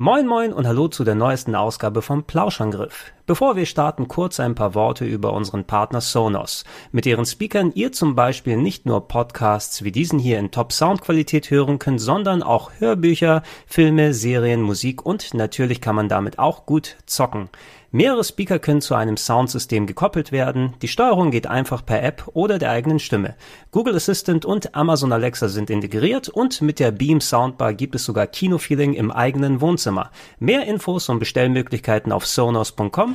Moin moin und hallo zu der neuesten Ausgabe vom Plauschangriff. Bevor wir starten, kurz ein paar Worte über unseren Partner Sonos. Mit ihren Speakern ihr zum Beispiel nicht nur Podcasts wie diesen hier in Top-Soundqualität hören könnt, sondern auch Hörbücher, Filme, Serien, Musik und natürlich kann man damit auch gut zocken. Mehrere Speaker können zu einem Soundsystem gekoppelt werden. Die Steuerung geht einfach per App oder der eigenen Stimme. Google Assistant und Amazon Alexa sind integriert und mit der Beam Soundbar gibt es sogar Kinofeeling im eigenen Wohnzimmer. Mehr Infos und Bestellmöglichkeiten auf sonos.com.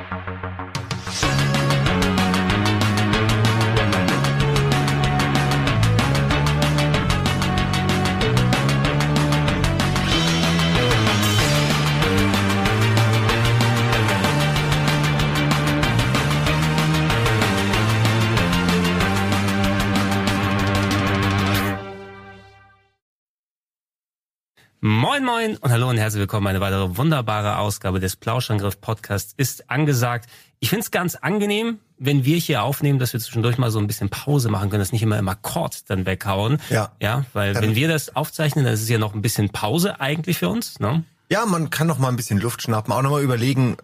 Moin moin und hallo und herzlich willkommen. Eine weitere wunderbare Ausgabe des Plauschangriff Podcasts ist angesagt. Ich finde es ganz angenehm, wenn wir hier aufnehmen, dass wir zwischendurch mal so ein bisschen Pause machen können, das nicht immer immer Akkord dann weghauen. Ja. Ja, weil wenn wir das aufzeichnen, dann ist es ja noch ein bisschen Pause eigentlich für uns. Ne? Ja, man kann noch mal ein bisschen Luft schnappen, auch noch mal überlegen,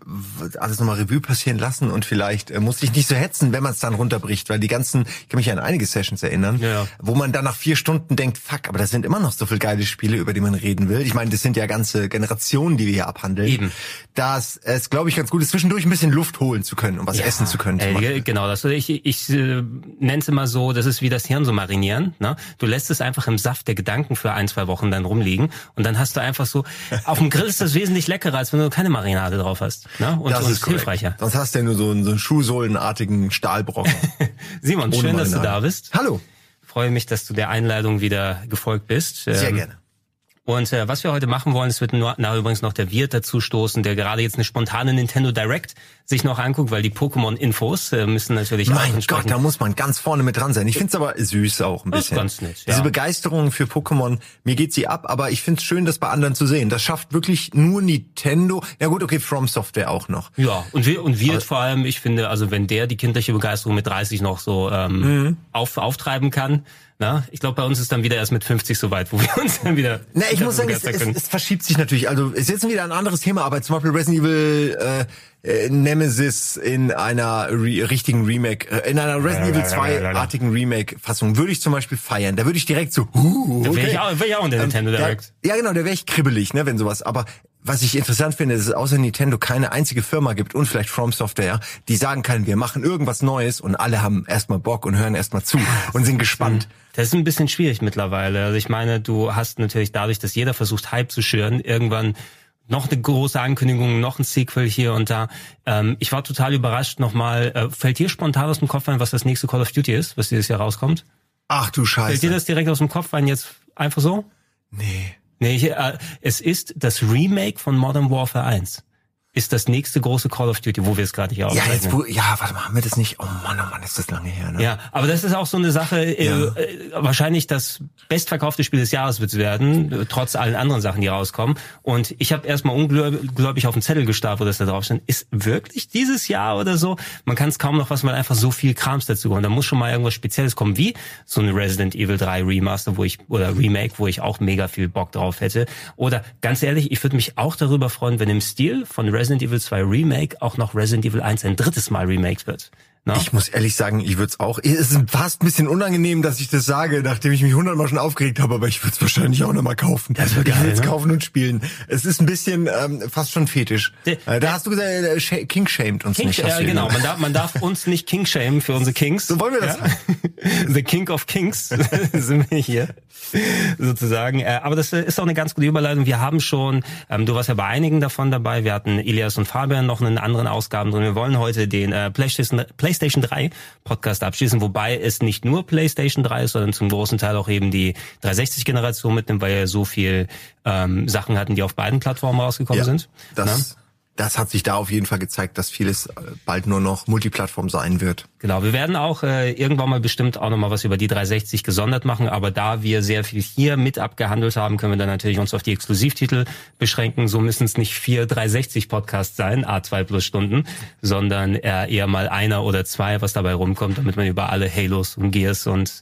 alles noch mal Revue passieren lassen und vielleicht äh, muss sich nicht so hetzen, wenn man es dann runterbricht, weil die ganzen, ich kann mich an einige Sessions erinnern, ja. wo man dann nach vier Stunden denkt, fuck, aber das sind immer noch so viele geile Spiele, über die man reden will. Ich meine, das sind ja ganze Generationen, die wir hier abhandeln. Eben. Dass es, glaube ich, ganz gut ist, zwischendurch ein bisschen Luft holen zu können und was ja, essen zu können. Ey, genau, das ich, ich äh, nenne es immer so, das ist wie das Hirn so marinieren. Ne? Du lässt es einfach im Saft der Gedanken für ein, zwei Wochen dann rumliegen und dann hast du einfach so, auf dem Grill ist das wesentlich leckerer, als wenn du keine Marinade drauf hast. Ne? Und, das und ist hilfreicher. Sonst hast du ja nur so einen, so einen Schuhsohlenartigen Stahlbrocken. Simon, schön, Marinade. dass du da bist. Hallo. freue mich, dass du der Einladung wieder gefolgt bist. Sehr ähm, gerne. Und äh, was wir heute machen wollen, es wird nur, na, übrigens noch der Wirt dazu stoßen, der gerade jetzt eine spontane Nintendo Direct sich noch anguckt, weil die Pokémon-Infos äh, müssen natürlich mein auch Mein Gott, da muss man ganz vorne mit dran sein. Ich find's aber süß auch ein bisschen. Das ist ganz nett, ja. Diese Begeisterung für Pokémon, mir geht sie ab, aber ich find's schön, das bei anderen zu sehen. Das schafft wirklich nur Nintendo. Ja gut, okay, From Software auch noch. Ja, und wir und wir vor allem, ich finde, also wenn der die kindliche Begeisterung mit 30 noch so ähm, mhm. auf, auftreiben kann, na, ich glaube, bei uns ist dann wieder erst mit 50 soweit, wo wir uns dann wieder. Na, ich muss sagen, es, es, es, verschiebt sich natürlich. Also es ist jetzt wieder ein anderes Thema, aber zum Beispiel Resident Evil äh, äh, Nemesis in einer re richtigen Remake, äh, in einer Resident Evil 2-artigen Remake-Fassung würde ich zum Beispiel feiern. Da würde ich direkt so, uh, okay. Da wäre ich auch, wär ich auch in der ähm, Nintendo Direct. Ja, ja genau, da wäre ich kribbelig, ne, wenn sowas. Aber was ich interessant finde, ist, dass es außer Nintendo keine einzige Firma gibt und vielleicht From Software, die sagen kann, wir machen irgendwas Neues und alle haben erstmal Bock und hören erstmal zu und sind gespannt. Das ist ein bisschen schwierig mittlerweile. Also ich meine, du hast natürlich dadurch, dass jeder versucht, Hype zu schüren, irgendwann noch eine große Ankündigung, noch ein Sequel hier und da. Ähm, ich war total überrascht nochmal. Äh, fällt dir spontan aus dem Kopf ein, was das nächste Call of Duty ist, was dieses Jahr rauskommt? Ach du Scheiße. Fällt dir das direkt aus dem Kopf ein, jetzt einfach so? Nee. Nee, ich, äh, es ist das Remake von Modern Warfare 1 ist das nächste große Call of Duty, wo wir es gerade hier ja, jetzt, wo, ja, warte mal, haben wir das nicht? Oh Mann, oh Mann, ist das lange her. Ne? Ja, aber das ist auch so eine Sache, äh, ja. äh, wahrscheinlich das bestverkaufte Spiel des Jahres wird es werden, trotz allen anderen Sachen, die rauskommen. Und ich habe erstmal ungläubig auf den Zettel gestarrt, wo das da drauf stand. Ist wirklich dieses Jahr oder so? Man kann es kaum noch was, weil einfach so viel Krams dazu kommt. Da muss schon mal irgendwas Spezielles kommen, wie so ein Resident Evil 3 Remaster, wo ich, oder Remake, wo ich auch mega viel Bock drauf hätte. Oder ganz ehrlich, ich würde mich auch darüber freuen, wenn im Stil von Resident Resident Evil 2 Remake auch noch Resident Evil 1 ein drittes Mal remaked wird. No? Ich muss ehrlich sagen, ich würde es auch. Es ist fast ein bisschen unangenehm, dass ich das sage, nachdem ich mich hundertmal schon aufgeregt habe, aber ich würde es wahrscheinlich auch nochmal kaufen. Das geil, ich ne? kaufen und spielen. Es ist ein bisschen ähm, fast schon fetisch. Äh, da hast du gesagt, äh, King shamed uns King, nicht. Ja, genau. Man darf, man darf uns nicht King shamen für unsere Kings. So wollen wir das. Ja? The King of Kings sind wir hier sozusagen. Äh, aber das ist auch eine ganz gute Überleitung. Wir haben schon, ähm, du warst ja bei einigen davon dabei. Wir hatten Elias und Fabian noch in anderen Ausgaben drin. Wir wollen heute den äh, PlayStation, PlayStation 3 Podcast abschließen, wobei es nicht nur PlayStation 3 ist, sondern zum großen Teil auch eben die 360-Generation mitnimmt, weil ja so viel ähm, Sachen hatten, die auf beiden Plattformen rausgekommen ja, sind. Das das hat sich da auf jeden Fall gezeigt, dass vieles äh, bald nur noch Multiplattform sein wird. Genau, wir werden auch äh, irgendwann mal bestimmt auch nochmal was über die 360 gesondert machen, aber da wir sehr viel hier mit abgehandelt haben, können wir dann natürlich uns auf die Exklusivtitel beschränken. So müssen es nicht vier 360 Podcasts sein, A2 plus Stunden, sondern eher mal einer oder zwei, was dabei rumkommt, damit man über alle Halos und Gears und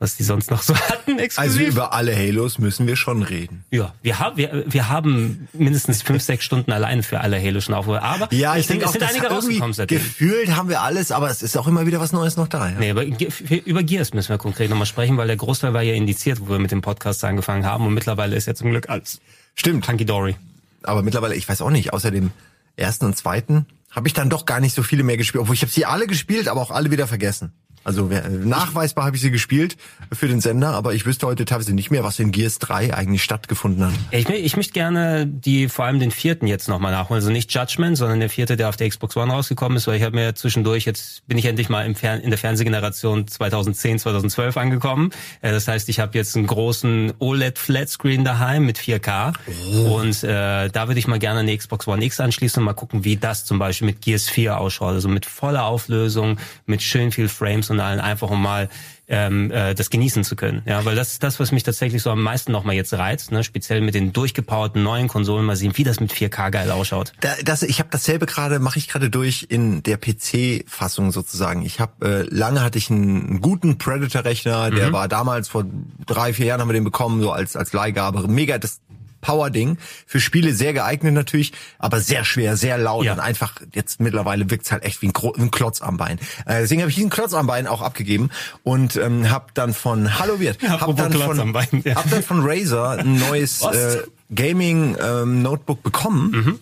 was die sonst noch so hatten. Exklusiv. Also über alle Halos müssen wir schon reden. Ja, wir haben wir, wir haben mindestens fünf sechs Stunden alleine für alle Halo schon aufgeholt. Aber ja, ich, ich denke, es sind einige rausgekommen seitdem. Gefühlt haben wir alles, aber es ist auch immer wieder was Neues noch da. Ja. Nee, aber über Gears müssen wir konkret nochmal sprechen, weil der Großteil war ja indiziert, wo wir mit dem Podcast angefangen haben und mittlerweile ist ja zum Glück alles. Stimmt. Hunky Dory. Aber mittlerweile, ich weiß auch nicht, außer dem ersten und zweiten habe ich dann doch gar nicht so viele mehr gespielt, obwohl ich habe sie alle gespielt, aber auch alle wieder vergessen. Also nachweisbar habe ich sie gespielt für den Sender, aber ich wüsste heute teilweise nicht mehr, was in Gears 3 eigentlich stattgefunden hat. Ich, ich möchte gerne die vor allem den vierten jetzt nochmal nachholen. Also nicht Judgment, sondern der vierte, der auf der Xbox One rausgekommen ist, weil ich habe mir zwischendurch, jetzt bin ich endlich mal im Fern in der Fernsehgeneration 2010, 2012 angekommen. Äh, das heißt, ich habe jetzt einen großen OLED Flatscreen daheim mit 4K. Oh. Und äh, da würde ich mal gerne eine Xbox One X anschließen und mal gucken, wie das zum Beispiel mit Gears 4 ausschaut. Also mit voller Auflösung, mit schön viel Frames emotionalen, einfach um mal ähm, äh, das genießen zu können. Ja, weil das ist das, was mich tatsächlich so am meisten nochmal jetzt reizt, ne? speziell mit den durchgepowerten neuen Konsolen mal sehen, wie das mit 4K geil ausschaut. Da, das, ich habe dasselbe gerade, mache ich gerade durch in der PC-Fassung sozusagen. Ich habe äh, lange hatte ich einen guten Predator-Rechner, der mhm. war damals vor drei, vier Jahren haben wir den bekommen, so als als Leihgabe. Mega, das Power-Ding. Für Spiele sehr geeignet natürlich, aber sehr schwer, sehr laut ja. und einfach jetzt mittlerweile wirkt's halt echt wie ein, ein Klotz am Bein. Äh, deswegen habe ich diesen Klotz am Bein auch abgegeben und ähm, habe dann von Hallo Wirt, ja, hab, dann von, Bein, ja. hab dann von Razer ein neues äh, Gaming ähm, Notebook bekommen. Mhm.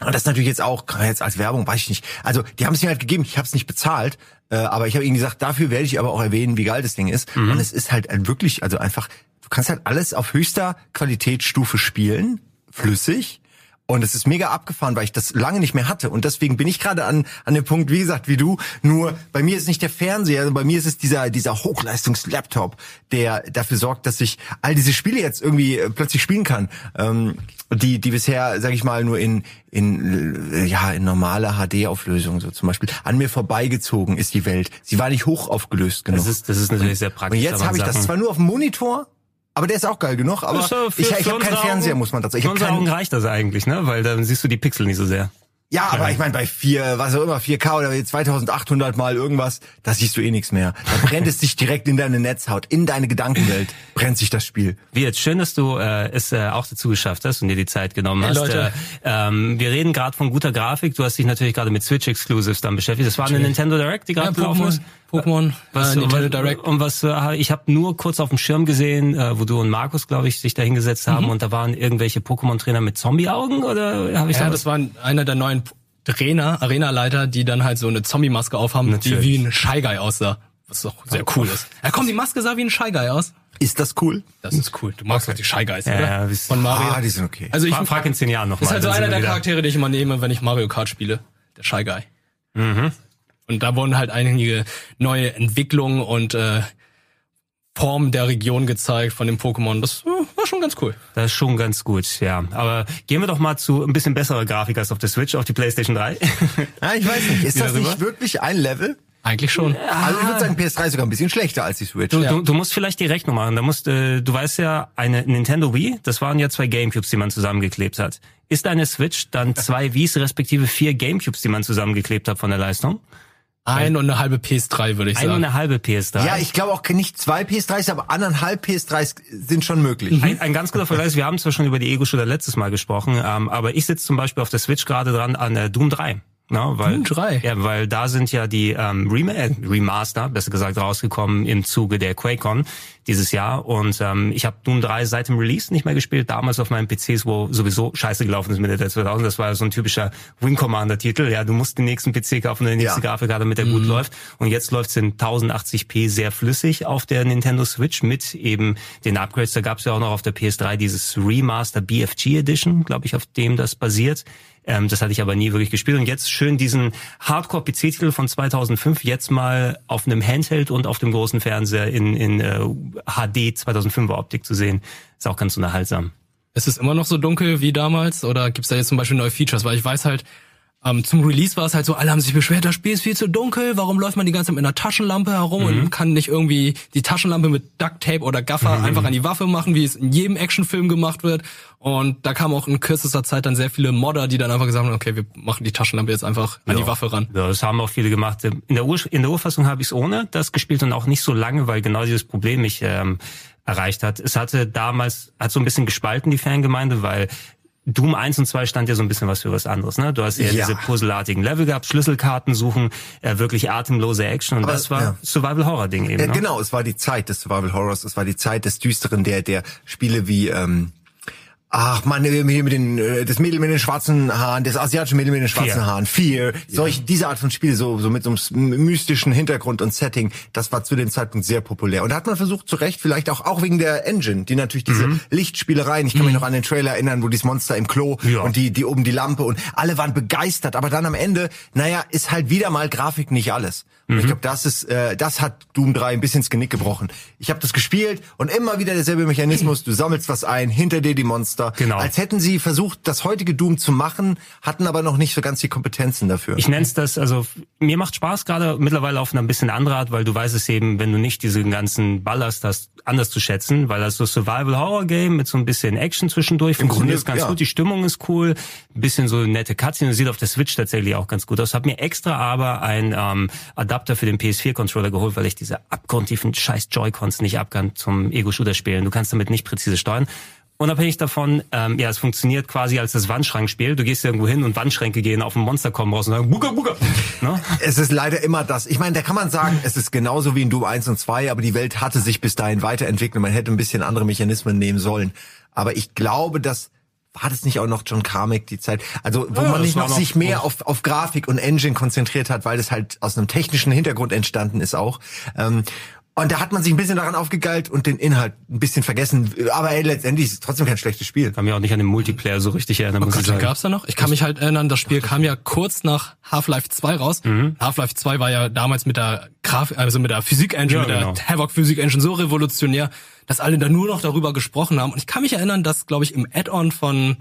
Und das natürlich jetzt auch, jetzt als Werbung, weiß ich nicht. Also die haben es mir halt gegeben, ich habe es nicht bezahlt, äh, aber ich habe ihnen gesagt, dafür werde ich aber auch erwähnen, wie geil das Ding ist. Mhm. Und es ist halt wirklich, also einfach kannst halt alles auf höchster Qualitätsstufe spielen, flüssig. Und es ist mega abgefahren, weil ich das lange nicht mehr hatte. Und deswegen bin ich gerade an, an dem Punkt, wie gesagt, wie du. Nur bei mir ist nicht der Fernseher, also bei mir ist es dieser, dieser Hochleistungs-Laptop, der dafür sorgt, dass ich all diese Spiele jetzt irgendwie äh, plötzlich spielen kann. Ähm, die, die bisher, sag ich mal, nur in, in, äh, ja, in normaler HD-Auflösung so zum Beispiel an mir vorbeigezogen ist die Welt. Sie war nicht hoch aufgelöst genug. Das ist, das ist natürlich sehr praktisch. Und jetzt habe ich das zwar nur auf dem Monitor, aber der ist auch geil genug, aber für, ich, ich habe keinen Fernseher, muss man dazu. Ich für unsere Augen reicht das eigentlich, ne? Weil dann siehst du die Pixel nicht so sehr. Ja, aber ich meine, bei vier, was auch immer, 4K oder 2800 mal irgendwas, da siehst du eh nichts mehr. Da brennt es sich direkt in deine Netzhaut, in deine Gedankenwelt, brennt sich das Spiel. Wie jetzt schön, dass du äh, es äh, auch dazu geschafft hast und dir die Zeit genommen hey, hast. Leute. Äh, ähm, wir reden gerade von guter Grafik. Du hast dich natürlich gerade mit Switch Exclusives dann beschäftigt. Das war eine Nintendo Direct, die gerade ja, gelaufen ist. Pokémon, was, äh, Nintendo Direct. Und was äh, ich habe nur kurz auf dem Schirm gesehen, äh, wo du und Markus, glaube ich, sich da hingesetzt haben mhm. und da waren irgendwelche Pokémon-Trainer mit Zombie-Augen oder habe ich Ja, das war einer der neuen Trainer, Arena-Leiter, die dann halt so eine Zombie-Maske aufhaben, Natürlich. die wie ein Shy Guy aussah. Was doch sehr cool ist. Ja komm, die Maske sah wie ein Shy Guy aus. Ist das cool? Das ist cool. Du magst okay. doch die Shy Guys, oder? Ja, Von Mario. Ah, die sind okay. Also ich frag, frag in zehn Jahren noch Ist halt so einer der Charaktere, die ich immer nehme, wenn ich Mario Kart spiele. Der Shy Guy. Mhm. Und da wurden halt einige neue Entwicklungen und äh, Form der Region gezeigt von dem Pokémon. Das äh, war schon ganz cool. Das ist schon ganz gut, ja. Aber gehen wir doch mal zu ein bisschen besserer Grafik als auf der Switch, auf die PlayStation 3. ja, ich weiß nicht. Ist das nicht wirklich ein Level? Eigentlich schon. Also ich würde sagen, PS3 sogar ein bisschen schlechter als die Switch. Du, ja. du, du musst vielleicht die Rechnung machen. Da musst, äh, du weißt ja, eine Nintendo Wii, das waren ja zwei Gamecubes, die man zusammengeklebt hat. Ist eine Switch dann zwei Wiis respektive vier Gamecubes, die man zusammengeklebt hat von der Leistung? Ein und eine halbe PS3, würde ich sagen. Ein und eine halbe PS3. Ja, ich glaube auch nicht zwei PS3s, aber anderthalb PS3s sind schon möglich. Mhm. Ein, ein ganz guter Vergleich, wir haben zwar schon über die Ego-Shooter letztes Mal gesprochen, ähm, aber ich sitze zum Beispiel auf der Switch gerade dran an äh, Doom 3. Ja, weil, Doom 3? Ja, weil da sind ja die ähm, Remaster, besser gesagt, rausgekommen im Zuge der QuakeCon dieses Jahr. Und ähm, ich habe Doom 3 seit dem Release nicht mehr gespielt. Damals auf meinen PCs, wo sowieso scheiße gelaufen ist Mitte der 2000. Das war so ein typischer Wing Commander-Titel. Ja, du musst den nächsten PC kaufen und die nächste ja. Grafikkarte, damit der mhm. gut läuft. Und jetzt läuft's in 1080p sehr flüssig auf der Nintendo Switch mit eben den Upgrades. Da gab's ja auch noch auf der PS3 dieses Remaster BFG Edition, glaube ich, auf dem das basiert. Ähm, das hatte ich aber nie wirklich gespielt. Und jetzt schön diesen Hardcore-PC-Titel von 2005 jetzt mal auf einem Handheld und auf dem großen Fernseher in, in äh, HD 2005er Optik zu sehen, ist auch ganz unterhaltsam. Ist es immer noch so dunkel wie damals oder gibt's da jetzt zum Beispiel neue Features? Weil ich weiß halt, ähm, zum Release war es halt so, alle haben sich beschwert, das Spiel ist viel zu dunkel, warum läuft man die ganze Zeit mit einer Taschenlampe herum mhm. und kann nicht irgendwie die Taschenlampe mit Duct Tape oder Gaffer mhm. einfach an die Waffe machen, wie es in jedem Actionfilm gemacht wird. Und da kamen auch in kürzester Zeit dann sehr viele Modder, die dann einfach gesagt haben, okay, wir machen die Taschenlampe jetzt einfach an ja. die Waffe ran. Ja, das haben auch viele gemacht. In der, Ur in der Urfassung habe ich es ohne das gespielt und auch nicht so lange, weil genau dieses Problem mich ähm, erreicht hat. Es hatte damals, hat so ein bisschen gespalten die Fangemeinde, weil Doom 1 und 2 stand ja so ein bisschen was für was anderes. Ne? Du hast ja, ja. diese puzzelartigen Level gehabt, Schlüsselkarten suchen, äh, wirklich atemlose Action und Aber, das war ja. Survival-Horror-Ding eben. Ja, ne? Genau, es war die Zeit des Survival-Horrors, es war die Zeit des Düsteren, der, der Spiele wie... Ähm Ach man, hier mit den äh, das Mädel mit den schwarzen Haaren, das asiatische Mädel mit den schwarzen Fear. Haaren, Fear, solche diese Art von Spiel so so mit so einem mystischen Hintergrund und Setting, das war zu dem Zeitpunkt sehr populär. Und da hat man versucht zu Recht, vielleicht auch auch wegen der Engine, die natürlich diese mhm. Lichtspielereien, ich kann mich mhm. noch an den Trailer erinnern, wo dieses Monster im Klo ja. und die die oben die Lampe und alle waren begeistert, aber dann am Ende, naja, ist halt wieder mal Grafik nicht alles. Und mhm. ich glaube, das ist äh, das hat Doom 3 ein bisschen ins Genick gebrochen. Ich habe das gespielt und immer wieder derselbe Mechanismus, du sammelst was ein, hinter dir die Monster Monster. Genau. Als hätten sie versucht, das heutige Doom zu machen, hatten aber noch nicht so ganz die Kompetenzen dafür. Ich nenne es das, also mir macht Spaß gerade mittlerweile auf einer bisschen andere Art, weil du weißt es eben, wenn du nicht diese ganzen Ballast hast, anders zu schätzen, weil das so Survival-Horror-Game mit so ein bisschen Action zwischendurch funktioniert Grunde, ganz ja. gut, die Stimmung ist cool, ein bisschen so nette Cutscene, sieht auf der Switch tatsächlich auch ganz gut aus. Hab mir extra aber ein ähm, Adapter für den PS4-Controller geholt, weil ich diese abgrundtiefen scheiß Joy-Cons nicht abkann zum Ego-Shooter spielen. Du kannst damit nicht präzise steuern unabhängig davon, ähm, ja, es funktioniert quasi als das Wandschrankspiel. Du gehst irgendwo hin und Wandschränke gehen auf ein Monster kommen raus und sagen, Buga, Buga. Ne? Es ist leider immer das. Ich meine, da kann man sagen, es ist genauso wie in Doom 1 und 2, aber die Welt hatte sich bis dahin weiterentwickelt. Man hätte ein bisschen andere Mechanismen nehmen sollen. Aber ich glaube, dass war das nicht auch noch John Carmack die Zeit? Also wo ja, man nicht noch, noch sich mehr auf, auf Grafik und Engine konzentriert hat, weil das halt aus einem technischen Hintergrund entstanden ist auch. Ähm, und da hat man sich ein bisschen daran aufgegeilt und den Inhalt ein bisschen vergessen. Aber ey, letztendlich ist es trotzdem kein schlechtes Spiel. Kann mich auch nicht an den Multiplayer so richtig erinnern, oh muss Gott, ich sagen. gab's da noch? Ich kann mich halt erinnern, das Spiel kam ja kurz nach Half-Life 2 raus. Mhm. Half-Life 2 war ja damals mit der Grafik, also mit der Physik-Engine, ja, mit genau. der Havoc-Physik-Engine so revolutionär, dass alle da nur noch darüber gesprochen haben. Und ich kann mich erinnern, dass, glaube ich, im Add-on von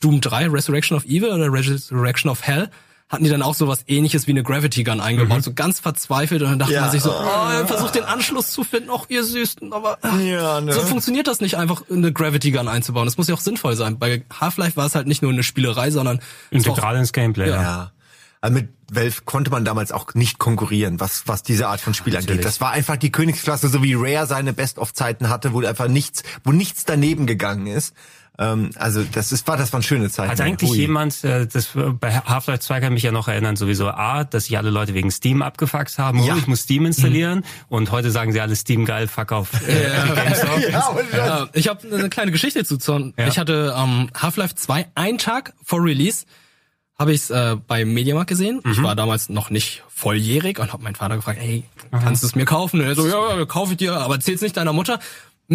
Doom 3, Resurrection of Evil oder Resurrection of Hell, hatten die dann auch sowas ähnliches wie eine Gravity Gun eingebaut, mhm. so ganz verzweifelt und dann dachte ja. man sich so, oh, versucht den Anschluss zu finden, auch ihr Süßen, aber ja, ne. so funktioniert das nicht einfach eine Gravity Gun einzubauen. Das muss ja auch sinnvoll sein. Bei Half-Life war es halt nicht nur eine Spielerei, sondern integral ins Gameplay. Ja. ja. Also mit Valve konnte man damals auch nicht konkurrieren, was, was diese Art von Spiel angeht. Das war einfach die Königsklasse, so wie Rare seine Best-of-Zeiten hatte, wo einfach nichts, wo nichts daneben gegangen ist. Ähm, also das ist, war, das waren schöne Zeiten. Hat eigentlich Hui. jemand, äh, das bei Half-Life 2 kann mich ja noch erinnern, sowieso A, dass sich alle Leute wegen Steam abgefuckt haben, oh, ja. ich muss Steam installieren mhm. und heute sagen sie alle Steam geil, fuck auf äh, GameStop. ja, ja, ich habe eine kleine Geschichte zu Zorn. Ja. Ich hatte ähm, Half-Life 2 einen Tag vor Release habe ich es äh, beim Mediamarkt gesehen. Mhm. Ich war damals noch nicht volljährig und habe meinen Vater gefragt, hey, kannst du es mir kaufen? Und er so, ja, kaufe ich dir, aber erzähl's nicht deiner Mutter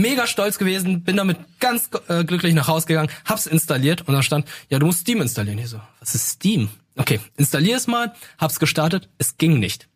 mega stolz gewesen, bin damit ganz äh, glücklich nach Hause gegangen, hab's installiert und da stand, ja, du musst Steam installieren. Ich so, was ist Steam? Okay, installier es mal, hab's gestartet, es ging nicht.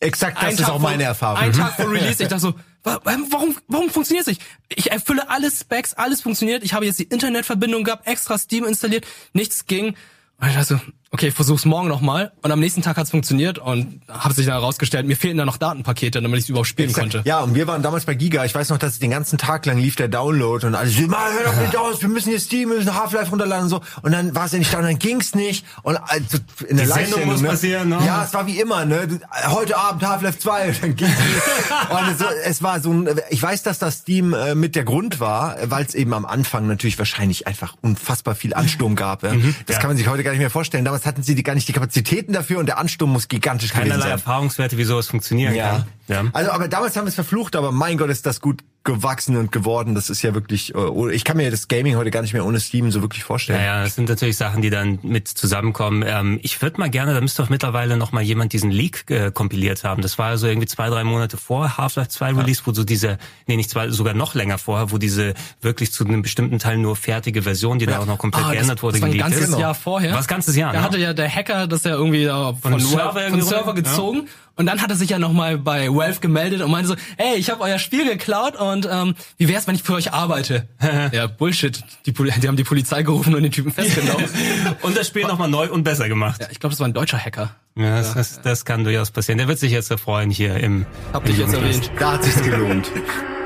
Exakt, das ein ist Tag auch meine Erfahrung. Ein Tag vor Release, ich dachte so, warum, warum funktioniert es nicht? Ich erfülle alle Specs, alles funktioniert, ich habe jetzt die Internetverbindung gehabt, extra Steam installiert, nichts ging. Und ich dachte so, okay, versuch's morgen nochmal. Und am nächsten Tag hat's funktioniert und hat sich dann herausgestellt, mir fehlten da noch Datenpakete, damit ich überhaupt spielen Exakt. konnte. Ja, und wir waren damals bei Giga. Ich weiß noch, dass den ganzen Tag lang lief der Download und alles, mal, hör doch nicht aus, wir müssen hier Steam, wir müssen Half-Life runterladen und so. Und dann war es ja nicht da und dann ging's nicht. Und also in der Live muss ne? passieren, ne? Ja, es war wie immer, ne? Heute Abend Half-Life 2 und dann ging's nicht. und es, es, war so ein, ich weiß, dass das Steam äh, mit der Grund war, weil es eben am Anfang natürlich wahrscheinlich einfach unfassbar viel Ansturm gab. Ja? Mhm, das ja. kann man sich heute gar nicht mehr vorstellen. Damals hatten sie die gar nicht die Kapazitäten dafür und der Ansturm muss gigantisch Keinerlei gewesen sein. Erfahrungswerte, wie sowas funktionieren ja. kann. Ja. Also, aber damals haben wir es verflucht, aber mein Gott, ist das gut gewachsen und geworden. Das ist ja wirklich, äh, ich kann mir das Gaming heute gar nicht mehr ohne Steam so wirklich vorstellen. Ja, ja das sind natürlich Sachen, die dann mit zusammenkommen. Ähm, ich würde mal gerne, da müsste doch mittlerweile noch mal jemand diesen Leak äh, kompiliert haben. Das war also irgendwie zwei, drei Monate vor Half-Life 2 Release, ja. wo so diese, nee, nicht zwei, sogar noch länger vorher, wo diese wirklich zu einem bestimmten Teil nur fertige Version, die ja. da auch noch komplett ah, geändert das, wurde, das war ein ganzes ist. Jahr vorher. War das ganzes Jahr, Da ne? hatte ja der Hacker das ja irgendwie von, von Server, von Server gezogen. Und dann hat er sich ja nochmal bei Valve gemeldet und meinte so, hey, ich habe euer Spiel geklaut und ähm, wie wär's, wenn ich für euch arbeite? ja, Bullshit. Die, die haben die Polizei gerufen und den Typen festgenommen. und das Spiel nochmal neu und besser gemacht. Ja, ich glaube, das war ein deutscher Hacker. Ja, das, das, das kann durchaus passieren. Der wird sich jetzt erfreuen hier im... Hab dich jetzt erwähnt. Da hat sich's gelohnt.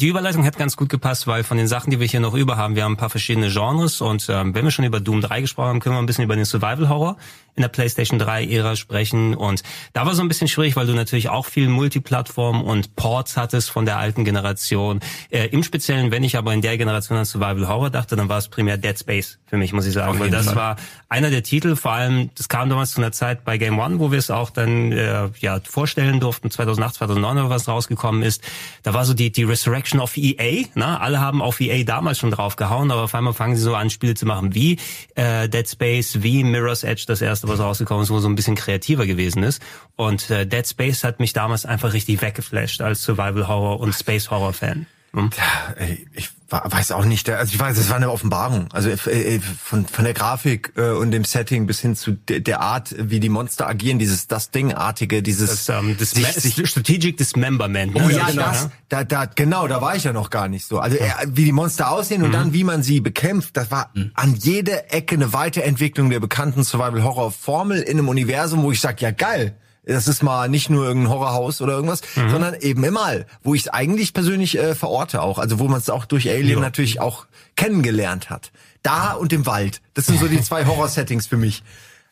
Die Überleitung hat ganz gut gepasst, weil von den Sachen, die wir hier noch über haben, wir haben ein paar verschiedene Genres und ähm, wenn wir schon über Doom 3 gesprochen haben, können wir ein bisschen über den Survival Horror in der PlayStation 3 Ära sprechen und da war so ein bisschen schwierig, weil du natürlich auch viel Multiplattform und Ports hattest von der alten Generation. Äh, Im Speziellen, wenn ich aber in der Generation an Survival Horror dachte, dann war es primär Dead Space für mich, muss ich sagen, weil das Fall. war einer der Titel, vor allem, das kam damals zu einer Zeit bei Game One, wo wir es auch dann äh, ja vorstellen durften, 2008, 2009 oder was rausgekommen ist. Da war so die die Resurrection of EA. Ne? Alle haben auf EA damals schon drauf gehauen, aber auf einmal fangen sie so an, Spiele zu machen wie äh, Dead Space, wie Mirror's Edge, das erste, was rausgekommen ist, wo so ein bisschen kreativer gewesen ist. Und äh, Dead Space hat mich damals einfach richtig weggeflasht als Survival Horror und Space Horror Fan. Hm? Ja, ich weiß auch nicht, also ich weiß, es war eine Offenbarung. Also äh, äh, von, von der Grafik äh, und dem Setting bis hin zu der Art, wie die Monster agieren, dieses das Dingartige, dieses das, das sich, sich, Strategic Dismemberment. Ne? Oh ja, genau, das, da, da, genau, da war ich ja noch gar nicht so. Also wie die Monster aussehen und mhm. dann wie man sie bekämpft, das war mhm. an jeder Ecke eine Weiterentwicklung der bekannten Survival Horror Formel in einem Universum, wo ich sag, ja geil, das ist mal nicht nur irgendein Horrorhaus oder irgendwas, mhm. sondern eben im All, wo ich es eigentlich persönlich äh, verorte auch. Also wo man es auch durch Alien ja. natürlich auch kennengelernt hat. Da und im Wald. Das sind so die zwei Horror-Settings für mich.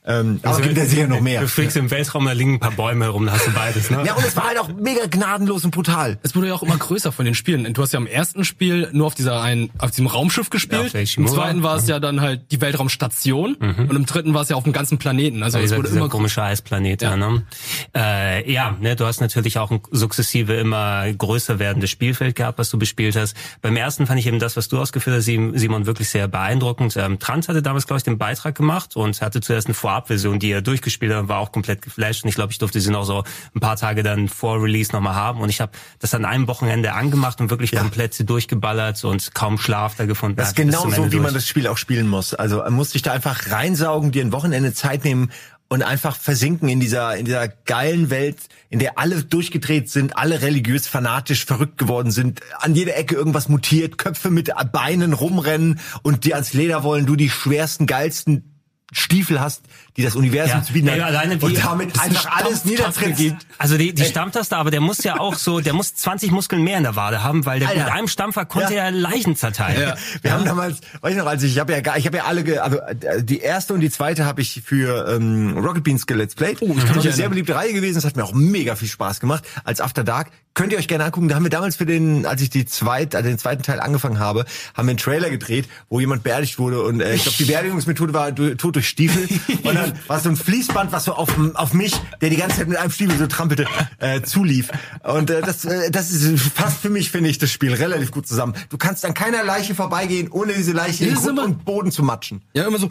Ähm, also, aber gibt ja sicher noch mehr. Du fliegst im Weltraum, da liegen ein paar Bäume herum, da hast du beides, ne? Ja, und es war halt auch mega gnadenlos und brutal. Es wurde ja auch immer größer von den Spielen. Du hast ja im ersten Spiel nur auf dieser einen, auf diesem Raumschiff gespielt. Ja, Im zweiten war es mhm. ja dann halt die Weltraumstation. Mhm. Und im dritten war es ja auf dem ganzen Planeten. Also es wurde immer komischer Eisplanet, ja. ne? Äh, ja, ne, du hast natürlich auch ein sukzessive immer größer werdendes Spielfeld gehabt, was du bespielt hast. Beim ersten fand ich eben das, was du ausgeführt hast, Simon, wirklich sehr beeindruckend. Ähm, Trans hatte damals, glaube ich, den Beitrag gemacht und hatte zuerst eine Vor Vorabversion, die er durchgespielt hat, war auch komplett geflasht. Und ich glaube, ich durfte sie noch so ein paar Tage dann vor Release nochmal haben. Und ich habe das an einem Wochenende angemacht und wirklich ja. komplett sie durchgeballert und kaum Schlaf da gefunden. Das ist genau so, wie durch. man das Spiel auch spielen muss. Also man muss sich da einfach reinsaugen, dir ein Wochenende Zeit nehmen und einfach versinken in dieser in dieser geilen Welt, in der alle durchgedreht sind, alle religiös fanatisch verrückt geworden sind, an jeder Ecke irgendwas mutiert, Köpfe mit Beinen rumrennen und die ans Leder wollen, du die schwersten, geilsten Stiefel hast, die das Universum ja. zu bieten hat. Alleine und damit einfach alles niedertrittst. Also die, die Stammtaste, aber der muss ja auch so, der muss 20 Muskeln mehr in der Wade haben, weil der Alter. mit einem Stampfer konnte ja. er Leichen zerteilen. Ja. Wir haben damals, weiß ich noch, als ich, ich habe ja, ich habe ja alle, also äh, die erste und die zweite habe ich für ähm, Rocket Beans gelet's played. Oh, das ist eine sehr beliebte Reihe gewesen. Das hat mir auch mega viel Spaß gemacht. Als After Dark könnt ihr euch gerne angucken. Da haben wir damals für den, als ich die zweite, also den zweiten Teil angefangen habe, haben wir einen Trailer gedreht, wo jemand beerdigt wurde und äh, ich glaube die Beerdigungsmethode war Tod durch Stiefel und dann war so ein Fließband, was so auf, auf mich, der die ganze Zeit mit einem Stiefel so trampelte, äh, zulief. Und äh, das, äh, das ist fast für mich, finde ich, das Spiel relativ gut zusammen. Du kannst an keiner Leiche vorbeigehen, ohne diese Leiche in Grund und Boden zu matschen. Ja, immer so,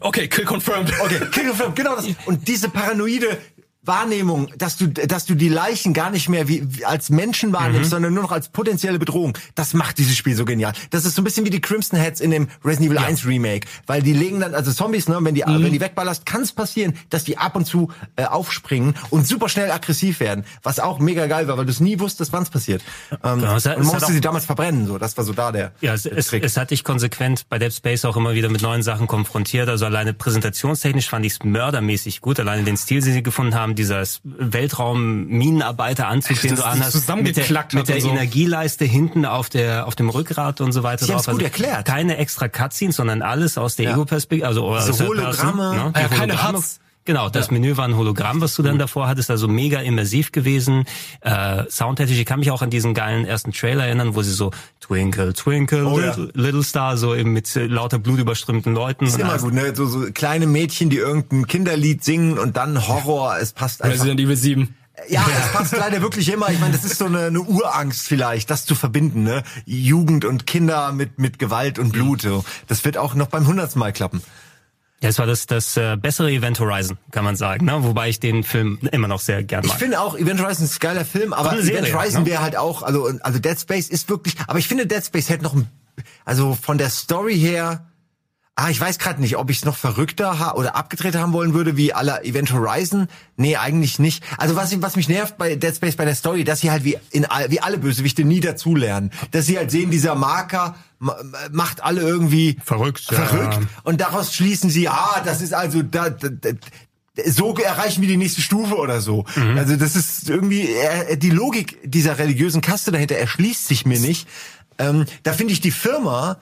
okay, kill confirmed. Okay, kill confirmed, genau das. Und diese paranoide Wahrnehmung, dass du, dass du die Leichen gar nicht mehr wie, wie als Menschen wahrnimmst, mhm. sondern nur noch als potenzielle Bedrohung. Das macht dieses Spiel so genial. Das ist so ein bisschen wie die Crimson Heads in dem Resident Evil ja. 1 Remake, weil die legen dann, also Zombies, ne, wenn die, mhm. wenn die wegballerst, kann es passieren, dass die ab und zu äh, aufspringen und super schnell aggressiv werden, was auch mega geil war, weil du es nie wusstest, wann es passiert. Ähm, genau, es hat, und man musste sie damals verbrennen, so, das war so da der. Ja, es, es, es hat dich konsequent bei Dead Space auch immer wieder mit neuen Sachen konfrontiert. Also alleine präsentationstechnisch fand ich es mördermäßig gut, alleine den Stil, den sie gefunden haben, dieser Weltraum-Minenarbeiter-Anzug, den du anhast, mit der, mit der so. Energieleiste hinten auf der auf dem Rückgrat und so weiter Sie drauf. Also gut erklärt. Keine extra Cutscenes, sondern alles aus der ja. Ego-Perspektive, also so Hologramme, ne? ja, keine Huts. Genau, das ja. Menü war ein Hologramm, was du dann mhm. davor hattest, also mega immersiv gewesen. Äh, soundtechnisch, ich kann mich auch an diesen geilen ersten Trailer erinnern, wo sie so Twinkle, Twinkle, oh, little, ja. little, Star, so eben mit lauter blutüberströmten Leuten. ist immer gut, ne? So, so kleine Mädchen, die irgendein Kinderlied singen und dann Horror, es passt einfach. Resident Evil 7. Ja, es passt leider wirklich immer. Ich meine, das ist so eine, eine Urangst vielleicht, das zu verbinden, ne? Jugend und Kinder mit mit Gewalt und Blut. So. Das wird auch noch beim hundertsten Mal klappen. Ja, es war das, das äh, bessere Event Horizon, kann man sagen, ne? wobei ich den Film immer noch sehr gern mag. Ich finde auch, Event Horizon ist ein geiler Film, aber Serie, Event Horizon ne? wäre halt auch, also, also Dead Space ist wirklich, aber ich finde Dead Space hätte noch, also von der Story her, Ah, ich weiß gerade nicht, ob ich es noch verrückter oder abgedrehter haben wollen würde wie aller Event Horizon. Nee, eigentlich nicht. Also was, was mich nervt bei Dead Space bei der Story, dass sie halt wie in wie alle Bösewichte nie dazulernen. Dass sie halt sehen, dieser Marker macht alle irgendwie verrückt. Verrückt. Ja. Und daraus schließen sie, ah, das ist also da, da, da so erreichen wir die nächste Stufe oder so. Mhm. Also das ist irgendwie die Logik dieser religiösen Kaste dahinter erschließt sich mir nicht. Ähm, da finde ich die Firma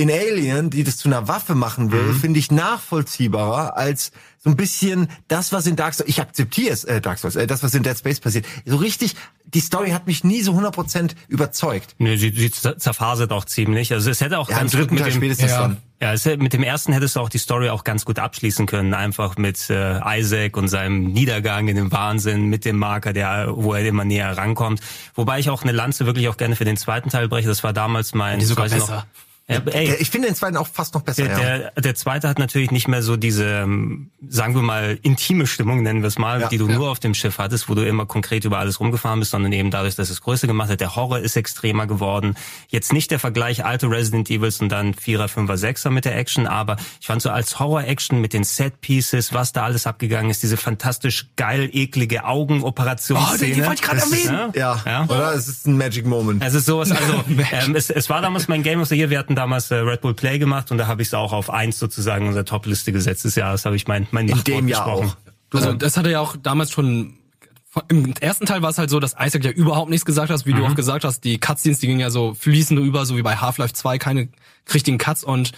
in Alien, die das zu einer Waffe machen will, mhm. finde ich nachvollziehbarer als so ein bisschen das, was in Dark Souls, ich akzeptiere es, äh, Dark Souls, äh, das, was in Dead Space passiert. So richtig, die Story hat mich nie so 100% überzeugt. Nee, sie, sie zerfasert auch ziemlich. Also es hätte auch ja, ganz im dritten Teil spätestens ja. dann. Ja, es, mit dem ersten hättest du auch die Story auch ganz gut abschließen können, einfach mit äh, Isaac und seinem Niedergang in den Wahnsinn, mit dem Marker, der, wo er immer näher rankommt. Wobei ich auch eine Lanze wirklich auch gerne für den zweiten Teil breche. Das war damals mein. Die sogar besser. Noch, ja, ey, ich finde den zweiten auch fast noch besser. Der, ja. der, der zweite hat natürlich nicht mehr so diese, ähm, sagen wir mal, intime Stimmung, nennen wir es mal, ja, die du nur auf dem Schiff hattest, wo du immer konkret über alles rumgefahren bist, sondern eben dadurch, dass es größer gemacht hat. Der Horror ist extremer geworden. Jetzt nicht der Vergleich alte Resident Evils und dann Vierer, Fünfer, Sechser mit der Action, aber ich fand so als Horror-Action mit den Set-Pieces, was da alles abgegangen ist, diese fantastisch geil, eklige Augenoperationsszene. Oh, die wollte ich gerade erwähnen. Ja, ja, oder? Es ist ein Magic Moment. Es ist sowas, also ähm, es, es war damals mein Game of the Year. Wir hatten damals äh, Red Bull Play gemacht und da habe ich es auch auf eins sozusagen unserer Top-Liste gesetzt des Jahres, habe ich mein, mein In dem Jahr auch. Also das hatte ja auch damals schon im ersten Teil war es halt so, dass Isaac ja überhaupt nichts gesagt hat, wie mhm. du auch gesagt hast, die Cutscenes, die gingen ja so fließend über, so wie bei Half-Life 2, keine richtigen Cuts und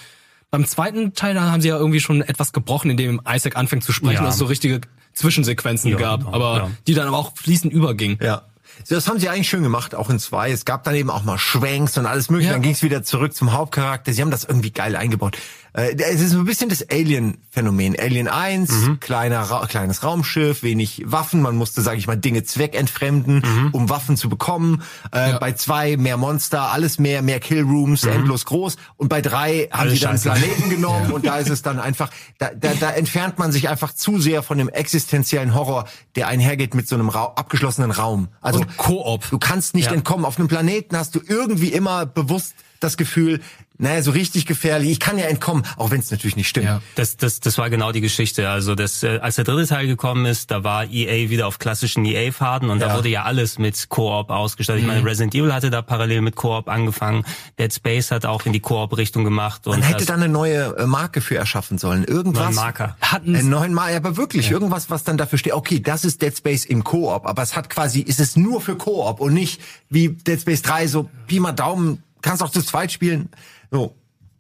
beim zweiten Teil, da haben sie ja irgendwie schon etwas gebrochen, indem Isaac anfängt zu sprechen ja. und es so richtige Zwischensequenzen ja, gab, genau, aber ja. die dann aber auch fließend übergingen. Ja. Das haben sie eigentlich schön gemacht, auch in zwei. Es gab dann eben auch mal Schwenks und alles mögliche. Ja. Dann ging es wieder zurück zum Hauptcharakter. Sie haben das irgendwie geil eingebaut. Äh, es ist ein bisschen das Alien-Phänomen. Alien 1, mhm. kleiner, Ra kleines Raumschiff, wenig Waffen. Man musste, sage ich mal, Dinge zweckentfremden, mhm. um Waffen zu bekommen. Äh, ja. Bei zwei mehr Monster, alles mehr, mehr Killrooms, mhm. endlos groß. Und bei drei haben sie dann Scheiße. Planeten genommen ja. und da ist es dann einfach, da, da, da entfernt man sich einfach zu sehr von dem existenziellen Horror, der einhergeht mit so einem Ra abgeschlossenen Raum. Also Koop. Du kannst nicht ja. entkommen. Auf einem Planeten hast du irgendwie immer bewusst das Gefühl, naja, so richtig gefährlich. Ich kann ja entkommen, auch wenn es natürlich nicht stimmt. Ja. Das, das, das war genau die Geschichte. Also das, äh, als der dritte Teil gekommen ist, da war EA wieder auf klassischen EA-Faden und ja. da wurde ja alles mit Koop ausgestattet. Mhm. Ich meine, Resident Evil hatte da parallel mit Koop angefangen. Dead Space hat auch in die Koop-Richtung gemacht. Und Man hätte da eine neue äh, Marke für erschaffen sollen. Irgendwas. Neuen Marker. Hatten einen neuen Marker, aber wirklich ja. irgendwas, was dann dafür steht. Okay, das ist Dead Space im Koop, aber es hat quasi, ist es nur für Koop und nicht wie Dead Space 3 so Pi mal Daumen kannst auch zu zweit spielen. So.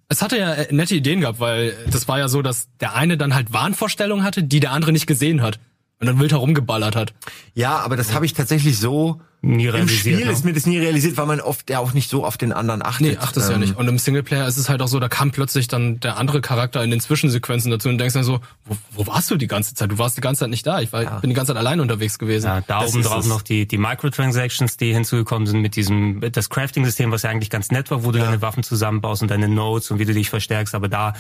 Es hatte ja äh, nette Ideen gehabt, weil das war ja so, dass der eine dann halt Wahnvorstellungen hatte, die der andere nicht gesehen hat und dann wild herumgeballert hat. Ja, aber das habe ich tatsächlich so nie realisiert. Im Spiel ne? ist mir das nie realisiert, weil man oft ja auch nicht so auf den anderen achtet. Nee, achtet ähm, ja nicht. Und im Singleplayer ist es halt auch so, da kam plötzlich dann der andere Charakter in den Zwischensequenzen dazu und denkst dann so, wo, wo warst du die ganze Zeit? Du warst die ganze Zeit nicht da. Ich war, ja. bin die ganze Zeit allein unterwegs gewesen. Ja, da oben drauf noch die, die Microtransactions, die hinzugekommen sind mit diesem, das Crafting-System, was ja eigentlich ganz nett war, wo du ja. deine Waffen zusammenbaust und deine Notes und wie du dich verstärkst, aber da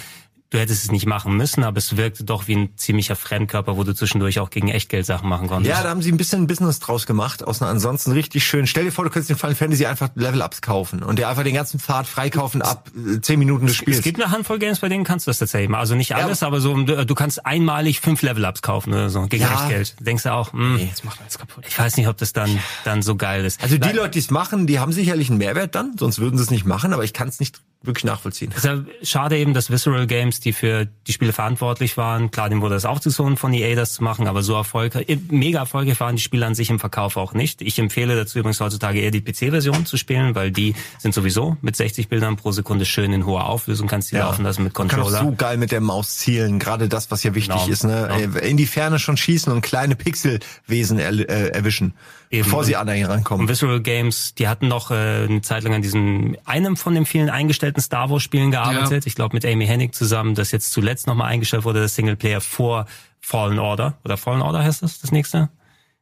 du hättest es nicht machen müssen, aber es wirkte doch wie ein ziemlicher Fremdkörper, wo du zwischendurch auch gegen Echtgeld Sachen machen konntest. Ja, da haben sie ein bisschen Business draus gemacht, aus einer ansonsten richtig schön. Stell dir vor, du könntest den Final Fantasy einfach Level-Ups kaufen und dir einfach den ganzen Pfad freikaufen ab äh, zehn Minuten des Spiels. Es gibt eine Handvoll Games, bei denen kannst du das tatsächlich mal. Also nicht alles, ja. aber so, du kannst einmalig fünf Level-Ups kaufen oder so, gegen ja. Echtgeld. Denkst du auch, mh, hm, nee, das macht alles kaputt. Ich weiß nicht, ob das dann, dann so geil ist. Also die Leute, die es machen, die haben sicherlich einen Mehrwert dann, sonst würden sie es nicht machen, aber ich kann es nicht wirklich nachvollziehen. Es ist ja schade eben, dass Visceral Games, die für die Spiele verantwortlich waren, klar, dem wurde das aufgezogen von EA, das zu machen, aber so erfolgreich, mega erfolgreich waren die Spiele an sich im Verkauf auch nicht. Ich empfehle dazu übrigens heutzutage eher die PC-Version zu spielen, weil die sind sowieso mit 60 Bildern pro Sekunde schön in hoher Auflösung, kannst die ja. laufen lassen mit Controller. Man kann so geil mit der Maus zielen, gerade das, was ja wichtig genau. ist, ne? Genau. In die Ferne schon schießen und kleine Pixelwesen er, äh, erwischen. Eben. Bevor sie an ihn rankommen. Und Visceral Games, die hatten noch äh, eine Zeit lang an diesem, einem von den vielen eingestellten Star Wars Spielen gearbeitet. Ja. Ich glaube mit Amy Hennig zusammen, das jetzt zuletzt nochmal eingestellt wurde, das Singleplayer vor Fallen Order. Oder Fallen Order heißt das, das nächste?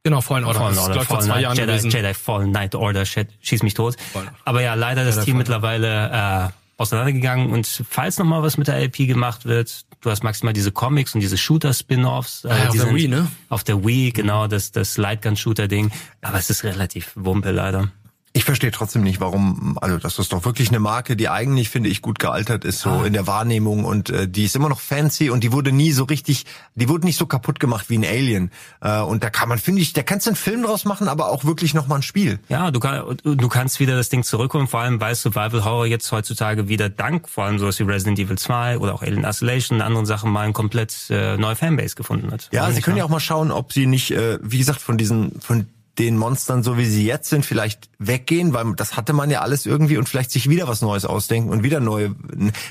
Genau, Fallen Order. Fallen Order, Fallen vor zwei Jahren Jedi, Jedi Fallen Night Order, schieß mich tot. Aber ja, leider das Jedi Team Fallen. mittlerweile äh, auseinandergegangen und falls noch mal was mit der LP gemacht wird, du hast maximal diese Comics und diese Shooter-Spin-Offs. Äh, ah, auf der Wii, ne? Auf der Wii, genau, das, das Lightgun-Shooter-Ding. Aber es ist relativ wumpe leider. Ich verstehe trotzdem nicht, warum, also das ist doch wirklich eine Marke, die eigentlich, finde ich, gut gealtert ist, so ah. in der Wahrnehmung und äh, die ist immer noch fancy und die wurde nie so richtig, die wurde nicht so kaputt gemacht wie ein Alien. Äh, und da kann man, finde ich, da kannst du einen Film draus machen, aber auch wirklich nochmal ein Spiel. Ja, du, kann, du kannst wieder das Ding zurückholen, vor allem weil Survival Horror jetzt heutzutage wieder dank vor allem sowas wie Resident Evil 2 oder auch Alien Isolation und anderen Sachen mal ein komplett äh, neue Fanbase gefunden hat. Ja, sie können ja auch mal schauen, ob sie nicht, äh, wie gesagt, von diesen, von den Monstern, so wie sie jetzt sind, vielleicht weggehen, weil das hatte man ja alles irgendwie und vielleicht sich wieder was Neues ausdenken und wieder neue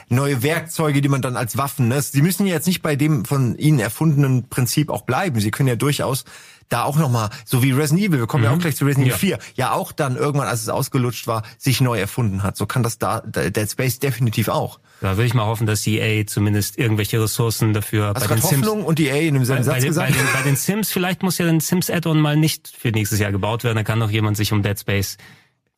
neue Werkzeuge, die man dann als Waffen. Ne? Sie müssen ja jetzt nicht bei dem von ihnen erfundenen Prinzip auch bleiben. Sie können ja durchaus da auch nochmal, so wie Resident Evil, wir kommen mhm. ja auch mhm. gleich zu Resident Evil ja. 4, ja auch dann irgendwann, als es ausgelutscht war, sich neu erfunden hat. So kann das da Dead Space definitiv auch. Da will ich mal hoffen, dass EA zumindest irgendwelche Ressourcen dafür Hast bei den Hoffnung Sims und EA in dem selben Satz bei, gesagt? Bei den, bei den Sims, vielleicht muss ja ein Sims Add-on mal nicht für nächstes Jahr gebaut werden, dann kann doch jemand sich um Dead Space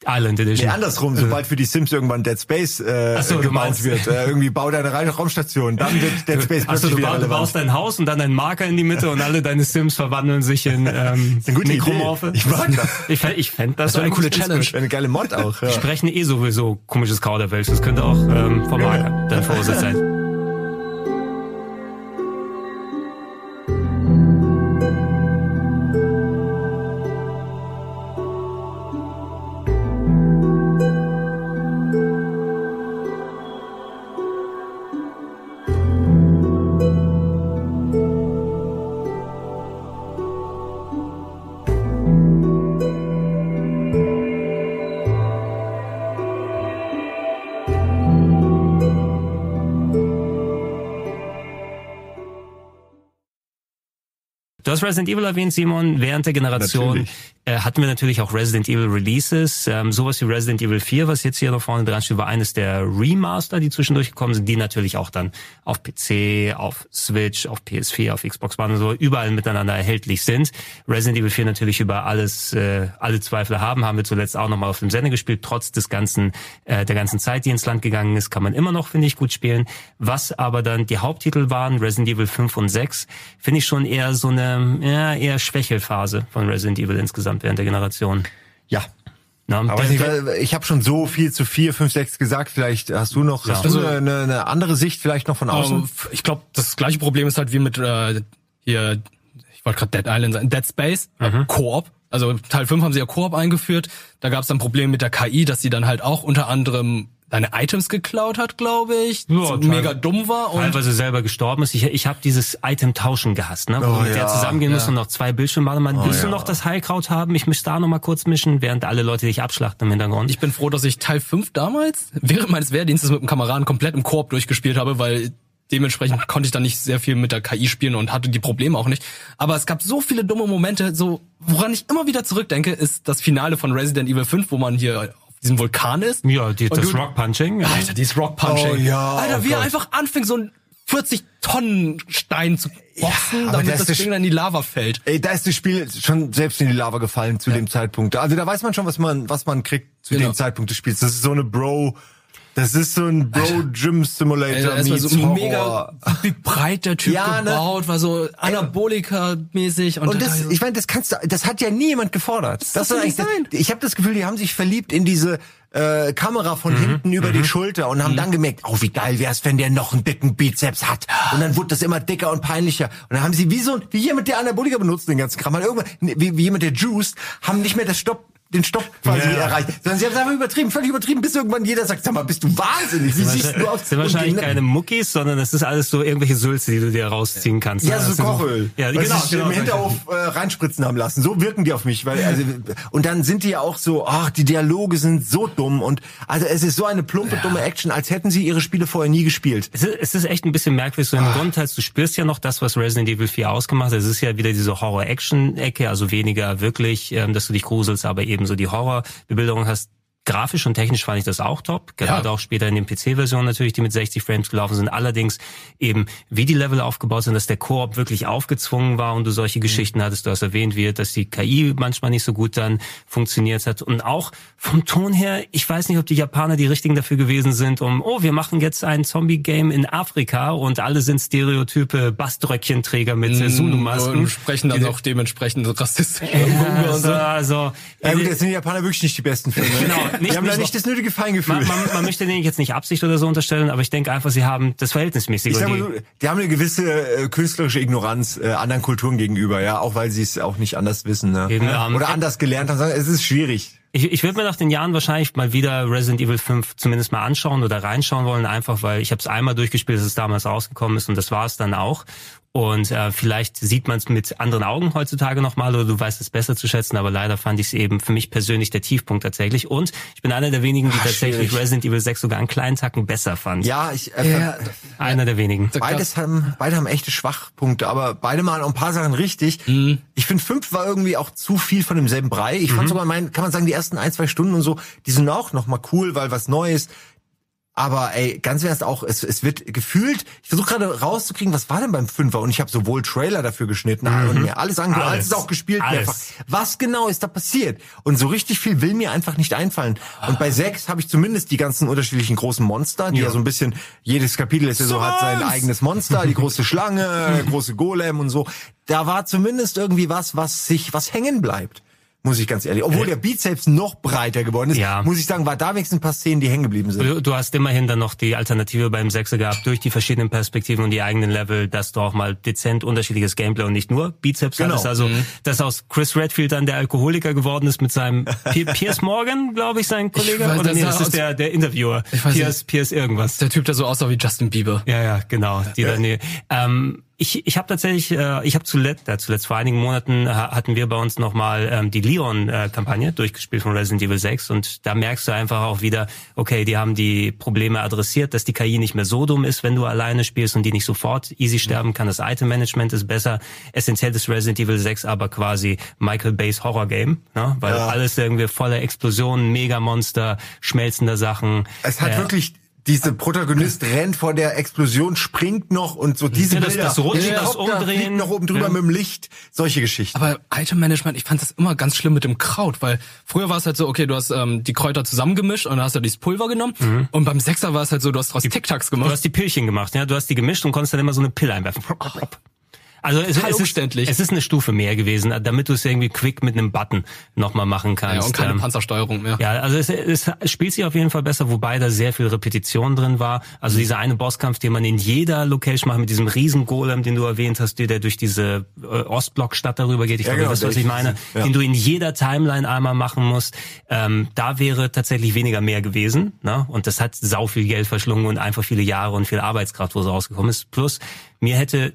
Island Edition. Nee, andersrum, sobald für die Sims irgendwann Dead Space äh, so, gebaut wird. Äh, irgendwie bau deine reine Raumstation, dann wird Dead Space Achso, du, baust, du baust dein Haus und dann einen Marker in die Mitte und alle deine Sims verwandeln sich in ähm, Mikromorphe. Ich mag das. Ich, ich fände das, das so eine coole Challenge. Eine geile Mod auch. Ja. Sprechen eh sowieso komisches Kauderwelsch. Das könnte auch ähm, vom Marker ja. dann verursacht sein. Du hast Resident Evil erwähnt, Simon. Während der Generation Natürlich äh, hatten wir natürlich auch Resident Evil Releases. Ähm, sowas wie Resident Evil 4, was jetzt hier noch vorne dran steht, war eines der Remaster, die zwischendurch gekommen sind, die natürlich auch dann auf PC, auf Switch, auf PS4, auf Xbox One und so überall miteinander erhältlich sind. Resident Evil 4 natürlich über alles, äh, alle Zweifel haben, haben wir zuletzt auch nochmal auf dem Sender gespielt. Trotz des ganzen, äh, der ganzen Zeit, die ins Land gegangen ist, kann man immer noch, finde ich, gut spielen. Was aber dann die Haupttitel waren, Resident Evil 5 und 6, finde ich schon eher so eine, ja, eher Schwächelphase von Resident Evil insgesamt insgesamt während der Generation. Ja. Na, aber ich, ich habe schon so viel zu vier, fünf, sechs gesagt. Vielleicht hast du noch ja. hast du also, eine, eine, andere Sicht vielleicht noch von außen? Ich glaube, das gleiche Problem ist halt wie mit äh, hier, ich wollte gerade Dead Island sagen, Dead Space, mhm. Koop. Also Teil 5 haben sie ja Koop eingeführt. Da gab es dann Probleme mit der KI, dass sie dann halt auch unter anderem deine Items geklaut hat, glaube ich. Ja, mega dumm war und teilweise selber gestorben ist. Ich, ich habe dieses Item-Tauschen gehasst, ne? Wo oh, mit ja, der zusammengehen ja. müssen und noch zwei Bildschirme machen. Man, oh, willst ja. du noch das Heilkraut haben? Ich müsste da noch mal kurz mischen, während alle Leute dich abschlachten im Hintergrund. Ich bin froh, dass ich Teil 5 damals während meines Wehrdienstes mit einem Kameraden komplett im Koop durchgespielt habe, weil dementsprechend konnte ich dann nicht sehr viel mit der KI spielen und hatte die Probleme auch nicht. Aber es gab so viele dumme Momente, so woran ich immer wieder zurückdenke, ist das Finale von Resident Evil 5, wo man hier diesem Vulkan ist. Ja, die, das Rock Punching. Alter, dieses Rock Punching. Oh, ja, Alter, oh wie er einfach anfängt, so ein 40 Tonnen Stein zu boxen, ja, damit das, das Ding dann in die Lava fällt. Ey, da ist das Spiel schon selbst in die Lava gefallen zu ja. dem Zeitpunkt. Also da weiß man schon, was man, was man kriegt zu genau. dem Zeitpunkt des Spiels. Das ist so eine Bro, das ist so ein Bro-Gym-Simulator Alter, meets so mega wie breit der Typ ja, ne? gebaut, war so Anabolika-mäßig. Und, und das, ich meine, das kannst du, das hat ja nie jemand gefordert. Das, das soll nicht sein. Ich habe das Gefühl, die haben sich verliebt in diese äh, Kamera von mhm. hinten über mhm. die Schulter und haben mhm. dann gemerkt, oh, wie geil wär's, wenn der noch einen dicken Bizeps hat. Und dann wurde das immer dicker und peinlicher. Und dann haben sie wie so, wie jemand, der Anabolika benutzt, den ganzen Kram, irgendwann, wie, wie jemand, der juiced, haben nicht mehr das Stopp den Stopp quasi ja. erreicht, sondern sie haben es einfach übertrieben, völlig übertrieben, bis irgendwann jeder sagt, sag mal, bist du wahnsinnig? Wie siehst du aus? Das sind wahrscheinlich keine Muckis, sondern das ist alles so irgendwelche Sülze, die du dir rausziehen kannst. Ja, so Kochöl. Ja, genau. Was genau. im Hinterhof äh, reinspritzen haben lassen. So wirken die auf mich, weil also und dann sind die ja auch so, ach, die Dialoge sind so dumm und also es ist so eine plumpe ja. dumme Action, als hätten sie ihre Spiele vorher nie gespielt. Es ist, es ist echt ein bisschen merkwürdig so im ah. Grundteil, du spürst ja noch das, was Resident Evil 4 ausgemacht hat. Es ist ja wieder diese Horror-Action-Ecke, also weniger wirklich, ähm, dass du dich gruselst, aber eben so die Horror Bebilderung hast, Grafisch und technisch fand ich das auch top. Gerade ja. auch später in den PC-Versionen natürlich, die mit 60 Frames gelaufen sind. Allerdings eben, wie die Level aufgebaut sind, dass der Koop wirklich aufgezwungen war und du solche mhm. Geschichten hattest. Du hast erwähnt, wie, dass die KI manchmal nicht so gut dann funktioniert hat. Und auch vom Ton her, ich weiß nicht, ob die Japaner die richtigen dafür gewesen sind, um, oh, wir machen jetzt ein Zombie-Game in Afrika und alle sind Stereotype Baströckchenträger mit mm, Zulu-Masken. Und sprechen dann auch dementsprechend rassistisch. Ja, also, also, ja gut, jetzt sind die Japaner wirklich nicht die besten Filme. Genau nicht, die haben da nicht das nötige Feingefühl. Man, man, man möchte denen jetzt nicht Absicht oder so unterstellen, aber ich denke einfach, sie haben das verhältnismäßig. Ich sag mal so, die haben eine gewisse äh, künstlerische Ignoranz äh, anderen Kulturen gegenüber, ja, auch weil sie es auch nicht anders wissen, ne? Eben, ähm, oder anders gelernt haben. Es ist schwierig. Ich, ich würde mir nach den Jahren wahrscheinlich mal wieder Resident Evil 5 zumindest mal anschauen oder reinschauen wollen, einfach weil ich habe es einmal durchgespielt, dass es damals rausgekommen ist und das war es dann auch. Und äh, vielleicht sieht man es mit anderen Augen heutzutage nochmal oder du weißt es besser zu schätzen, aber leider fand ich es eben für mich persönlich der Tiefpunkt tatsächlich. Und ich bin einer der wenigen, die Ach, tatsächlich schwierig. Resident Evil 6 sogar einen kleinen Tacken besser fand. Ja, ich äh, ja, einer der wenigen. Beides haben, beide haben echte Schwachpunkte, aber beide machen auch ein paar Sachen richtig. Mhm. Ich finde, 5 war irgendwie auch zu viel von demselben Brei. Ich mhm. fand sogar mein, kann man sagen, die ersten ein, zwei Stunden und so, die sind auch nochmal cool, weil was Neues. Aber ey, ganz ernst auch, es, es wird gefühlt, ich versuche gerade rauszukriegen, was war denn beim Fünfer? Und ich habe sowohl Trailer dafür geschnitten mhm. und mir alles angehört, alles ist auch gespielt alles. mehrfach. Was genau ist da passiert? Und so richtig viel will mir einfach nicht einfallen. Und bei sechs habe ich zumindest die ganzen unterschiedlichen großen Monster, die ja, ja so ein bisschen, jedes Kapitel ist ja so, hat sein eigenes Monster, die große Schlange, große Golem und so. Da war zumindest irgendwie was, was sich, was hängen bleibt muss ich ganz ehrlich. Obwohl äh, der Bizeps noch breiter geworden ist, ja. muss ich sagen, war da wenigstens ein paar Szenen, die hängen geblieben sind. Du, du, hast immerhin dann noch die Alternative beim Sechser gehabt, durch die verschiedenen Perspektiven und die eigenen Level, dass du auch mal dezent unterschiedliches Gameplay und nicht nur Bizeps genau. hattest. Also, mhm. dass aus Chris Redfield dann der Alkoholiker geworden ist mit seinem Piers Morgan, glaube ich, sein Kollege. Weiß, Oder nee, das ist der, der Interviewer. Ich weiß Piers, Piers irgendwas. Der Typ, der so aussah wie Justin Bieber. Ja, ja, genau. Die ja. Dann, nee. ähm, ich, ich habe tatsächlich, äh, ich habe zuletzt, äh, zuletzt vor einigen Monaten äh, hatten wir bei uns nochmal ähm, die Leon-Kampagne äh, durchgespielt von Resident Evil 6 und da merkst du einfach auch wieder, okay, die haben die Probleme adressiert, dass die KI nicht mehr so dumm ist, wenn du alleine spielst und die nicht sofort easy sterben kann. Das Item-Management ist besser. Essentiell ist Resident Evil 6 aber quasi Michael Bay's Horror-Game, ne? weil ja. alles irgendwie voller Explosionen, Megamonster, schmelzender Sachen. Es hat äh, wirklich diese Protagonist rennt vor der Explosion, springt noch und so diese ja, das, Bilder, das Rutschen, das Umdrehen, noch oben drüber ja. mit dem Licht, solche Geschichten. Aber Item Management, ich fand das immer ganz schlimm mit dem Kraut, weil früher war es halt so, okay, du hast ähm, die Kräuter zusammengemischt und dann hast du dieses Pulver genommen mhm. und beim Sechser war es halt so, du hast draus Tic-Tacs gemacht. Du hast die Pillchen gemacht, ja, du hast die gemischt und konntest dann immer so eine Pille einwerfen. Also es, es, ist, es ist eine Stufe mehr gewesen, damit du es irgendwie quick mit einem Button nochmal machen kannst. Ja, und keine ähm, Panzersteuerung mehr. Ja, also es, es spielt sich auf jeden Fall besser, wobei da sehr viel Repetition drin war. Also dieser eine Bosskampf, den man in jeder Location macht, mit diesem riesen Golem, den du erwähnt hast, der durch diese äh, Ostblockstadt darüber geht, ich ja, glaube, genau, das, was ich meine, ja. den du in jeder Timeline einmal machen musst, ähm, da wäre tatsächlich weniger mehr gewesen. Ne? Und das hat sau viel Geld verschlungen und einfach viele Jahre und viel Arbeitskraft, wo es rausgekommen ist. Plus, mir hätte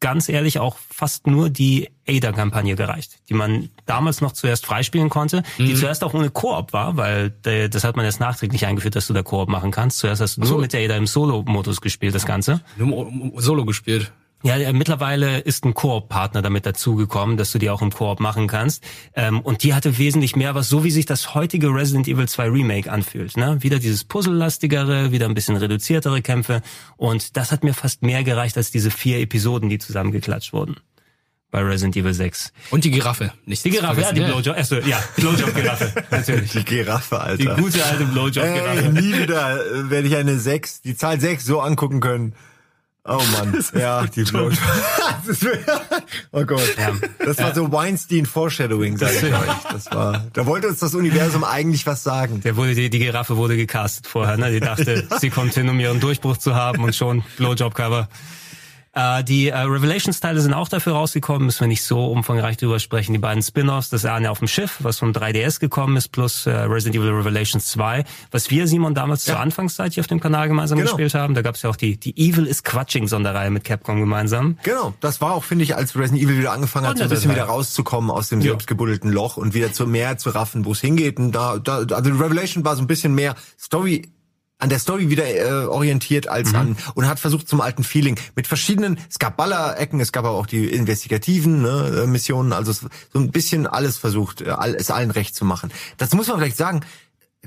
ganz ehrlich auch fast nur die Ada-Kampagne gereicht, die man damals noch zuerst freispielen konnte, die mhm. zuerst auch ohne Koop war, weil das hat man erst nachträglich eingeführt, dass du da Koop machen kannst. Zuerst hast du nur so. mit der Ada im Solo-Modus gespielt, das Ganze. Nur Solo gespielt. Ja, mittlerweile ist ein Koop-Partner damit dazugekommen, dass du die auch im Koop machen kannst. Ähm, und die hatte wesentlich mehr was, so wie sich das heutige Resident Evil 2 Remake anfühlt. Ne? Wieder dieses Puzzle-lastigere, wieder ein bisschen reduziertere Kämpfe. Und das hat mir fast mehr gereicht als diese vier Episoden, die zusammengeklatscht wurden bei Resident Evil 6. Und die Giraffe, nicht Die Giraffe, ja, die Blowjob, achso, ja, Blowjob-Giraffe, natürlich. Die Giraffe, Alter. Die gute alte Blowjob-Giraffe. Ey, nie wieder äh, werde ich eine 6, die Zahl 6 so angucken können. Oh Mann, ja, die Blowjob. oh Gott. Ja. Das war so Weinstein Foreshadowing, sag ich euch. Das war, da wollte uns das Universum eigentlich was sagen. Der wurde, die, die Giraffe wurde gecastet vorher, ne? Die dachte, ja. sie kommt hin, um ihren Durchbruch zu haben und schon Blowjob-Cover. Äh, die äh, Revelations-Teile sind auch dafür rausgekommen, müssen wir nicht so umfangreich drüber sprechen. Die beiden Spin-offs, das eine auf dem Schiff, was vom 3DS gekommen ist, plus äh, Resident Evil Revelations 2, was wir, Simon, damals ja. zur Anfangszeit hier auf dem Kanal gemeinsam genau. gespielt haben. Da gab es ja auch die, die Evil is Quatsching-Sonderreihe mit Capcom gemeinsam. Genau, das war auch, finde ich, als Resident Evil wieder angefangen hat, so ein bisschen wieder rauszukommen aus dem ja. selbstgebuddelten Loch und wieder zu mehr zu raffen, wo es hingeht. Und da, da, also Revelation war so ein bisschen mehr Story an der Story wieder äh, orientiert als mhm. an und hat versucht zum alten Feeling mit verschiedenen es gab Ballerecken es gab aber auch die investigativen ne, äh, Missionen also so ein bisschen alles versucht äh, es allen recht zu machen das muss man vielleicht sagen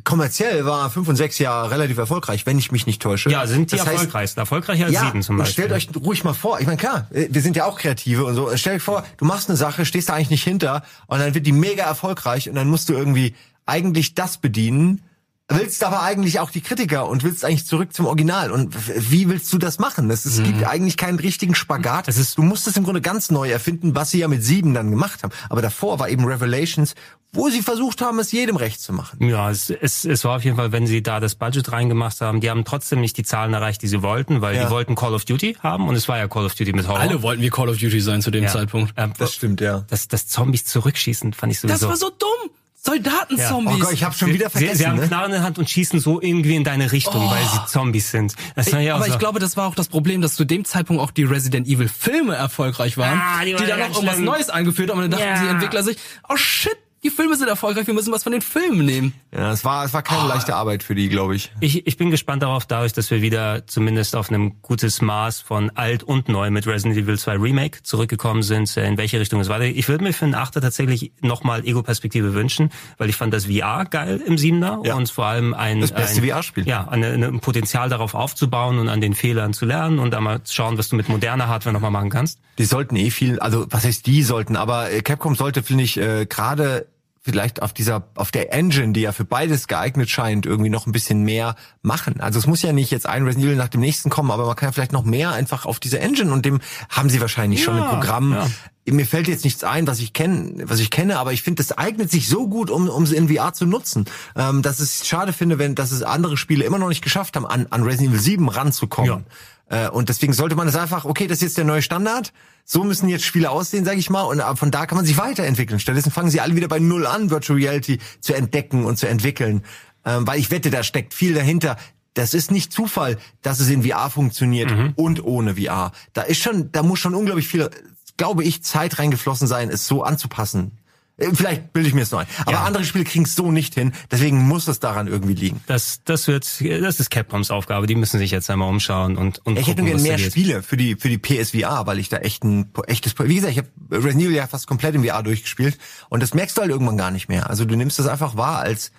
kommerziell war 5 und 6 ja relativ erfolgreich, wenn ich mich nicht täusche. Ja, sind die das erfolgreichsten. Erfolgreicher als ja, 7 zum Beispiel. stellt euch ruhig mal vor, ich meine klar, äh, wir sind ja auch Kreative und so. Stellt euch vor, du machst eine Sache, stehst da eigentlich nicht hinter und dann wird die mega erfolgreich und dann musst du irgendwie eigentlich das bedienen, willst aber eigentlich auch die Kritiker und willst eigentlich zurück zum Original. Und wie willst du das machen? Es, es mhm. gibt eigentlich keinen richtigen Spagat. Es ist, du musst es im Grunde ganz neu erfinden, was sie ja mit sieben dann gemacht haben. Aber davor war eben Revelations, wo sie versucht haben, es jedem recht zu machen. Ja, es, es, es war auf jeden Fall, wenn sie da das Budget reingemacht haben, die haben trotzdem nicht die Zahlen erreicht, die sie wollten, weil ja. die wollten Call of Duty haben und es war ja Call of Duty mit Horror. Alle wollten wie Call of Duty sein zu dem ja. Zeitpunkt. Ähm, das stimmt, ja. Das, das Zombies zurückschießen fand ich sowieso. Das war so dumm! Soldatenzombies. Ja. Oh Gott, ich habe schon wieder vergessen. Sie, sie haben ne? Knarren in der Hand und schießen so irgendwie in deine Richtung, oh. weil sie Zombies sind. Das war ja aber so. ich glaube, das war auch das Problem, dass zu dem Zeitpunkt auch die Resident Evil Filme erfolgreich waren, ah, die, die dann noch irgendwas Neues eingeführt haben und dann dachten ja. die Entwickler sich, oh shit, die Filme sind erfolgreich, wir müssen was von den Filmen nehmen. Ja, es war, es war keine oh. leichte Arbeit für die, glaube ich. ich. Ich bin gespannt darauf, dadurch, dass wir wieder zumindest auf einem gutes Maß von alt und neu mit Resident Evil 2 Remake zurückgekommen sind, in welche Richtung es weitergeht. Ich würde mir für den Achter tatsächlich nochmal Ego-Perspektive wünschen, weil ich fand das VR geil im Siebener ja. und vor allem ein... Das beste VR-Spiel. Ja, ein, ein Potenzial darauf aufzubauen und an den Fehlern zu lernen und einmal schauen, was du mit moderner Hardware nochmal machen kannst. Die sollten eh viel, also was heißt die sollten, aber äh, Capcom sollte, finde ich, äh, gerade vielleicht auf dieser, auf der Engine, die ja für beides geeignet scheint, irgendwie noch ein bisschen mehr machen. Also es muss ja nicht jetzt ein Resident Evil nach dem nächsten kommen, aber man kann ja vielleicht noch mehr einfach auf diese Engine und dem haben sie wahrscheinlich ja, schon ein Programm. Ja. Mir fällt jetzt nichts ein, was ich kenne, was ich kenne, aber ich finde, das eignet sich so gut, um, um sie in VR zu nutzen, ähm, dass ich schade finde, wenn, dass es andere Spiele immer noch nicht geschafft haben, an, an Resident Evil 7 ranzukommen. Ja. Äh, und deswegen sollte man es einfach, okay, das ist jetzt der neue Standard so müssen jetzt Spiele aussehen, sage ich mal, und von da kann man sich weiterentwickeln. Stattdessen fangen sie alle wieder bei Null an, Virtual Reality zu entdecken und zu entwickeln. Ähm, weil ich wette, da steckt viel dahinter. Das ist nicht Zufall, dass es in VR funktioniert mhm. und ohne VR. Da ist schon, da muss schon unglaublich viel, glaube ich, Zeit reingeflossen sein, es so anzupassen. Äh, vielleicht bilde ich mir es neu. Aber ja. andere Spiele kriegen es so nicht hin. Deswegen muss es daran irgendwie liegen. Das, das wird, das ist Capcoms Aufgabe. Die müssen sich jetzt einmal umschauen und, und Ich gucken, hätte gerne mehr Spiele für die, für die PSVR, weil ich da echt ein echtes, wie gesagt, ich habe Resident Evil ja fast komplett im VR durchgespielt und das merkst du halt irgendwann gar nicht mehr. Also du nimmst das einfach wahr als,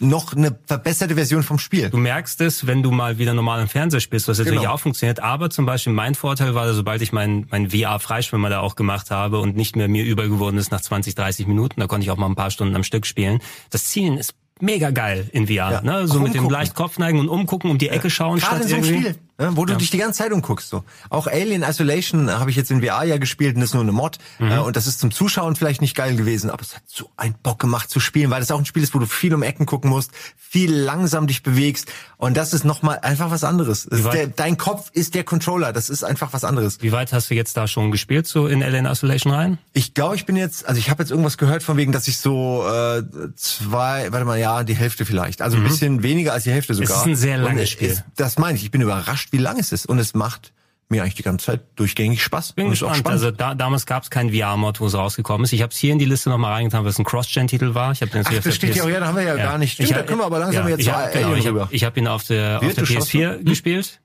noch eine verbesserte Version vom Spiel. Du merkst es, wenn du mal wieder normal im Fernseher spielst, was natürlich genau. auch funktioniert. Aber zum Beispiel mein Vorteil war, sobald ich mein, mein VR-Freischwimmer da auch gemacht habe und nicht mehr mir übergeworden ist nach 20, 30 Minuten, da konnte ich auch mal ein paar Stunden am Stück spielen. Das Zielen ist mega geil in VR, ja. ne? So mit dem leicht Kopfneigen und umgucken, um die Ecke schauen. Gerade in so einem Spiel, ne? wo du ja. dich die ganze Zeit umguckst. So. Auch Alien Isolation habe ich jetzt in VR ja gespielt und das ist nur eine Mod. Mhm. Äh, und das ist zum Zuschauen vielleicht nicht geil gewesen, aber es hat so einen Bock gemacht zu spielen, weil das auch ein Spiel ist, wo du viel um Ecken gucken musst, viel langsam dich bewegst. Und das ist nochmal einfach was anderes. Der, dein Kopf ist der Controller, das ist einfach was anderes. Wie weit hast du jetzt da schon gespielt, so in Alien Isolation rein? Ich glaube, ich bin jetzt, also ich habe jetzt irgendwas gehört von wegen, dass ich so äh, zwei, warte mal, ja, die Hälfte vielleicht. Also mhm. ein bisschen weniger als die Hälfte sogar. Es ist ein sehr langes Spiel. Ist, das meine ich. Ich bin überrascht, wie lang es ist. Und es macht mir eigentlich die ganze Zeit durchgängig Spaß. Bin gespannt. Also da, damals gab es keinen VR-Mod, wo es rausgekommen ist. Ich habe es hier in die Liste nochmal reingetan, weil es ein Cross-Gen-Titel war. Ich hab den Ach, das steht ja auch, ja, da haben wir ja, ja. gar nicht. Stimmt, ich, da können wir aber langsam ja, jetzt ich hab, genau, ich hab, ich hab ihn auf der, auf der PS4 gespielt.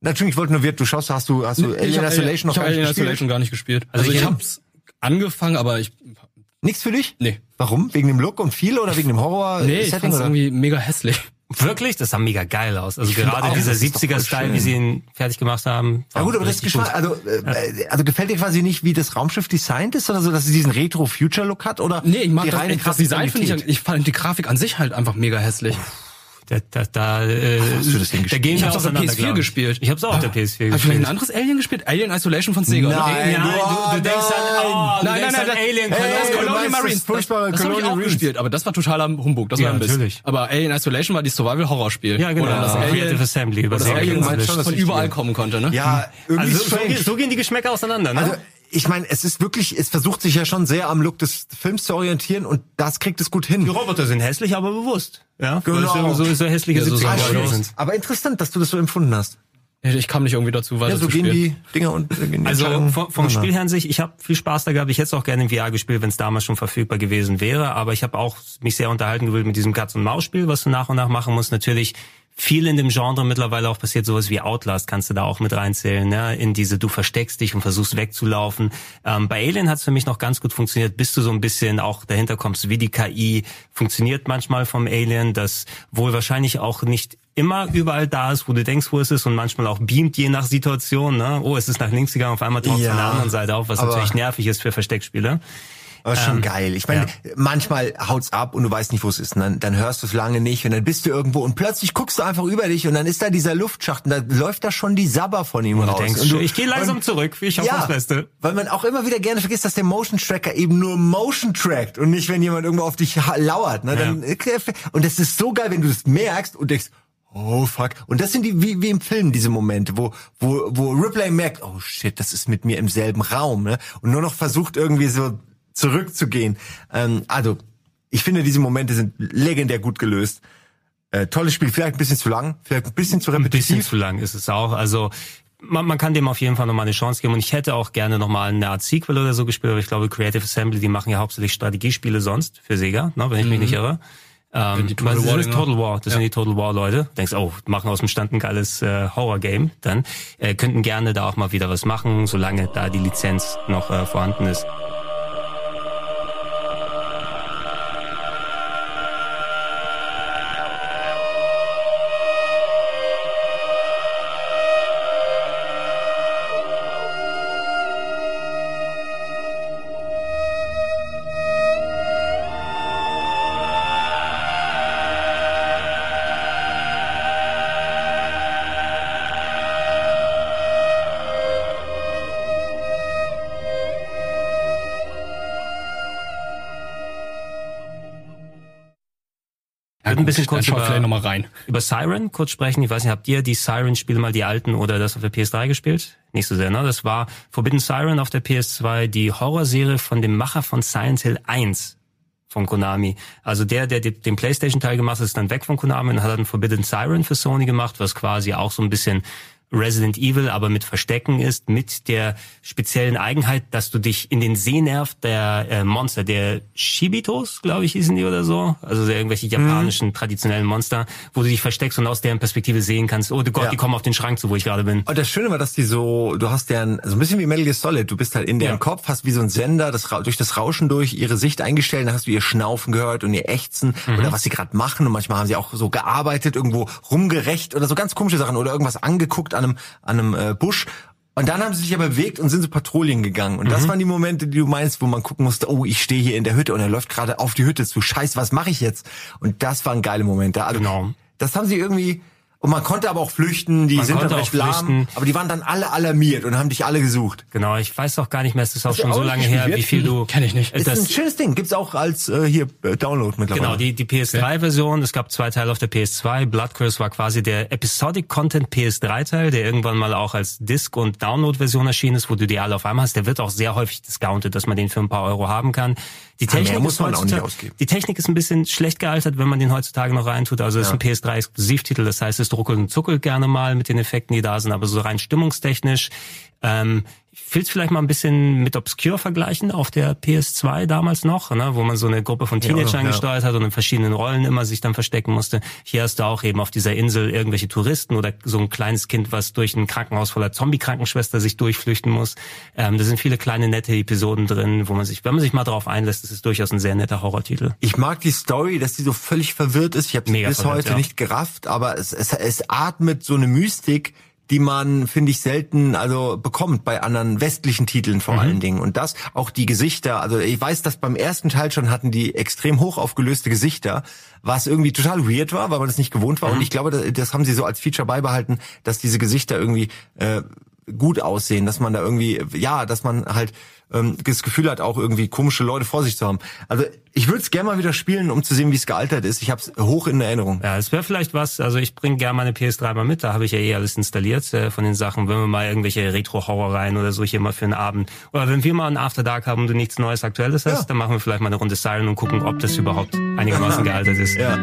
Natürlich, ich wollte nur Wirt, du schaust, hast du, hast du Alien ich Isolation noch ich gar nicht Alien gespielt? Isolation gar nicht gespielt. Also, also ich hab's angefangen, aber ich Nichts für dich? Nee. Warum? Wegen dem Look und viel oder wegen dem Horror? Nee, ich fand's oder? irgendwie mega hässlich. Wirklich? Das sah mega geil aus. Also ich gerade dieser 70er-Style, wie sie ihn fertig gemacht haben. Ja gut, aber das gefällt, also, äh, also gefällt dir quasi nicht, wie das Raumschiff designt ist oder so, dass es diesen Retro-Future-Look hat? Oder nee, ich mag die das, reine das Design finde ich, ich fand die Grafik an sich halt einfach mega hässlich. Da, da, da, äh, hast du das denn gespielt? Da gehen ich hab's auf der PS4 gespielt. Ich hab's auch auf der PS4 gespielt. Hast du vielleicht ein anderes Alien gespielt? Alien Isolation von Sega? Nein, nein, du, du denkst an, oh, du nein, denkst nein, an Alien hey, Colonial Marines. Das, das habe ich auch gespielt, aber das war totaler Humbug. Das ja, war ein Biss. natürlich. Aber Alien Isolation war die Survival-Horror-Spiel. Ja, genau. Oder das Alien, Assembly. Über das Alien von überall kommen konnte, ne? Ja, irgendwie also, so, gehen die Geschmäcker auseinander, ne? Ich meine, es ist wirklich, es versucht sich ja schon sehr am Look des Films zu orientieren und das kriegt es gut hin. Die Roboter sind hässlich, aber bewusst. Ja, genau. So, so hässliche ja, so sind. Aber interessant, dass du das so empfunden hast. Ich kam nicht irgendwie dazu, weil ja, so gehen die Dinger und äh, gehen die Also vom, vom Spiel her an sich, ich habe viel Spaß da gehabt. Ich hätte es auch gerne in VR gespielt, wenn es damals schon verfügbar gewesen wäre. Aber ich habe auch mich sehr unterhalten gefühlt mit diesem Katz- und Maus-Spiel, was du nach und nach machen musst. Natürlich viel in dem Genre mittlerweile auch passiert, sowas wie Outlast kannst du da auch mit reinzählen, ne? in diese, du versteckst dich und versuchst wegzulaufen. Ähm, bei Alien hat es für mich noch ganz gut funktioniert, bis du so ein bisschen auch dahinter kommst, wie die KI funktioniert manchmal vom Alien, das wohl wahrscheinlich auch nicht immer überall da ist, wo du denkst, wo es ist und manchmal auch beamt, je nach Situation. Ne? Oh, es ist nach links gegangen, auf einmal taucht es ja, von der anderen Seite auf, was natürlich nervig ist für Versteckspiele. Aber schon ähm, geil. Ich meine, ja. manchmal haut's ab und du weißt nicht, wo es ist. Und dann, dann hörst du es lange nicht und dann bist du irgendwo und plötzlich guckst du einfach über dich und dann ist da dieser Luftschacht und da läuft da schon die Sabber von ihm und raus. Denkst, und du, ich gehe langsam und, zurück, ich hoffe ja, das Beste. Weil man auch immer wieder gerne vergisst, dass der Motion Tracker eben nur Motion trackt und nicht, wenn jemand irgendwo auf dich lauert. Ne? Dann, ja. Und das ist so geil, wenn du das merkst und denkst, Oh fuck. Und das sind die wie, wie im Film diese Momente, wo wo wo Ripley merkt, oh shit, das ist mit mir im selben Raum, ne? Und nur noch versucht irgendwie so zurückzugehen. Ähm, also, ich finde, diese Momente sind legendär gut gelöst. Äh, tolles Spiel, vielleicht ein bisschen zu lang, vielleicht ein bisschen zu repetitiv. Ein bisschen zu lang ist es auch. Also man, man kann dem auf jeden Fall nochmal eine Chance geben und ich hätte auch gerne nochmal eine Art Sequel oder so gespielt, aber ich glaube Creative Assembly, die machen ja hauptsächlich Strategiespiele sonst für Sega, ne, wenn ich mich mhm. nicht irre. Ähm, die Total, War, ist Total War, das ja. sind die Total War Leute. Denkst, oh, machen aus dem Stand ein geiles äh, Horror-Game. Dann äh, könnten gerne da auch mal wieder was machen, solange da die Lizenz noch äh, vorhanden ist. Ein bisschen kurz über, vielleicht noch mal rein. über Siren kurz sprechen. Ich weiß nicht, habt ihr die Siren-Spiele mal die alten oder das auf der PS3 gespielt? Nicht so sehr, ne? Das war Forbidden Siren auf der PS2, die Horrorserie von dem Macher von Silent Hill 1 von Konami. Also der, der den PlayStation-Teil gemacht hat, ist dann weg von Konami und hat dann Forbidden Siren für Sony gemacht, was quasi auch so ein bisschen Resident Evil aber mit Verstecken ist, mit der speziellen Eigenheit, dass du dich in den Sehnerv der äh, Monster, der Shibitos, glaube ich, hießen die oder so, also irgendwelche japanischen mhm. traditionellen Monster, wo du dich versteckst und aus deren Perspektive sehen kannst, oh Gott, ja. die kommen auf den Schrank zu, wo ich gerade bin. Und das Schöne war, dass die so, du hast deren, so ein bisschen wie Metal Gear Solid, du bist halt in deren ja. Kopf, hast wie so ein Sender, das durch das Rauschen durch ihre Sicht eingestellt, dann hast du ihr Schnaufen gehört und ihr Ächzen mhm. oder was sie gerade machen und manchmal haben sie auch so gearbeitet, irgendwo rumgerecht oder so ganz komische Sachen oder irgendwas angeguckt an einem, an einem äh, Busch. Und dann haben sie sich aber bewegt und sind so Patrouillen gegangen. Und mhm. das waren die Momente, die du meinst, wo man gucken musste, oh, ich stehe hier in der Hütte und er läuft gerade auf die Hütte zu. Scheiß, was mache ich jetzt? Und das waren geile Momente. Also, genau. Das haben sie irgendwie, und man konnte aber auch flüchten, die man sind dann recht lahm, aber die waren dann alle alarmiert und haben dich alle gesucht. Genau, ich weiß auch gar nicht mehr, es ist auch schon so lange her, wie viel du... Kenn ich nicht. Ist das, ein schönes Ding, gibt's auch als äh, hier äh, Download mittlerweile. Genau, die, die PS3-Version, es gab zwei Teile auf der PS2, Blood Curse war quasi der Episodic Content PS3-Teil, der irgendwann mal auch als Disc- und Download-Version erschienen ist, wo du die alle auf einmal hast. Der wird auch sehr häufig discounted, dass man den für ein paar Euro haben kann. Die Technik, muss man auch nicht ausgeben. die Technik ist ein bisschen schlecht gealtert, wenn man den heutzutage noch reintut. Also es ja. ist ein PS3-Exklusivtitel, das heißt, es ruckelt und zuckelt gerne mal mit den Effekten, die da sind, aber so rein stimmungstechnisch ähm, ich will es vielleicht mal ein bisschen mit Obscure vergleichen auf der PS2 damals noch, ne, wo man so eine Gruppe von Teenagern ja, gesteuert hat und in verschiedenen Rollen immer sich dann verstecken musste. Hier hast du auch eben auf dieser Insel irgendwelche Touristen oder so ein kleines Kind, was durch ein Krankenhaus voller Zombie-Krankenschwester sich durchflüchten muss. Ähm, da sind viele kleine nette Episoden drin, wo man sich, wenn man sich mal darauf einlässt, ist es durchaus ein sehr netter Horrortitel. Ich mag die Story, dass die so völlig verwirrt ist. Ich habe bis verwirrt, heute ja. nicht gerafft, aber es, es, es atmet so eine Mystik, die man, finde ich, selten also bekommt bei anderen westlichen Titeln vor mhm. allen Dingen. Und das, auch die Gesichter, also ich weiß, dass beim ersten Teil schon hatten die extrem hoch aufgelöste Gesichter, was irgendwie total weird war, weil man das nicht gewohnt war. Mhm. Und ich glaube, das, das haben sie so als Feature beibehalten, dass diese Gesichter irgendwie äh, gut aussehen, dass man da irgendwie, ja, dass man halt ähm, das Gefühl hat, auch irgendwie komische Leute vor sich zu haben. Also ich würde es gerne mal wieder spielen, um zu sehen, wie es gealtert ist. Ich habe es hoch in Erinnerung. Ja, es wäre vielleicht was, also ich bringe gerne meine PS3 mal mit, da habe ich ja eh alles installiert äh, von den Sachen, wenn wir mal irgendwelche Retro-Horror-Reihen oder so hier mal für einen Abend. Oder wenn wir mal ein After Dark haben und du nichts Neues Aktuelles hast, ja. dann machen wir vielleicht mal eine Runde Siren und gucken, ob das überhaupt einigermaßen gealtert ist. Ja.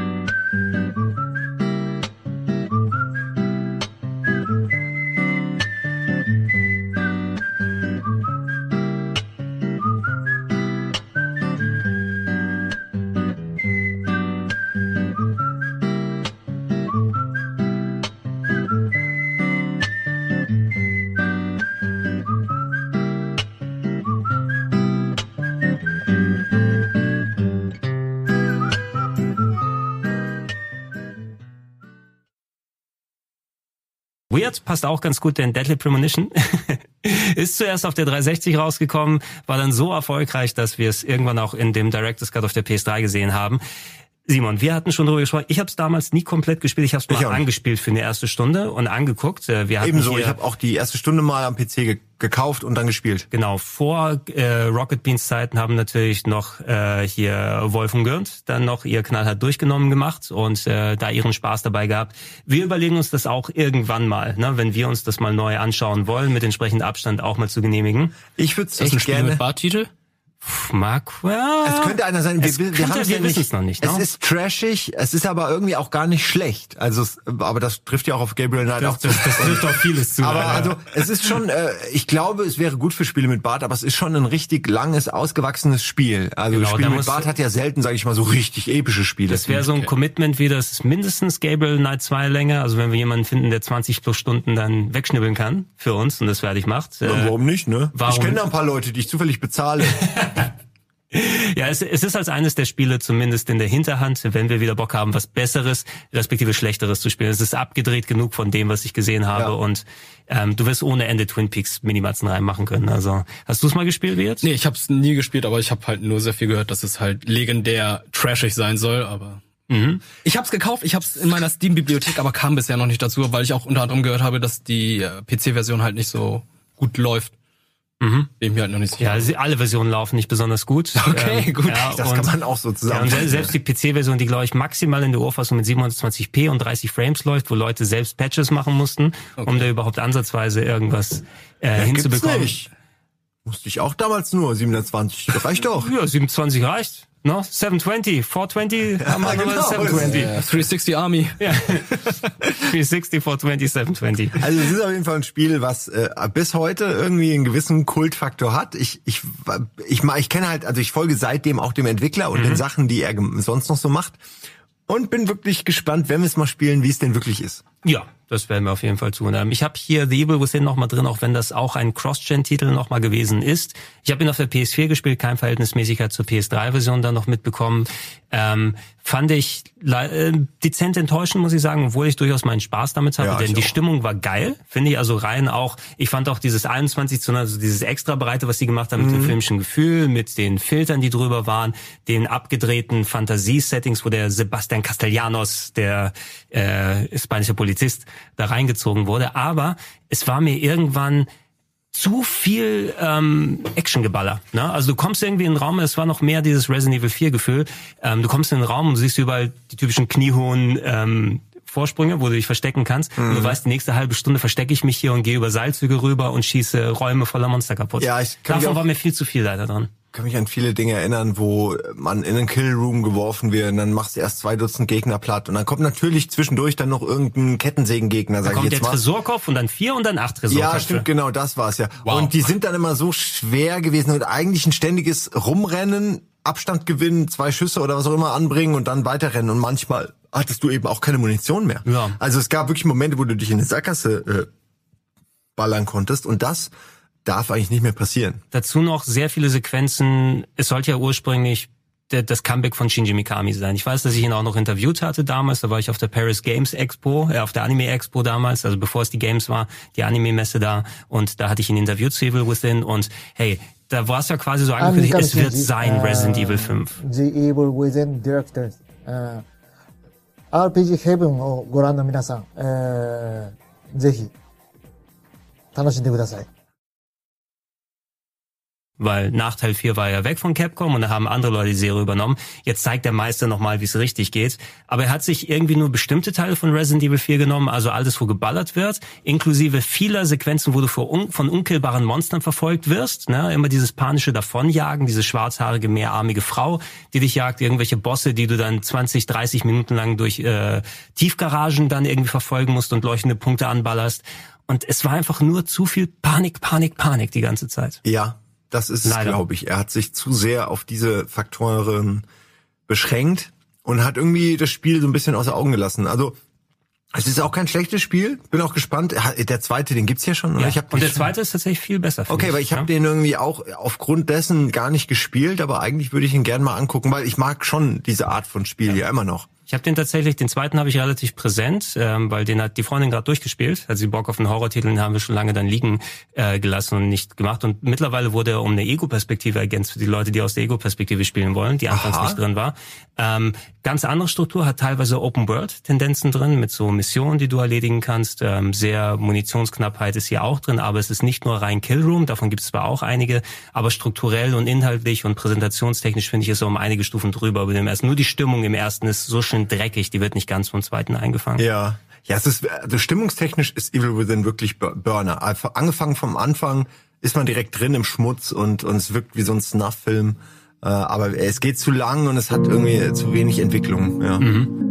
Weird passt auch ganz gut, denn Deadly Premonition ist zuerst auf der 360 rausgekommen, war dann so erfolgreich, dass wir es irgendwann auch in dem Director's Cut auf der PS3 gesehen haben. Simon, wir hatten schon darüber gesprochen. Ich habe es damals nie komplett gespielt. Ich habe es mal angespielt für eine erste Stunde und angeguckt. Äh, wir Ebenso, ich habe auch die erste Stunde mal am PC ge gekauft und dann gespielt. Genau, vor äh, Rocket Beans Zeiten haben natürlich noch äh, hier Wolf und Gürnt dann noch ihr knallhart durchgenommen gemacht und äh, da ihren Spaß dabei gehabt. Wir überlegen uns das auch irgendwann mal, ne, wenn wir uns das mal neu anschauen wollen, mit entsprechendem Abstand auch mal zu genehmigen. Ich würde es gerne... mit Bartitel? Ja. Es könnte einer sein. Wir, wir, wir haben es ja nicht. Es, noch nicht ne? es ist trashig, es ist aber irgendwie auch gar nicht schlecht. Also, aber das trifft ja auch auf Gabriel Knight das, auch zu. Das, das trifft auch vieles zu. Aber ja. also, es ist schon, äh, ich glaube, es wäre gut für Spiele mit Bart, aber es ist schon ein richtig langes, ausgewachsenes Spiel. Also genau, Spiele mit Bart hat ja selten, sage ich mal, so richtig epische Spiele. Das wäre so ein. Commitment wie das ist mindestens Gabriel Knight 2 Länge. Also wenn wir jemanden finden, der 20 plus Stunden dann wegschnibbeln kann für uns und das fertig macht. Äh, warum nicht, ne? Warum? Ich kenne da ein paar Leute, die ich zufällig bezahle. Ja, es, es ist als eines der Spiele zumindest in der Hinterhand, wenn wir wieder Bock haben, was Besseres, respektive Schlechteres zu spielen. Es ist abgedreht genug von dem, was ich gesehen habe ja. und ähm, du wirst ohne Ende Twin Peaks Minimatzen reinmachen können. Also hast du es mal gespielt wie jetzt? Nee, ich habe es nie gespielt, aber ich habe halt nur sehr viel gehört, dass es halt legendär trashig sein soll, aber Mhm. Ich habe es gekauft, ich habe es in meiner Steam-Bibliothek, aber kam bisher noch nicht dazu, weil ich auch unter anderem gehört habe, dass die äh, PC-Version halt nicht so gut läuft. Mhm. Bin mir halt noch nicht sicher. Ja, alle Versionen laufen nicht besonders gut. Okay, ähm, gut. Ja, das und, kann man auch so zusammen. Ja, und selbst die PC-Version, die glaube ich maximal in der Urfassung mit 720p und 30 Frames läuft, wo Leute selbst Patches machen mussten, okay. um da überhaupt ansatzweise irgendwas äh, ja, hinzubekommen. Musste ich auch damals nur 720. Reicht doch. Ja, 27 reicht. No, 720, 420, haben wir genau, 720. 360 Army. Ja. 360, 420, 720. Also es ist auf jeden Fall ein Spiel, was äh, bis heute irgendwie einen gewissen Kultfaktor hat. Ich, ich, ich, ich kenne halt, also ich folge seitdem auch dem Entwickler und mhm. den Sachen, die er sonst noch so macht. Und bin wirklich gespannt, wenn wir es mal spielen, wie es denn wirklich ist. Ja, das werden wir auf jeden Fall tun. Ähm, ich habe hier The Evil Within noch mal drin, auch wenn das auch ein Cross-Gen-Titel noch mal gewesen ist. Ich habe ihn auf der PS4 gespielt, kein Verhältnismäßigkeit zur PS3-Version dann noch mitbekommen. Ähm, fand ich äh, dezent enttäuschend, muss ich sagen, obwohl ich durchaus meinen Spaß damit hatte, ja, denn die auch. Stimmung war geil, finde ich, also rein auch, ich fand auch dieses 21 zu also dieses extra Breite, was sie gemacht haben mit dem mhm. filmischen Gefühl, mit den Filtern, die drüber waren, den abgedrehten Fantasie-Settings, wo der Sebastian Castellanos, der äh, spanische Polizist, da reingezogen wurde, aber es war mir irgendwann zu viel ähm, Actiongeballer. Ne? Also du kommst irgendwie in den Raum, es war noch mehr dieses Resident Evil 4 Gefühl. Ähm, du kommst in den Raum und siehst überall die typischen kniehohen ähm, Vorsprünge, wo du dich verstecken kannst. Mhm. Und du mhm. weißt, die nächste halbe Stunde verstecke ich mich hier und gehe über Seilzüge rüber und schieße Räume voller Monster kaputt. Ja, ich kann Davon war mir viel zu viel leider dran kann mich an viele Dinge erinnern, wo man in einen Killroom geworfen wird und dann machst du erst zwei Dutzend Gegner platt und dann kommt natürlich zwischendurch dann noch irgendein Kettensägengegner, sag ich jetzt der mal. Tresorkopf und dann vier und dann acht Tresorköpfe. Ja, stimmt, genau, das war's ja. Wow. Und die sind dann immer so schwer gewesen und eigentlich ein ständiges Rumrennen, Abstand gewinnen, zwei Schüsse oder was auch immer anbringen und dann weiterrennen und manchmal hattest du eben auch keine Munition mehr. Ja. Also es gab wirklich Momente, wo du dich in eine Sackgasse äh, ballern konntest und das darf eigentlich nicht mehr passieren. Dazu noch sehr viele Sequenzen. Es sollte ja ursprünglich das Comeback von Shinji Mikami sein. Ich weiß, dass ich ihn auch noch interviewt hatte damals. Da war ich auf der Paris Games Expo, äh, auf der Anime Expo damals, also bevor es die Games war, die Anime Messe da. Und da hatte ich ihn interviewt zu Evil Within. Und hey, da war es ja quasi so angekündigt, es wird sein uh, Resident Evil 5. The Evil Within Directors. Uh, RPG Heaven をご覧の皆さん、えー、ぜひ楽しんでください。 Weil nach Teil 4 war er weg von Capcom und da haben andere Leute die Serie übernommen. Jetzt zeigt der Meister nochmal, wie es richtig geht. Aber er hat sich irgendwie nur bestimmte Teile von Resident Evil 4 genommen, also alles, wo geballert wird, inklusive vieler Sequenzen, wo du von unkillbaren Monstern verfolgt wirst. Ne? Immer dieses panische Davonjagen, diese schwarzhaarige, mehrarmige Frau, die dich jagt, irgendwelche Bosse, die du dann 20, 30 Minuten lang durch äh, Tiefgaragen dann irgendwie verfolgen musst und leuchtende Punkte anballerst. Und es war einfach nur zu viel Panik, Panik, Panik die ganze Zeit. Ja, das ist es, glaube ich. Er hat sich zu sehr auf diese Faktoren beschränkt und hat irgendwie das Spiel so ein bisschen außer Augen gelassen. Also es ist auch kein schlechtes Spiel. Bin auch gespannt. Der zweite, den gibt's ja schon. Ja. Ich hab und der zweite ist tatsächlich viel besser. Okay, ich, weil ich ja? habe den irgendwie auch aufgrund dessen gar nicht gespielt, aber eigentlich würde ich ihn gern mal angucken, weil ich mag schon diese Art von Spiel ja, ja immer noch. Ich habe den tatsächlich, den zweiten habe ich relativ präsent, ähm, weil den hat die Freundin gerade durchgespielt. Also die Bock auf einen Horrortitel, den haben wir schon lange dann liegen äh, gelassen und nicht gemacht. Und mittlerweile wurde er um eine Ego-Perspektive ergänzt für die Leute, die aus der Ego-Perspektive spielen wollen, die anfangs Aha. nicht drin war. Ähm, ganz andere Struktur, hat teilweise Open-World-Tendenzen drin mit so Missionen, die du erledigen kannst. Ähm, sehr Munitionsknappheit ist hier auch drin, aber es ist nicht nur rein Killroom, davon gibt es zwar auch einige, aber strukturell und inhaltlich und präsentationstechnisch finde ich es so um einige Stufen drüber über dem ersten. Nur die Stimmung im ersten ist so schön dreckig, die wird nicht ganz vom zweiten eingefangen. Ja. Ja, es ist, also stimmungstechnisch ist Evil Within wirklich Burner. Angefangen vom Anfang ist man direkt drin im Schmutz und, und es wirkt wie so ein Snuff-Film. Äh, aber es geht zu lang und es hat irgendwie zu wenig Entwicklung, ja. Mhm.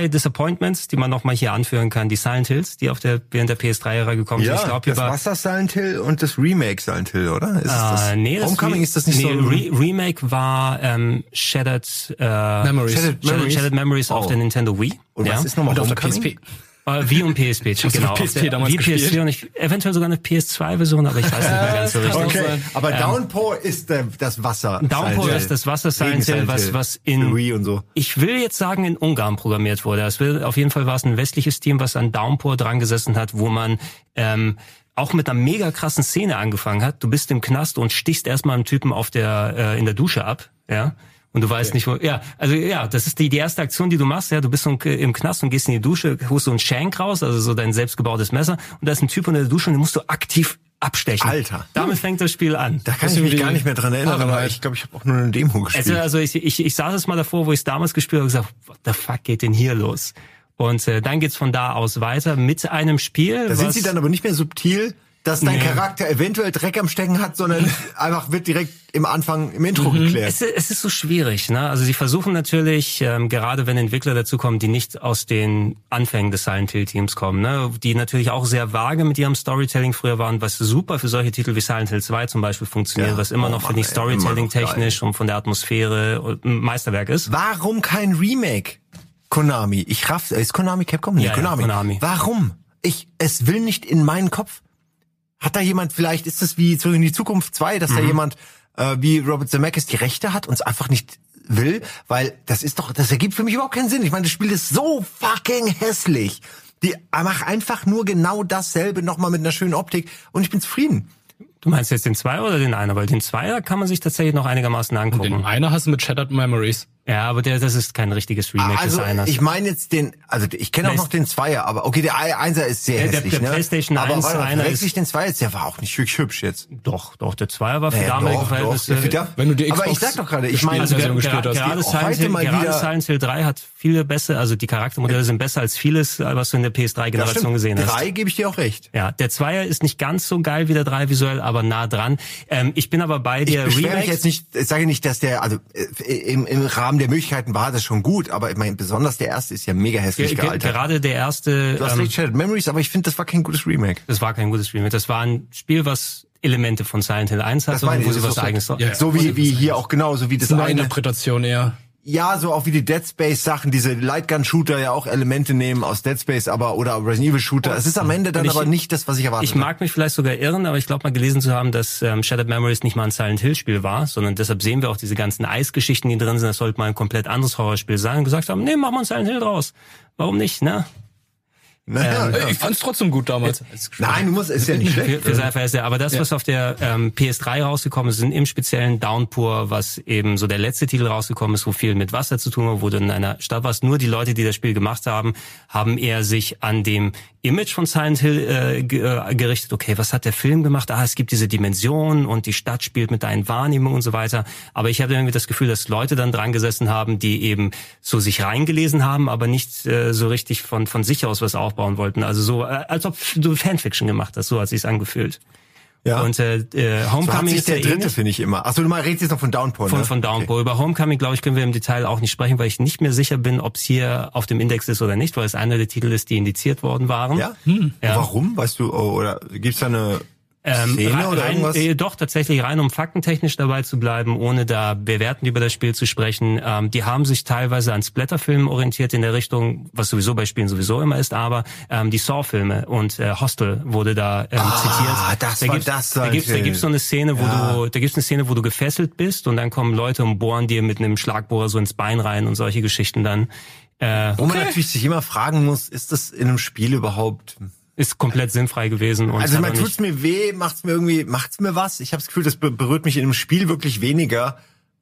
Zwei Disappointments, die man nochmal hier anführen kann. Die Silent Hills, die auf der, während der PS3-Ära gekommen ja, sind. Ich glaub, das Wasser Silent Hill und das Remake Silent Hill, oder? Ist äh, das, nee, das Homecoming ist das nicht nee, so? Re Remake war ähm, Shattered, äh, Memories. Shattered, Memories, Shattered Memories oh. auf der Nintendo Wii. Und ja. was ist nochmal Homecoming? Auf der PSP. Äh, wie und PSP, genau. PSP der, damals wie PSP und ich, eventuell sogar eine PS2-Version, aber ich weiß nicht mehr ganz so richtig. Okay, aber ähm, Downpour ist äh, das Wasser. Downpour ist das Wasser Silent Hill, was, was in, Wii und so. ich will jetzt sagen, in Ungarn programmiert wurde. Es will, auf jeden Fall war es ein westliches Team, was an Downpour dran gesessen hat, wo man, ähm, auch mit einer mega krassen Szene angefangen hat. Du bist im Knast und stichst erstmal einen Typen auf der, äh, in der Dusche ab, ja und du weißt okay. nicht, wo, ja, also ja, das ist die, die erste Aktion, die du machst, ja, du bist so im Knast und gehst in die Dusche, holst so ein Shank raus, also so dein selbstgebautes Messer und da ist ein Typ unter der Dusche und den musst du aktiv abstechen. Alter. Damit fängt das Spiel an. Da kann ich mich gar nicht mehr dran erinnern, aber ich glaube, ich habe auch nur eine Demo gespielt. Also, also ich, ich, ich saß es mal davor, wo ich es damals gespielt habe und gesagt, what the fuck geht denn hier los? Und äh, dann geht's von da aus weiter mit einem Spiel. Da sind sie dann aber nicht mehr subtil, dass dein nee. Charakter eventuell Dreck am Stecken hat, sondern einfach wird direkt im Anfang, im Intro mhm. geklärt. Es, es, ist so schwierig. Ne? Also sie versuchen natürlich, ähm, gerade wenn Entwickler dazu kommen, die nicht aus den Anfängen des Silent Hill Teams kommen, ne? die natürlich auch sehr vage mit ihrem Storytelling früher waren, was super für solche Titel wie Silent Hill 2 zum Beispiel funktioniert, ja. was immer oh, noch, finde ich, Storytelling technisch und von der Atmosphäre ein Meisterwerk ist. Warum kein Remake? Konami, ich raff, ist Konami Capcom? Nee, ja, Konami. Ja, Konami. Warum? Ich, es will nicht in meinen Kopf. Hat da jemand vielleicht, ist das wie Zurück in die Zukunft 2, dass mhm. da jemand äh, wie Robert Zemeckis die Rechte hat und es einfach nicht will? Weil das ist doch, das ergibt für mich überhaupt keinen Sinn. Ich meine, das Spiel ist so fucking hässlich. Die mach einfach nur genau dasselbe nochmal mit einer schönen Optik und ich bin zufrieden. Du meinst jetzt den Zweier oder den Einer? Weil den Zweier kann man sich tatsächlich noch einigermaßen angucken. Und den Einer hast du mit Shattered Memories. Ja, aber der, das ist kein richtiges Remake also, des Einers. Ich meine jetzt den, also ich kenne auch noch den Zweier, aber okay, der Einser ist sehr der, hässlich, der, der ne? PlayStation aber 1 warte, einer ist den Zweier der war auch nicht wirklich hübsch jetzt. Doch, doch, der Zweier war für naja, damalige doch, Verhältnnisse. Doch, wenn du die Xbox aber ich sag doch gerade, ich meine, also, gerade, gerade, gerade, Silent Hill, gerade Silent Hill 3 hat viele besser, also die Charaktermodelle sind besser als vieles, was du in der PS3-Generation gesehen hast. Drei gebe ich dir auch recht. Ja, der Zweier ist nicht ganz so geil wie der 3 visuell, aber nah dran. Ähm, ich bin aber bei dir. Ich beschwere mich jetzt nicht, ich sage nicht, dass der, also äh, im, im Rahmen der Möglichkeiten war das schon gut, aber meine, besonders der erste ist ja mega hässlich gealtert. Gerade der erste. Du hast ähm, Shattered Memories, aber ich finde, das war kein gutes Remake. Das war kein gutes Remake. Das war ein Spiel, was Elemente von Silent Hill 1 hat, und wo sie was so, eigenes. Ja, so wie, wie hier auch genau, so wie das, eine Interpretation eher. Ja, so auch wie die Dead Space Sachen, diese Lightgun Shooter ja auch Elemente nehmen aus Dead Space, aber oder Resident Evil Shooter. Es ist am Ende dann ich, aber nicht das, was ich erwartet Ich mag mich vielleicht sogar irren, aber ich glaube mal gelesen zu haben, dass ähm, Shattered Memories nicht mal ein Silent Hill Spiel war, sondern deshalb sehen wir auch diese ganzen Eisgeschichten, die drin sind. Das sollte mal ein komplett anderes Horrorspiel sein. Und gesagt haben, nee, machen wir ein Silent Hill draus. Warum nicht, ne? Naja, ähm, ich fand's trotzdem gut damals. Nein, du musst, ist ja nicht schlecht. Für, für ja. Aber das, was auf der ähm, PS3 rausgekommen ist, sind im speziellen Downpour, was eben so der letzte Titel rausgekommen ist, wo viel mit Wasser zu tun war, wo du in einer Stadt warst. Nur die Leute, die das Spiel gemacht haben, haben eher sich an dem Image von Silent Hill äh, äh, gerichtet. Okay, was hat der Film gemacht? Ah, es gibt diese Dimension und die Stadt spielt mit deinen Wahrnehmungen und so weiter. Aber ich habe irgendwie das Gefühl, dass Leute dann dran gesessen haben, die eben so sich reingelesen haben, aber nicht äh, so richtig von von sich aus was aufbauen aufbauen wollten. Also so, äh, als ob du Fanfiction gemacht hast, so hat sich's angefühlt. Ja. Und äh, äh, Homecoming so ist der ja dritte, finde ich immer. Achso, du mal redest jetzt noch von Downpour, Von, ne? von Downpour. Über Homecoming, glaube ich, können wir im Detail auch nicht sprechen, weil ich nicht mehr sicher bin, ob es hier auf dem Index ist oder nicht, weil es einer der Titel ist, die indiziert worden waren. Ja? Ja. Warum? Weißt du, oh, oder gibt's da eine Ähm, Szene oder rein, irgendwas? Äh, doch, tatsächlich rein, um faktentechnisch dabei zu bleiben, ohne da bewertend über das Spiel zu sprechen. Ähm, die haben sich teilweise an Splatterfilmen orientiert in der Richtung, was sowieso bei Spielen sowieso immer ist, aber ähm, die Saw-Filme und äh, Hostel wurde da ähm, Ah, zitiert. das da war gibt's, das da gibt's, da gibt's so eine Szene, wo Ja. du, da gibt's eine Szene, wo du gefesselt bist und dann kommen Leute und bohren dir mit einem Schlagbohrer so ins Bein rein und solche Geschichten dann. Äh, Wo man natürlich sich immer fragen muss, ist das in einem Spiel überhaupt... ist komplett sinnfrei gewesen. Und Also man tut's mir weh, macht's mir irgendwie, macht's mir was? Ich habe das Gefühl, das be- berührt mich in einem Spiel wirklich weniger,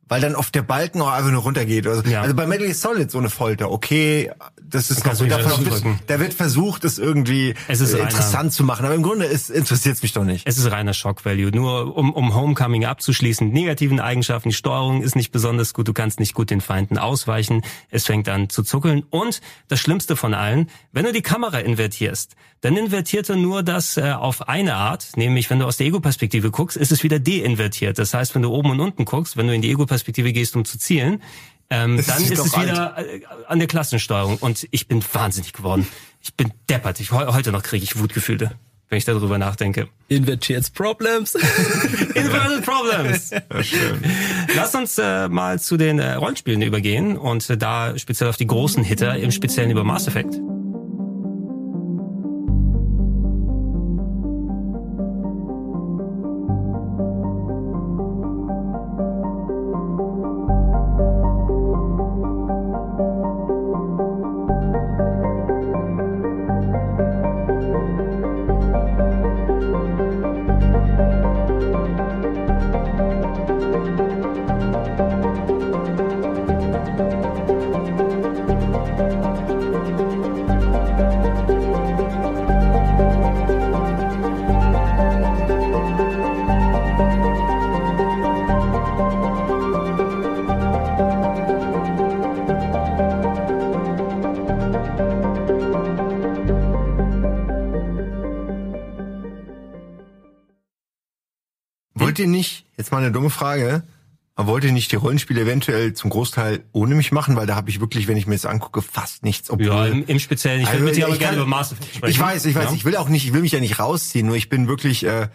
weil dann oft der Balken auch einfach nur runtergeht. Also, Ja. also bei Metal Gear Solid so eine Folter, okay, das ist kannst du noch, davon wird, da wird versucht, es irgendwie Es ist äh, reiner- interessant zu machen, aber im Grunde ist, interessiert's mich doch nicht. Es ist reiner Shock-Value. Nur um, um Homecoming abzuschließen, negativen Eigenschaften, die Steuerung ist nicht besonders gut, du kannst nicht gut den Feinden ausweichen, es fängt an zu zuckeln und das Schlimmste von allen, wenn du die Kamera invertierst, dann invertiert er nur das äh, auf eine Art, nämlich wenn du aus der Ego-Perspektive guckst, ist es wieder deinvertiert. Das heißt, wenn du oben und unten guckst, wenn du in die Ego-Perspektive gehst, um zu zielen, ähm, dann ist es wieder äh, an der Klassensteuerung und ich bin wahnsinnig geworden. Ich bin deppert. Ich, heu- heute noch kriege ich Wutgefühle, wenn ich darüber nachdenke. Invertiert's Problems. Inverted Problems. Lass uns äh, mal zu den äh, Rollenspielen übergehen und äh, da speziell auf die großen Hitter, im Speziellen über Mass Effect. Eine dumme Frage, aber wollt ihr nicht die Rollenspiele eventuell zum Großteil ohne mich machen? Weil da habe ich wirklich, wenn ich mir das angucke, fast nichts. Obwohl, Ja, im, im Speziellen. Ich will Also, mit dir aber ich gerne über Mass Effect sprechen. Ich weiß, ich weiß, Ja? ich will auch nicht, ich will mich ja nicht rausziehen, nur ich bin wirklich, äh,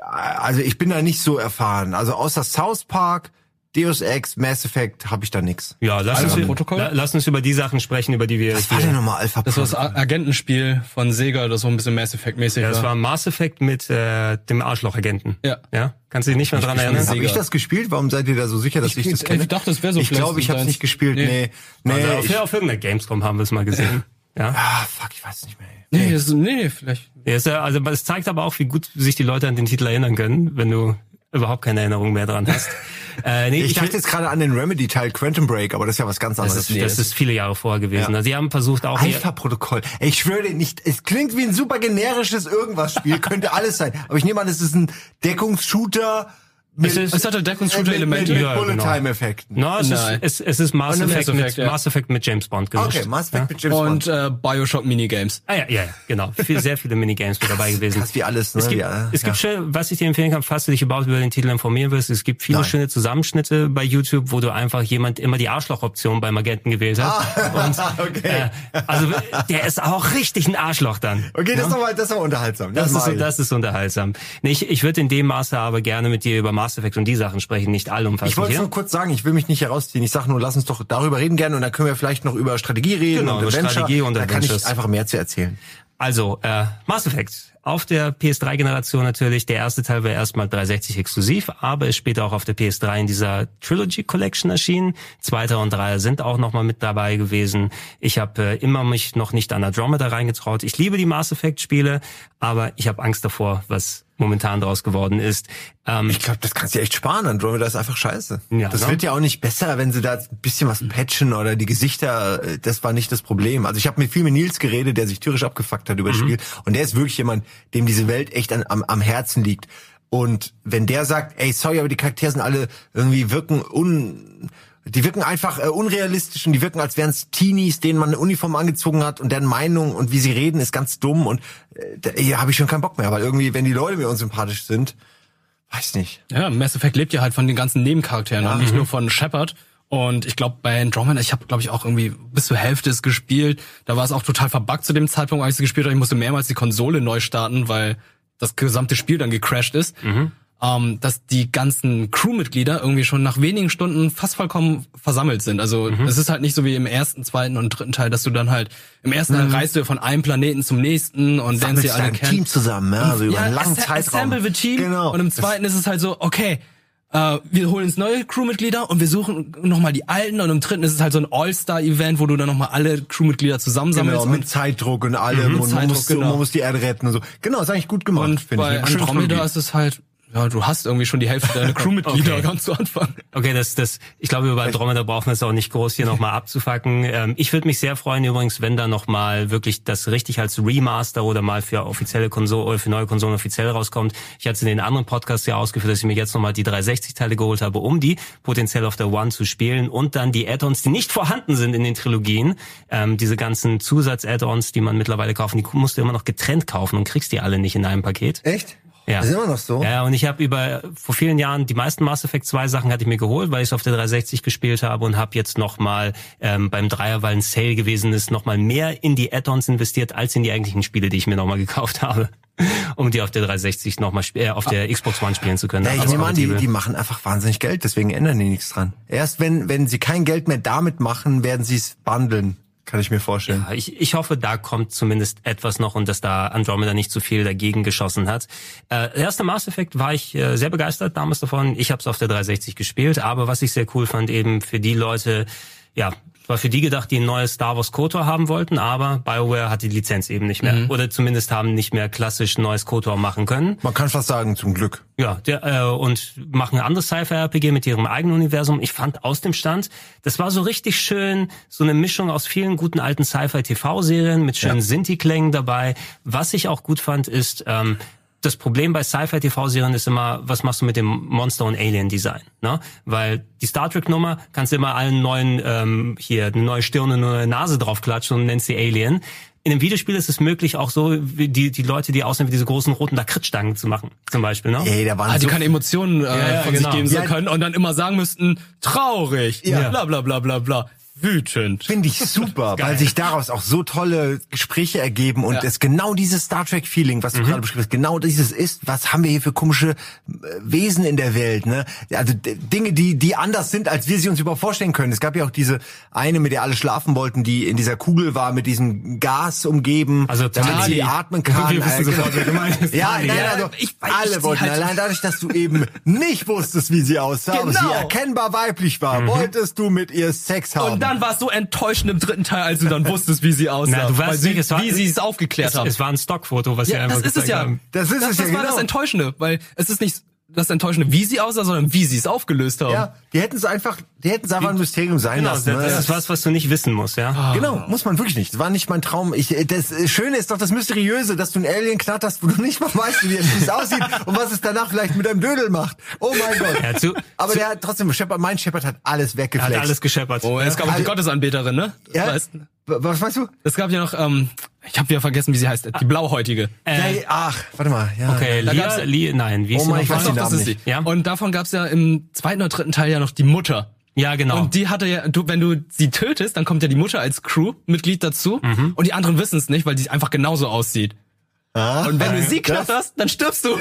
also ich bin da nicht so erfahren. Also außer South Park, Deus Ex, Mass Effect habe ich da nix. Ja, lass Alpha uns, Protokoll? la- lass uns über die Sachen sprechen, über die wir Was war denn nochmal Alpha Das war das? A- Agentenspiel von Sega, das so ein bisschen Mass Effect mäßig Ja, das war war. Mass Effect mit äh, dem Arschlochagenten. Ja. Ja? Kannst du dich nicht mehr dran erinnern? Habe ich das gespielt? Warum seid ihr da so sicher, dass ich, das ich kenne? dachte, es wäre so Ich glaube, ich habe deins. nicht gespielt. Nee, nee. Also auf, ich, auf irgendeiner Gamescom haben wir es mal gesehen. Ja. ah, fuck, ich weiß nicht mehr. ey. Nee, das, nee, vielleicht. Ja, ist ja, also es zeigt aber auch, wie gut sich die Leute an den Titel erinnern können, wenn du überhaupt keine Erinnerung mehr dran hast. äh, nee, Ich dachte will- jetzt gerade an den Remedy-Teil Quantum Break, aber das ist ja was ganz das anderes. ist, das ist viele Jahre vorher gewesen. Ja. Also die haben versucht auch Alpha-Protokoll. Ich schwöre dir nicht, es klingt wie ein super generisches Irgendwas-Spiel, könnte alles sein. Aber ich nehme an, es ist ein Deckungsshooter mit, Es ist- Es mit, Deckungsshooter-Elemente. mit Ja, genau. Bullet-Time-Effekten. no, es, ist, Nein. es, es ist Mass Und Effect, Mass Effect, mit, ja. Mass Effect mit James Bond gemischt. Okay, Mass Effect mit James Und Bond. äh, Bioshock Minigames. Ah ja, ja, ja, genau. Viel, sehr viele Minigames mit dabei gewesen. krass wie alles, ne? Es gibt, Ja, es gibt ja. schön, was ich dir empfehlen kann, falls du dich überhaupt über den Titel informieren willst. Es gibt viele Nein. schöne Zusammenschnitte bei YouTube, wo du einfach jemand immer die Arschloch-Option beim Agenten gewählt hast. Und, Ah, okay. äh, also der ist auch richtig ein Arschloch dann. Okay, das ist aber, das ist aber unterhaltsam. Das, mag ist, das ist unterhaltsam. Nee, ich, ich würde in dem Maße aber gerne mit dir über Mass Effect und die Sachen sprechen, nicht allumfassend Ich wollte nur kurz sagen, ich will mich nicht herausziehen. Ich sage nur, lass uns doch darüber reden gerne und dann können wir vielleicht noch über Strategie reden Genau, und über Adventure. Strategie und da kann ich einfach mehr zu erzählen. Also, äh, Mass Effect. Auf der PS3-Generation natürlich. Der erste Teil war erstmal 360 exklusiv, aber ist später auch auf der PS3 in dieser Trilogy Collection erschienen. Zweiter und Dreier sind auch nochmal mit dabei gewesen. Ich habe äh, immer mich noch nicht an Andromeda reingetraut. Ich liebe die Mass Effect-Spiele, aber ich habe Angst davor, was momentan draus geworden ist. Ähm, Ich glaube, das kannst du echt sparen. Andromeda ist einfach scheiße. Ja, das ne? wird ja auch nicht besser, wenn sie da ein bisschen was patchen oder die Gesichter, äh, das war nicht das Problem. Also ich habe mit viel mit Nils geredet, der sich tierisch abgefuckt hat über das Spiel. Und der ist wirklich jemand, dem diese Welt echt an, am, am Herzen liegt. Und wenn der sagt, ey, sorry, aber die Charaktere sind alle irgendwie wirken un Die wirken einfach äh, unrealistisch und die wirken, als wären es Teenies, denen man eine Uniform angezogen hat und deren Meinung und wie sie reden ist ganz dumm und äh, da hier habe ich schon keinen Bock mehr, weil irgendwie, wenn die Leute mir unsympathisch sind, weiß nicht. Ja, Mass Effect lebt ja halt von den ganzen Nebencharakteren ja. und nicht nur von Shepard. Und ich glaube, bei Andromeda, ich habe, glaube ich, auch irgendwie bis zur Hälfte es gespielt. Da war es auch total verbuggt zu dem Zeitpunkt, als ich es gespielt habe. Ich musste mehrmals die Konsole neu starten, weil das gesamte Spiel dann gecrashed ist. Mhm ähm, dass die ganzen Crewmitglieder irgendwie schon nach wenigen Stunden fast vollkommen versammelt sind. Also mhm. es ist halt nicht so wie im ersten, zweiten und dritten Teil, dass du dann halt im ersten Teil mhm. reist du von einem Planeten zum nächsten und lernst sie alle kennen. Team zusammen, ja, also über ja, einen langen Zeitraum. Assemble the Team. Genau. Und im zweiten ist es halt so, okay, Uh, wir holen uns neue Crewmitglieder und wir suchen nochmal die alten und im dritten ist es halt so ein All-Star-Event, wo du dann nochmal alle Crewmitglieder zusammensammelst. Genau, mit Zeitdruck und allem mhm, und man, muss, genau. man muss die Erde retten und so. Genau, ist eigentlich gut gemacht. Bei ich. Andromeda ist es halt, ja, du hast irgendwie schon die Hälfte deiner Crewmitglieder okay. ganz zu Anfang. Okay, das, das, ich glaube, über Andromeda brauchen wir es auch nicht groß hier nochmal abzufacken. Ähm, ich würde mich sehr freuen übrigens, wenn da nochmal wirklich das richtig als Remaster oder mal für offizielle Konsole oder für neue Konsolen offiziell rauskommt. Ich hatte es in den anderen Podcasts ja ausgeführt, dass ich mir jetzt nochmal die 360-Teile geholt habe, um die potenziell auf der One zu spielen und dann die Add-ons, die nicht vorhanden sind in den Trilogien, ähm, diese ganzen Zusatz-Add-ons, die man mittlerweile kaufen, die musst du immer noch getrennt kaufen und kriegst die alle nicht in einem Paket. Echt? Ja. Das ist immer noch so. Ja, und ich habe über vor vielen Jahren die meisten Mass Effect 2 Sachen hatte ich mir geholt, weil ich es auf der 360 gespielt habe und habe jetzt nochmal ähm, beim Dreier, weil ein Sale gewesen ist, nochmal mehr in die Add-ons investiert als in die eigentlichen Spiele, die ich mir nochmal gekauft habe. um die auf der 360 nochmal äh, auf der Xbox One spielen zu können. Ja, ich nehme an, die, die machen einfach wahnsinnig Geld, deswegen ändern die nichts dran. Erst wenn wenn sie kein Geld mehr damit machen, werden sie es bundeln. Kann ich mir vorstellen. Ja, ich, ich hoffe, da kommt zumindest etwas noch und dass da Andromeda nicht zu viel dagegen geschossen hat. Äh, erste Mass Effect war ich äh, sehr begeistert damals davon. Ich habe es auf der 360 gespielt, aber was ich sehr cool fand, eben für die Leute, ja, war für die gedacht, die ein neues Star Wars KOTOR haben wollten, aber BioWare hat die Lizenz eben nicht mehr. Mhm. Oder zumindest haben nicht mehr klassisch neues KOTOR machen können. Man kann fast sagen, zum Glück. Ja, der, äh, und machen ein anderes Sci-Fi-RPG mit ihrem eigenen Universum. Ich fand aus dem Stand, das war so richtig schön, so eine Mischung aus vielen guten alten Sci-Fi-TV-Serien mit schönen ja. Sinti-Klängen dabei. Was ich auch gut fand, ist, ähm, das Problem bei Sci-Fi-TV-Serien ist immer, was machst du mit dem Monster- und Alien-Design? Ne? Weil die Star Trek-Nummer kannst du immer allen neuen, ähm, hier, eine neue Stirn und eine neue Nase draufklatschen und nennst sie Alien. In einem Videospiel ist es möglich, auch so wie die, die Leute, die aussehen wie diese großen roten Lakritzstangen zu machen, zum Beispiel. Ne? Ey, da waren ah, die so keine Emotionen äh, ja, ja, von genau. sich geben ja, können und dann immer sagen müssten, traurig, ja. bla bla bla bla bla wütend. Finde ich super, weil sich daraus auch so tolle Gespräche ergeben und ja. es genau dieses Star Trek Feeling, was du mhm. gerade beschrieben hast, genau dieses ist, was haben wir hier für komische äh, Wesen in der Welt, ne? Also Dinge, die die anders sind, als wir sie uns überhaupt vorstellen können. Es gab ja auch diese eine, mit der alle schlafen wollten, die in dieser Kugel war mit diesem Gas umgeben, also damit Tali. sie atmen kann. Wir wissen äh, sofort, genau. wie ja, nein, also ich, alle wollten halt allein dadurch, dass du eben nicht wusstest, wie sie aussah, genau. aber sie erkennbar weiblich war, mhm. wolltest du mit ihr Sex haben. Dann war es so enttäuschend im dritten Teil, als du dann wusstest, wie sie aussah. Na, du weißt nicht, war, wie sie es aufgeklärt es, haben. Es war ein Stockfoto, was ja, sie einfach das ist es ja. haben. Das ist das, es das ja, war genau. das Enttäuschende, weil es ist nicht das Enttäuschende, wie sie aussah, sondern wie sie es aufgelöst haben. Ja, die hätten es einfach, die hätten es einfach ein Mysterium sein genau, lassen. Das, ne? das ist was, was du nicht wissen musst, ja. Oh. Genau, muss man wirklich nicht. Das war nicht mein Traum. Ich, das Schöne ist doch das Mysteriöse, dass du einen Alien knatterst, wo du nicht mal weißt, wie es aussieht und was es danach vielleicht mit einem Dödel macht. Oh mein Gott. Ja, zu, Aber zu, der hat trotzdem, Shepard, mein Shepard hat alles weggeflext. Hat alles gescheppert. Oh, es gab auch die Gottesanbeterin, ne? Ja. Weißt, was weißt du? Es gab ja noch, ähm, ich habe wieder vergessen, wie sie heißt. Die blauhäutige. Äh, ja, ach, warte mal. Ja. Okay, Lia, Lia, nein, wie ist oh sie noch? Ich weiß doch, das ist die. Ja? Und davon gab's ja im zweiten oder dritten Teil ja noch die Mutter. Ja, genau. Und die hatte ja, du, wenn du sie tötest, dann kommt ja die Mutter als Crewmitglied dazu. Mhm. Und die anderen wissen es nicht, weil die einfach genauso aussieht. Ah, und wenn du sie knatterst, dann stirbst du.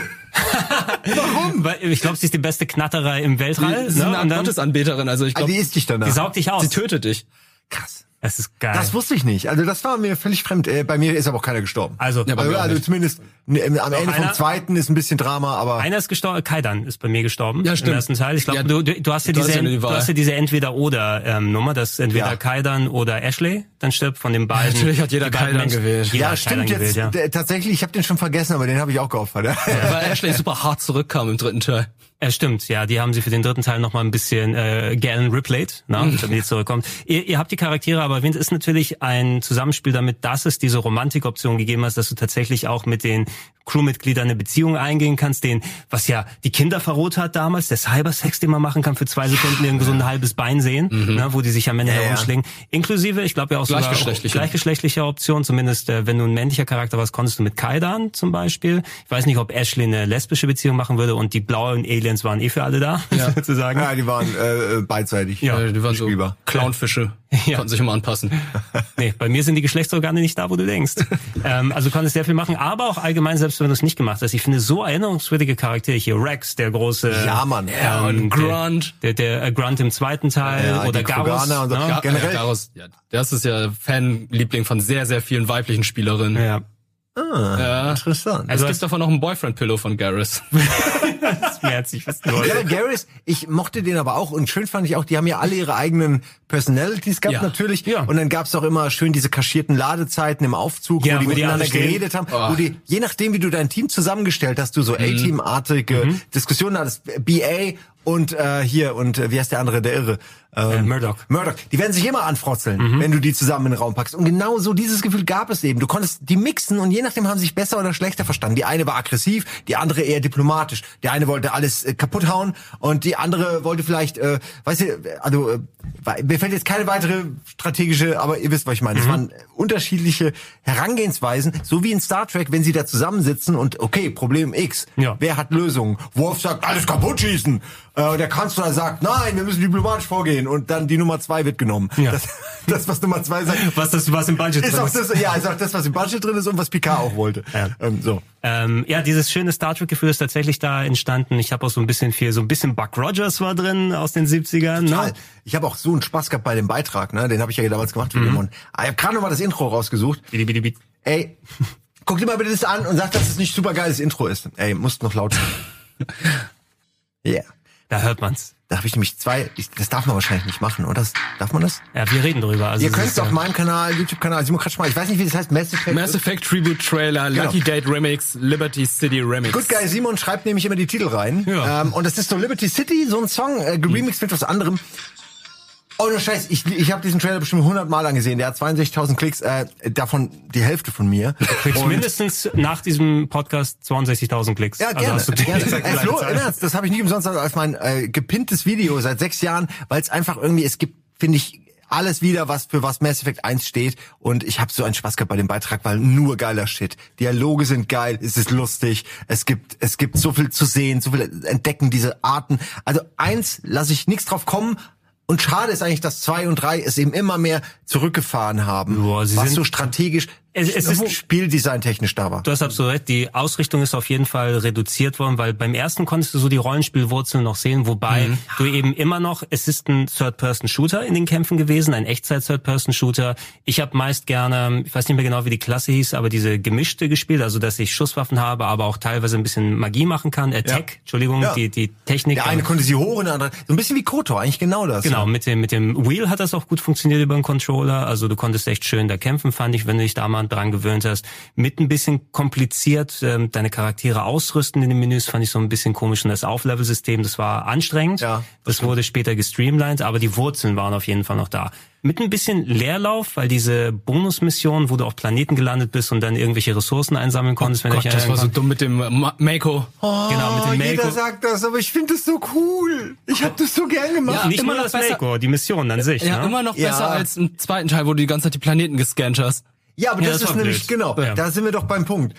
Warum? Weil ich glaube, sie ist die beste Knatterei im Weltall. Sie ist ne? eine Gottesanbeterin, also ich glaube. Ah, die isst dich danach. Die saugt dich aus. Sie tötet dich. Krass. Es ist geil. Das wusste ich nicht. Also das war mir völlig fremd. Äh, bei mir ist aber auch keiner gestorben. Also, ja, also, also zumindest ne, am Ende einer, vom zweiten ist ein bisschen Drama, aber einer ist gestorben. Kaidan ist bei mir gestorben. Ja, stimmt. Im ersten Teil. Ich glaube, ja, du, du hast ja diese, ja du hast ja diese entweder oder ähm, Nummer, dass entweder ja. Kaidan oder Ashley dann stirbt von den beiden. Natürlich hat jeder Kaidan gewählt. Jeder ja, stimmt gewählt, jetzt. Ja. Tatsächlich, ich habe den schon vergessen, aber den habe ich auch geopfert. Ja. Ja, weil Ashley super hart zurückkam im dritten Teil. Es stimmt, ja, die haben sie für den dritten Teil nochmal ein bisschen äh, gern replayed, ne, damit die zurückkommt. Ihr, ihr habt die Charaktere aber erwähnt, ist natürlich ein Zusammenspiel damit, dass es diese Romantikoption gegeben hat, dass du tatsächlich auch mit den Crewmitgliedern eine Beziehung eingehen kannst, den, was ja die Kinder verroht hat damals, der Cybersex, den man machen kann für zwei Sekunden irgendwo so ein halbes Bein sehen, mhm. ne, wo die sich am Ende ja, herumschlingen. Inklusive, ich glaube ja auch sogar gleichgeschlechtliche. gleichgeschlechtliche Option, zumindest äh, wenn du ein männlicher Charakter warst, konntest du mit Kaidan zum Beispiel. Ich weiß nicht, ob Ashley eine lesbische Beziehung machen würde und die blauen Alien Aliens waren eh für alle da, ja. sozusagen. Ja, die waren äh, äh beidseitig. Ja, die waren spielbar. so Clownfische. Ja. Konnten sich immer anpassen. nee, bei mir sind die Geschlechtsorgane nicht da, wo du denkst. ähm, also du konntest sehr viel machen, aber auch allgemein, selbst wenn du es nicht gemacht hast. Ich finde so erinnerungswürdige Charaktere hier. Rex, der große... Ja, Mann. Ja, ähm, und Grunt. Der, der, der äh, Grunt im zweiten Teil. Ja, oder Garus. Und so. Ne? ja, generell. Garus, ja, das ist ja Fanliebling von sehr, sehr vielen weiblichen Spielerinnen. Ja. Ah, ja. interessant. Also es gibt davon noch einen Boyfriend-Pillow von Garrus. das mehr als ich wissen wollte. Ja, Garrus, ich mochte den aber auch und schön fand ich auch, die haben ja alle ihre eigenen Personalities gehabt ja. natürlich. Ja. Und dann gab's auch immer schön diese kaschierten Ladezeiten im Aufzug, ja, wo die wo miteinander die geredet haben. Oh. Wo die, je nachdem, wie du dein Team zusammengestellt hast, du so mhm. A-Team-artige mhm. Diskussionen hattest. BA und äh, hier und äh, wie heißt der andere, der Irre? Ähm, äh, Murdoch. Murdoch. Die werden sich immer anfrotzeln, mhm. wenn du die zusammen in den Raum packst. Und genau so dieses Gefühl gab es eben. Du konntest die mixen und je nachdem haben sie sich besser oder schlechter verstanden. Die eine war aggressiv, die andere eher diplomatisch. Der eine wollte alles äh, kaputt hauen und die andere wollte vielleicht, äh, weißt du, also äh, mir fällt jetzt keine weitere strategische, aber ihr wisst, was ich meine. Es mhm. waren unterschiedliche Herangehensweisen, so wie in Star Trek, wenn sie da zusammensitzen und okay, Problem X. Ja. Wer hat Lösungen? Worf sagt, alles kaputt schießen. Äh, der Kanzler sagt, nein, wir müssen diplomatisch vorgehen und dann die Nummer zwei wird genommen. Ja. Das, das, was Nummer zwei sagt, was das, was im Budget ist drin ist. Das, ja, ist auch das, was im Budget drin ist und was Picard auch wollte. Ja. Ähm, so. Ähm, ja, dieses schöne Star Trek-Gefühl ist tatsächlich da entstanden. Ich habe auch so ein bisschen viel, so ein bisschen Buck Rogers war drin aus den 70ern. Ne? Total. Ne? Ich habe auch so einen Spaß gehabt bei dem Beitrag, ne? Den habe ich ja damals gemacht für mhm. Demon. Ah, ich habe gerade noch mal das Intro rausgesucht. Bidi, bidi, bidi. Ey, guck dir mal bitte das an und sag, dass es nicht super geiles Intro ist. Ey, musst noch laut yeah. Da hört man's. Da habe ich nämlich zwei, ich, das darf man wahrscheinlich nicht machen, oder? darf man das? Ja, wir reden drüber. Also Ihr könnt es auf ja meinem Kanal, YouTube-Kanal, Simon Kratschmann, ich weiß nicht, wie das heißt, Mass Effect. Mass Effect Tribute Trailer, genau. Lucky Date Remix, Liberty City Remix. Good Guy Simon schreibt nämlich immer die Titel rein. Ja. Ähm, und das ist so Liberty City, so ein Song, äh, geremixed mit was anderem. Oh, no Scheiß, ich, ich habe diesen Trailer bestimmt 100 Mal angesehen. Der hat 62.000 Klicks, äh, davon die Hälfte von mir. Du kriegst mindestens nach diesem Podcast 62.000 Klicks. Ja, gerne. Also gerne. Äh, Flo, Ernst, das habe ich nicht umsonst als mein äh, gepinntes Video seit sechs Jahren, weil es einfach irgendwie, es gibt, finde ich, alles wieder, was für was Mass Effect 1 steht. Und ich habe so einen Spaß gehabt bei dem Beitrag, weil nur geiler Shit. Dialoge sind geil, es ist lustig, es gibt, es gibt so viel zu sehen, so viel entdecken, diese Arten. Also eins lasse ich nichts drauf kommen, und schade ist eigentlich, dass zwei und drei es eben immer mehr zurückgefahren haben. Boah, was so strategisch es, es ist spieldesigntechnisch da war. Du hast absolut recht. Die Ausrichtung ist auf jeden Fall reduziert worden, weil beim ersten konntest du so die Rollenspielwurzeln noch sehen, wobei mhm. du eben immer noch, es ist ein Third-Person-Shooter in den Kämpfen gewesen, ein Echtzeit-Third-Person-Shooter. Ich habe meist gerne, ich weiß nicht mehr genau, wie die Klasse hieß, aber diese gemischte gespielt, also dass ich Schusswaffen habe, aber auch teilweise ein bisschen Magie machen kann. Attack, ja. Entschuldigung, ja. die die Technik. Der eine konnte sie hoch und der andere so ein bisschen wie Kotor, eigentlich genau das. Genau, mit dem mit dem Wheel hat das auch gut funktioniert über den Controller. Also du konntest echt schön da kämpfen, fand ich, wenn du dich da mal dran gewöhnt hast. Mit ein bisschen kompliziert ähm, deine Charaktere ausrüsten in den Menüs fand ich so ein bisschen komisch. Und das Auflevel-System, das war anstrengend. Ja, das, das wurde später gestreamlined, aber die Wurzeln waren auf jeden Fall noch da mit ein bisschen Leerlauf, weil diese Bonusmission, wo du auf Planeten gelandet bist und dann irgendwelche Ressourcen einsammeln konntest, oh wenn Gott, ich das war so dumm mit dem Ma Mako. Oh, genau, mit dem Mako. Jeder sagt das, aber ich finde das so cool. Ich habe das so gern gemacht. Ja, nicht immer nur das Mako, die Mission an sich. Ja, ne? immer noch besser ja. als im zweiten Teil, wo du die ganze Zeit die Planeten gescannt hast. Ja, aber ja, das, das ist nämlich, blöd. genau, ja. da sind wir doch beim Punkt.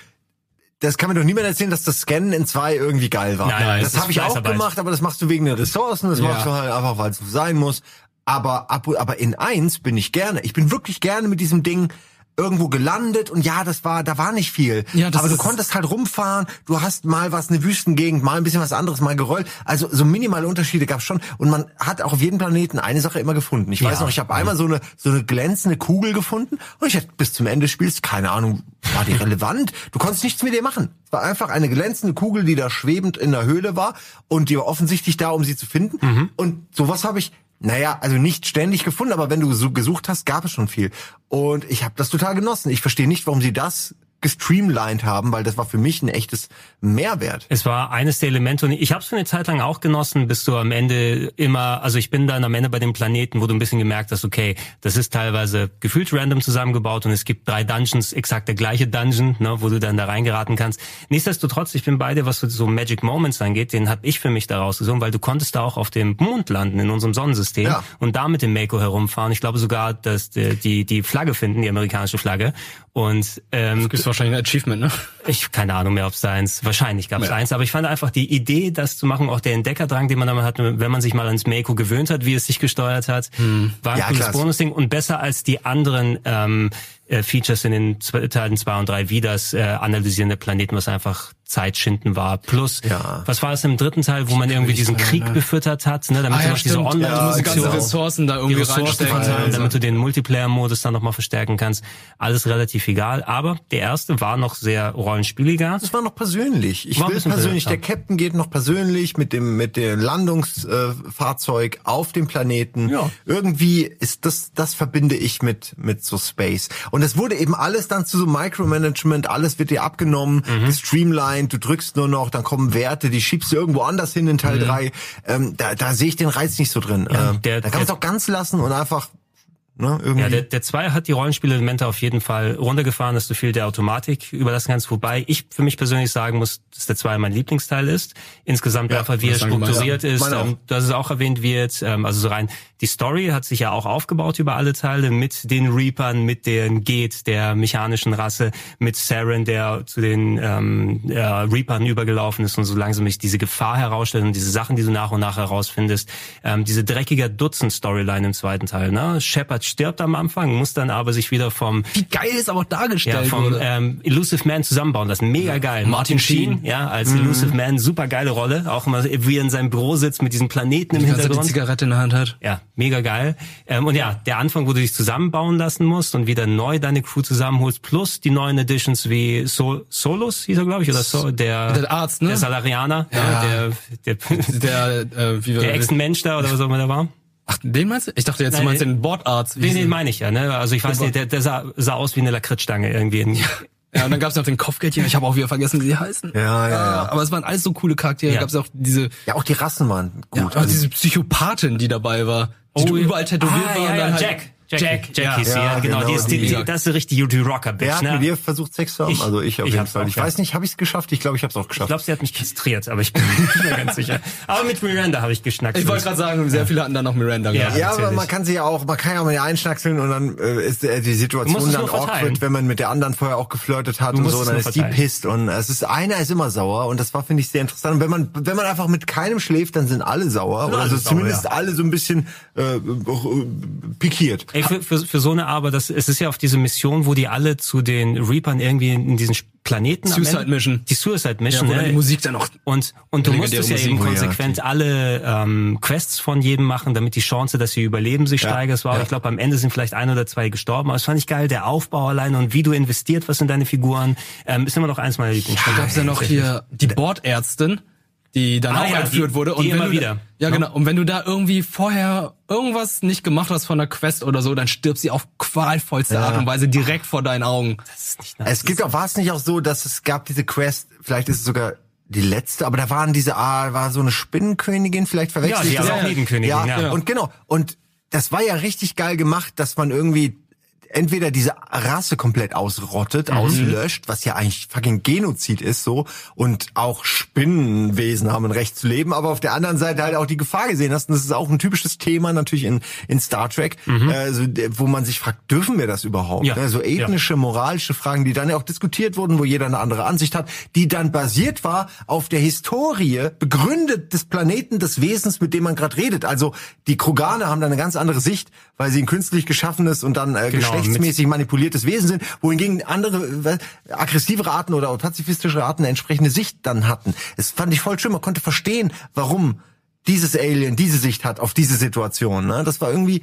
Das kann mir doch niemand erzählen, dass das Scannen in zwei irgendwie geil war. Nein, nein, das habe ich auch gemacht, aber das machst du wegen den Ressourcen, das ja. machst du halt einfach, weil es so sein muss. Aber, aber in eins bin ich gerne. Ich bin wirklich gerne mit diesem Ding irgendwo gelandet und ja, das war, da war nicht viel. Ja, das Aber du konntest halt rumfahren, du hast mal was, eine Wüstengegend, mal ein bisschen was anderes, mal gerollt. Also so minimale Unterschiede gab's schon. Und man hat auch auf jedem Planeten eine Sache immer gefunden. Ich ja. weiß noch, ich habe einmal so eine, so eine glänzende Kugel gefunden und ich hatte bis zum Ende des Spiels, keine Ahnung, war die relevant? Du konntest nichts mit ihr machen. Es war einfach eine glänzende Kugel, die da schwebend in der Höhle war und die war offensichtlich da, um sie zu finden. Mhm. Und sowas habe ich naja, also nicht ständig gefunden, aber wenn du so gesucht hast, gab es schon viel. Und ich habe das total genossen. Ich verstehe nicht, warum sie das gestreamlined haben, weil das war für mich ein echtes Mehrwert. Es war eines der Elemente und ich habe es für eine Zeit lang auch genossen, bis du am Ende immer, also ich bin dann am Ende bei dem Planeten, wo du ein bisschen gemerkt hast, okay, das ist teilweise gefühlt random zusammengebaut und es gibt drei Dungeons, exakt der gleiche Dungeon, ne, wo du dann da reingeraten kannst. Nichtsdestotrotz, ich bin bei dir, was so Magic Moments angeht, den habe ich für mich da rausgesucht, weil du konntest da auch auf dem Mond landen in unserem Sonnensystem ja. und da mit dem Mako herumfahren. Ich glaube sogar, dass die, die, die Flagge finden, die amerikanische Flagge und ähm, das wahrscheinlich ein Achievement, ne? Ich keine Ahnung mehr, ob es da eins. Wahrscheinlich gab es ja. eins, aber ich fand einfach die Idee, das zu machen, auch der Entdeckerdrang, den man damit hat, wenn man sich mal ans Mako gewöhnt hat, wie es sich gesteuert hat, hm. war ein ja, cooles Bonusding und besser als die anderen ähm, äh, Features in den Teilen zwei und drei, wie das äh, Analysieren der Planeten, was einfach Zeitschinden war. Plus, ja. was war es im dritten Teil, wo man irgendwie diesen Krieg ne? befüttert hat, ne, damit ah, du noch diese online ja, die ganzen Ressourcen da irgendwie Ressourcen also. damit du den Multiplayer-Modus dann nochmal verstärken kannst. Alles relativ egal. Aber der erste war noch sehr rollenspieliger. Das war noch persönlich. Ich war will persönlich, der Captain geht noch persönlich mit dem, mit dem Landungsfahrzeug äh, auf dem Planeten. Ja. Irgendwie ist das, das verbinde ich mit, mit so Space. Und es wurde eben alles dann zu so Micromanagement, alles wird dir abgenommen, mhm. gestreamlined, du drückst nur noch, dann kommen Werte, die schiebst du irgendwo anders hin in Teil mhm. 3. Ähm, da, da sehe ich den Reiz nicht so drin. Ja, ähm, der, da kannst du auch ganz lassen und einfach Ne, irgendwie. Ja, der, der Zweier hat die Rollenspielelemente auf jeden Fall runtergefahren, dass du viel der Automatik überlassen kannst, wobei ich für mich persönlich sagen muss, dass der Zweier mein Lieblingsteil ist. Insgesamt ja, einfach, wie er strukturiert ist, ähm, dass es auch erwähnt wird, ähm, also so rein die Story hat sich ja auch aufgebaut über alle Teile mit den Reapern, mit den Geht, der mechanischen Rasse, mit Saren, der zu den ähm, äh, Reapern übergelaufen ist und so langsam sich diese Gefahr herausstellt und diese Sachen, die du nach und nach herausfindest. Ähm, diese dreckiger Dutzend-Storyline im zweiten Teil. Ne? Shepard stirbt am Anfang, muss dann aber sich wieder vom... Wie geil ist aber auch dargestellt ja, vom ähm, Elusive Man zusammenbauen. Das ist mega geil. Martin Sheen, ja, als mhm. Elusive Man, super geile Rolle. Auch immer, wie er in seinem Büro sitzt mit diesem Planeten im Hintergrund. Die Zigarette in der Hand hat. Ja, mega geil. Ähm, und ja, der Anfang, wo du dich zusammenbauen lassen musst und wieder neu deine Crew zusammenholst, plus die neuen Editions wie so Solus, hieß er, glaube ich, oder so, der, der Arzt, ne? Der Salarianer, ja. ja der, der, der, äh, wie der Ex-Mensch da, oder was auch immer der war. Ach, den meinst du? Ich dachte jetzt, Nein, du meinst den Bordarzt. Den, den meine ich ja, ne? Also ich weiß nicht, der, der sah, sah aus wie eine Lakritzstange irgendwie. In, Ja, und dann gab's noch den Kopfgeldchen. Ich habe auch wieder vergessen, wie die heißen. Ja, ja, ja. Aber es waren alles so coole Charaktere. Ja. Gab's auch diese. Ja, auch die Rassen waren gut. Ja, auch also diese Psychopathin, die dabei war, die oh, überall tätowiert ah, war. Ja, und dann ja, halt Jack. Jack, Jack ja, hieß sie, ja, genau. genau die ist, die, die, das ist eine richtige YouTube Rocker Bitch. Wer hat ne? mit ihr versucht Sex zu haben? Ich, also ich auf ich jeden Fall. Ich weiß nicht, habe ich es geschafft? Ich glaube, ich habe es auch geschafft. Ich glaube, sie hat mich kastriert, aber ich bin nicht mehr ganz sicher. Aber mit Miranda habe ich geschnackt. Ich wollte gerade sagen, sehr viele hatten dann noch Miranda ja, gehabt. Ja, aber man kann sie ja auch, man kann ja mal einschnackseln und dann äh, ist äh, die Situation dann awkward, wenn man mit der anderen vorher auch geflirtet hat und so, dann ist die pisst und es ist einer ist immer sauer und das war finde ich sehr interessant. Und wenn man wenn man einfach mit keinem schläft, dann sind alle sauer oder also zumindest alle so ein bisschen äh, pikiert. Ey, für, für, für so eine Arbeit, das es ist ja auf diese Mission, wo die alle zu den Reapern irgendwie in diesen Planeten Suicide Mission. Die Suicide Mission, ja, wo ne? die Musik dann noch und und du musstest ja eben konsequent ja. alle ähm, Quests von jedem machen, damit die Chance, dass sie überleben, sich ja. steigert. Es war, ja. ich glaube, am Ende sind vielleicht ein oder zwei gestorben. Aber das fand ich geil, der Aufbau allein und wie du investiert was in deine Figuren, ähm, ist immer noch eins meiner Lieblingsspiele. Ja, gab's ja noch hier die Bordärztin die dann ah, auch ja, entführt die, wurde. Und die immer wieder. Da, ja, no? genau. Und wenn du da irgendwie vorher irgendwas nicht gemacht hast von der Quest oder so, dann stirbt sie auf qualvollste ja. Art und Weise direkt vor deinen Augen. Das ist nicht nice. Es gibt auch, war es nicht auch so, dass es gab diese Quest, vielleicht ist es sogar die letzte, aber da waren diese, ah, war so eine Spinnenkönigin, vielleicht verwechselt. Ja, die ist auch Nebenkönigin, ja, ja. Und genau. Und das war ja richtig geil gemacht, dass man irgendwie entweder diese Rasse komplett ausrottet, mhm. auslöscht, was ja eigentlich fucking Genozid ist so und auch Spinnenwesen haben ein Recht zu leben, aber auf der anderen Seite halt auch die Gefahr gesehen hast und das ist auch ein typisches Thema natürlich in, in Star Trek, mhm. also, wo man sich fragt, dürfen wir das überhaupt? Ja. Also ethnische, ja. moralische Fragen, die dann ja auch diskutiert wurden, wo jeder eine andere Ansicht hat, die dann basiert war auf der Historie, begründet des Planeten, des Wesens, mit dem man gerade redet. Also die Kroganer haben da eine ganz andere Sicht, weil sie ein künstlich geschaffenes und dann äh, genau geschlechtsmäßig manipuliertes Wesen sind, wohingegen andere aggressivere Arten oder pazifistischere Arten eine entsprechende Sicht dann hatten. Es fand ich voll schön, man konnte verstehen, warum dieses Alien diese Sicht hat auf diese Situation. Ne? Das war irgendwie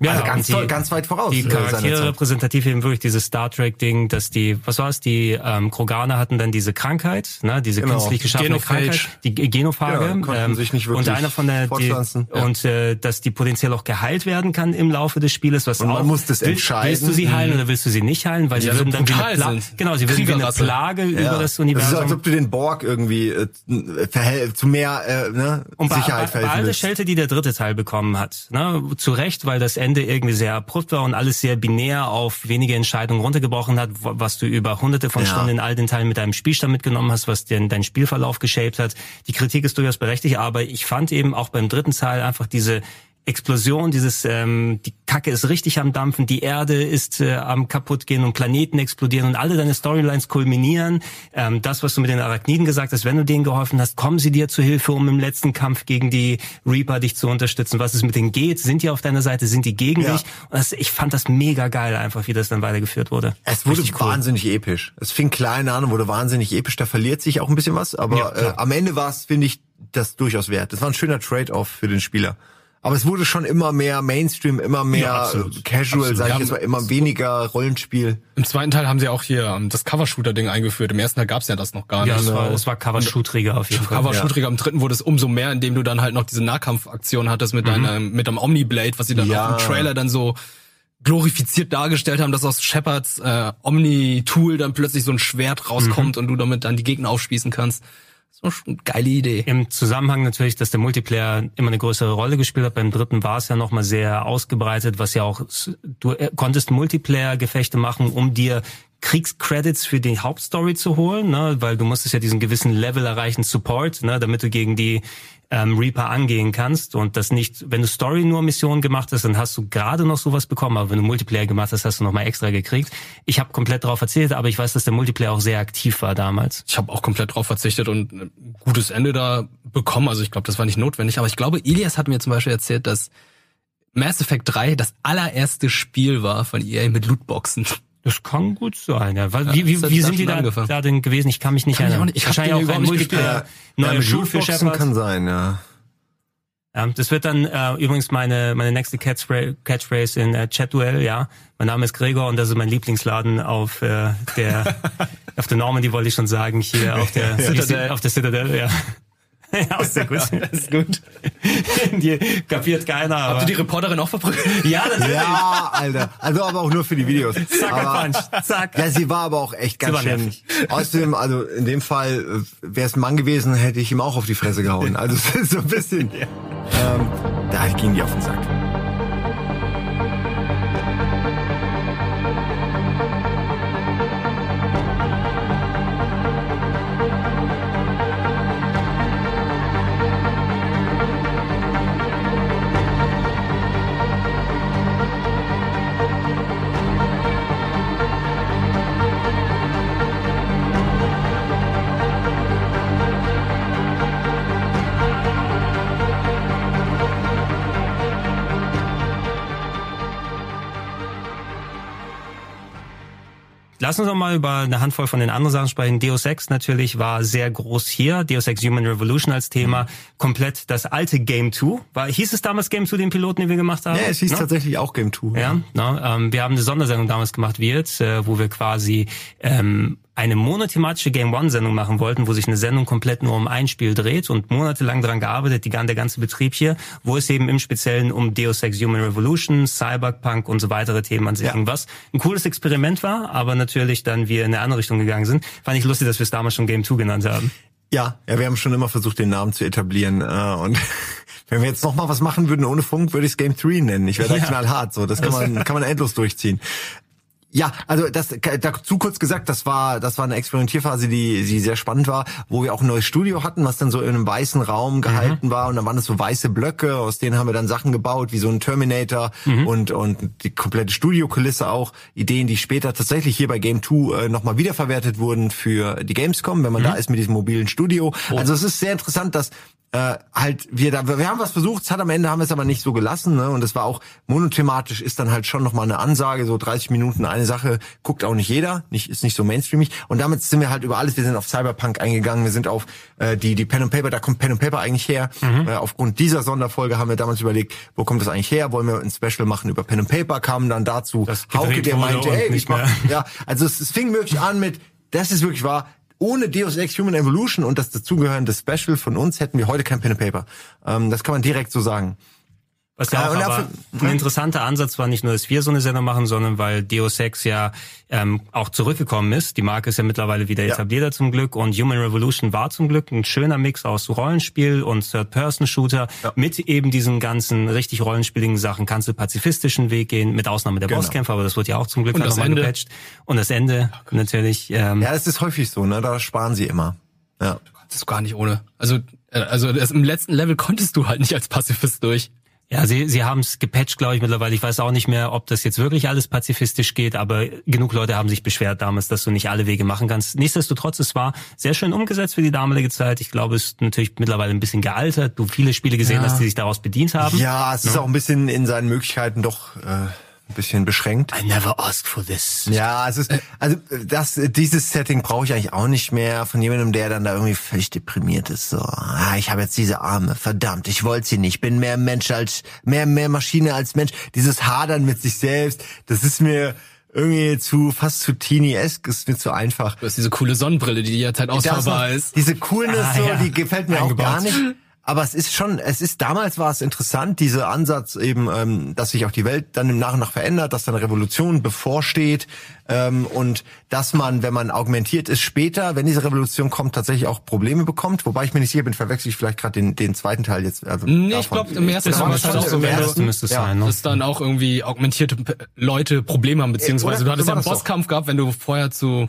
Ja, also ganz, die, toll, ganz weit voraus. Die Charaktere repräsentativ eben wirklich dieses Star Trek-Ding, dass die, was war es, die ähm, Kroganer hatten dann diese Krankheit, ne, diese genau. künstlich geschaffene Genophage. Krankheit, die Genophage. Ja, konnten ähm, sich nicht wirklich und einer von der die, ja. und äh, dass die potenziell auch geheilt werden kann im Laufe des Spieles. Was und man auch, muss das entscheiden. Willst du sie heilen mhm. oder willst du sie nicht heilen? Weil ja, sie würden dann wie eine Pla genau, sie würden wie eine Plage über das Universum. Das ist, als ob du den Borg irgendwie äh, zu mehr äh, ne, und Sicherheit bei, bei, bei all der Schelte, die der dritte Teil bekommen hat, ne, zu Recht, weil das Ende irgendwie sehr abrupt war und alles sehr binär auf wenige Entscheidungen runtergebrochen hat, was du über hunderte von ja. Stunden in all den Teilen mit deinem Spielstand mitgenommen hast, was dir deinen Spielverlauf geshaped hat. Die Kritik ist durchaus berechtigt, aber ich fand eben auch beim dritten Teil einfach diese Explosion, dieses ähm, die Kacke ist richtig am dampfen, die Erde ist äh, am kaputt gehen und Planeten explodieren und alle deine Storylines kulminieren. Ähm, das, was du mit den Arachniden gesagt hast, wenn du denen geholfen hast, kommen sie dir zu Hilfe, um im letzten Kampf gegen die Reaper dich zu unterstützen. Was es mit denen geht, sind die auf deiner Seite, sind die gegen ja. dich? Und das, ich fand das mega geil, einfach wie das dann weitergeführt wurde. Es wurde cool. wahnsinnig episch. Es fing klein an, wurde wahnsinnig episch. Da verliert sich auch ein bisschen was, aber ja, äh, am Ende war es, finde ich, das durchaus wert. Das war ein schöner Trade-off für den Spieler. Aber es wurde schon immer mehr Mainstream, immer mehr ja, absolut. Casual, sag ich jetzt mal, immer weniger Rollenspiel. Im zweiten Teil haben sie auch hier ähm, das Cover-Shooter-Ding eingeführt. Im ersten Teil gab's ja das noch gar nicht. Ja, es war, es war Cover-Shooteriger auf jeden Fall. Cover-Shooteriger. Im dritten wurde es umso mehr, indem du dann halt noch diese Nahkampfaktion hattest mit mhm. deinem, mit deinem Omni-Blade, was sie dann ja. auch im Trailer dann so glorifiziert dargestellt haben, dass aus Shepards äh, Omni-Tool dann plötzlich so ein Schwert rauskommt mhm. und du damit dann die Gegner aufspießen kannst. So eine geile Idee. Im Zusammenhang natürlich, dass der Multiplayer immer eine größere Rolle gespielt hat. Beim dritten war es ja nochmal sehr ausgebreitet, was ja auch, du äh, konntest Multiplayer-Gefechte machen, um dir Kriegscredits für die Hauptstory zu holen, ne, weil du musstest ja diesen gewissen Level erreichen Support, ne, damit du gegen die ähm, Reaper angehen kannst und das nicht, wenn du Story nur Missionen gemacht hast, dann hast du gerade noch sowas bekommen, aber wenn du Multiplayer gemacht hast, hast du noch mal extra gekriegt. Ich habe komplett darauf verzichtet, aber ich weiß, dass der Multiplayer auch sehr aktiv war damals. Ich habe auch komplett drauf verzichtet und ein gutes Ende da bekommen. Also ich glaube, das war nicht notwendig, aber ich glaube, Elias hat mir zum Beispiel erzählt, dass Mass Effect 3 das allererste Spiel war von EA mit Lootboxen. Das kann gut sein. Ja. Wie, wie, wie sind die da, da denn gewesen? Ich kann mich nicht kann erinnern. Ich, ich wahrscheinlich auch ein Multiplayer. Neue ja, Schuh für Shepard. kann sein, ja. Ja, das wird dann äh, übrigens meine meine nächste Catchphrase, Catchphrase in äh, Chatduell, ja. Mein Name ist Gregor und das ist mein Lieblingsladen auf äh, der auf der Normandy wollte ich schon sagen hier auf der Citadel. auf der Citadel, ja. ja, sehr gut. Ja, das ist gut. die kapiert keiner. Aber. Habt ihr die Reporterin auch verprügelt? Ja, natürlich. Ja, Alter. Also aber auch nur für die Videos. Zack, aber, Punch. Zack. Ja, sie war aber auch echt ganz schön. Außerdem, also in dem Fall, äh, wäre es ein Mann gewesen, hätte ich ihm auch auf die Fresse gehauen. Also so ein bisschen. Ja. Ähm, da ging die auf den Sack. Lass uns noch mal über eine Handvoll von den anderen Sachen sprechen. Deus Ex natürlich war sehr groß hier. Deus Ex Human Revolution als Thema. Mhm. Komplett das alte Game 2. War, hieß es damals Game 2, den Piloten, den wir gemacht haben? Ja, es hieß no? tatsächlich auch Game 2. Ja, ja. No? Ähm, wir haben eine Sondersendung damals gemacht, wie jetzt, äh, wo wir quasi ähm, eine monothematische Game One Sendung machen wollten, wo sich eine Sendung komplett nur um ein Spiel dreht und monatelang daran gearbeitet, die, der ganze Betrieb hier, wo es eben im Speziellen um Deus Ex Human Revolution, Cyberpunk und so weitere Themen an sich ja. ging, was ein cooles Experiment war, aber natürlich dann wir in eine andere Richtung gegangen sind. Fand ich lustig, dass wir es damals schon Game 2 genannt haben. Ja, ja, wir haben schon immer versucht, den Namen zu etablieren äh, und wenn wir jetzt noch mal was machen würden ohne Funk, würde ich es Game 3 nennen. Ich wäre ja. knallhart so. Das kann man, kann man endlos durchziehen. Ja, also das dazu kurz gesagt, das war das war eine Experimentierphase, die die sehr spannend war, wo wir auch ein neues Studio hatten, was dann so in einem weißen Raum mhm. gehalten mhm. war und dann waren es so weiße Blöcke, aus denen haben wir dann Sachen gebaut, wie so ein Terminator mhm. und und die komplette Studiokulisse auch, Ideen, die später tatsächlich hier bei Game 2 äh, nochmal wiederverwertet wurden für die Gamescom, wenn man mhm. da ist mit diesem mobilen Studio. Oh. Also es ist sehr interessant, dass äh, halt wir da wir haben was versucht, hat am Ende haben wir es aber nicht so gelassen, ne? Und es war auch monothematisch ist dann halt schon noch mal eine Ansage, so 30 Minuten eine Sache, guckt auch nicht jeder, nicht ist nicht so mainstreamig und damit sind wir halt über alles, wir sind auf Cyberpunk eingegangen, wir sind auf äh, die die Pen and Paper, da kommt Pen and Paper eigentlich her. Mhm. Äh, aufgrund dieser Sonderfolge haben wir damals überlegt, wo kommt das eigentlich her? Wollen wir ein Special machen über Pen and Paper? Kamen dann dazu Hauke, der meinte, ey, ich mach, ja, also es, es fing wirklich an mit das ist wirklich wahr ohne Deus Ex Human Evolution und das dazugehörende Special von uns hätten wir heute kein Pen and Paper. Ähm, das kann man direkt so sagen. Was ja auch aber ein interessanter Ansatz war, nicht nur, dass wir so eine Sendung machen, sondern weil Deus Ex ja ähm, auch zurückgekommen ist. Die Marke ist ja mittlerweile wieder ja. etablierter zum Glück und Human Revolution war zum Glück ein schöner Mix aus Rollenspiel und Third-Person-Shooter ja. mit eben diesen ganzen richtig rollenspieligen Sachen. Kannst du pazifistischen Weg gehen, mit Ausnahme der genau. Bosskämpfer, aber das wird ja auch zum Glück nochmal gepatcht. Und das Ende oh natürlich. Ähm, ja, das ist häufig so, ne? Da sparen sie immer. Ja. Du konntest gar nicht ohne. Also, äh, also das, im letzten Level konntest du halt nicht als Pazifist durch. Ja, sie, sie haben es gepatcht, glaube ich, mittlerweile. Ich weiß auch nicht mehr, ob das jetzt wirklich alles pazifistisch geht, aber genug Leute haben sich beschwert damals, dass du nicht alle Wege machen kannst. Nichtsdestotrotz, es war sehr schön umgesetzt für die damalige Zeit. Ich glaube, es ist natürlich mittlerweile ein bisschen gealtert. Du viele Spiele gesehen ja. hast, die sich daraus bedient haben. Ja, es no? ist auch ein bisschen in seinen Möglichkeiten doch... Äh ein bisschen beschränkt. I never asked for this. Ja, es ist, also das, dieses Setting brauche ich eigentlich auch nicht mehr von jemandem, der dann da irgendwie völlig deprimiert ist. So, ah, ich habe jetzt diese Arme, verdammt, ich wollte sie nicht, bin mehr Mensch als mehr mehr Maschine als Mensch. Dieses Hadern mit sich selbst, das ist mir irgendwie zu fast zu teeny-esque, ist mir zu einfach. Du hast diese coole Sonnenbrille, die jetzt halt ausfahrbar ist. Diese Coolness ah, so, ja. die gefällt mir Eingebaut. auch gar nicht. Aber es ist schon, es ist damals war es interessant, dieser Ansatz eben, ähm, dass sich auch die Welt dann im Nach und nach verändert, dass dann eine Revolution bevorsteht ähm, und dass man, wenn man augmentiert ist, später, wenn diese Revolution kommt, tatsächlich auch Probleme bekommt. Wobei ich mir nicht sicher bin, verwechsel ich vielleicht gerade den, den zweiten Teil jetzt. Also nee, ich glaube im ersten Teil ist auch so, wenn du, müsste es ja. sein, ne? dass dann auch irgendwie augmentierte Leute Probleme haben, beziehungsweise Oder, du hattest ja einen Bosskampf gehabt, wenn du vorher zu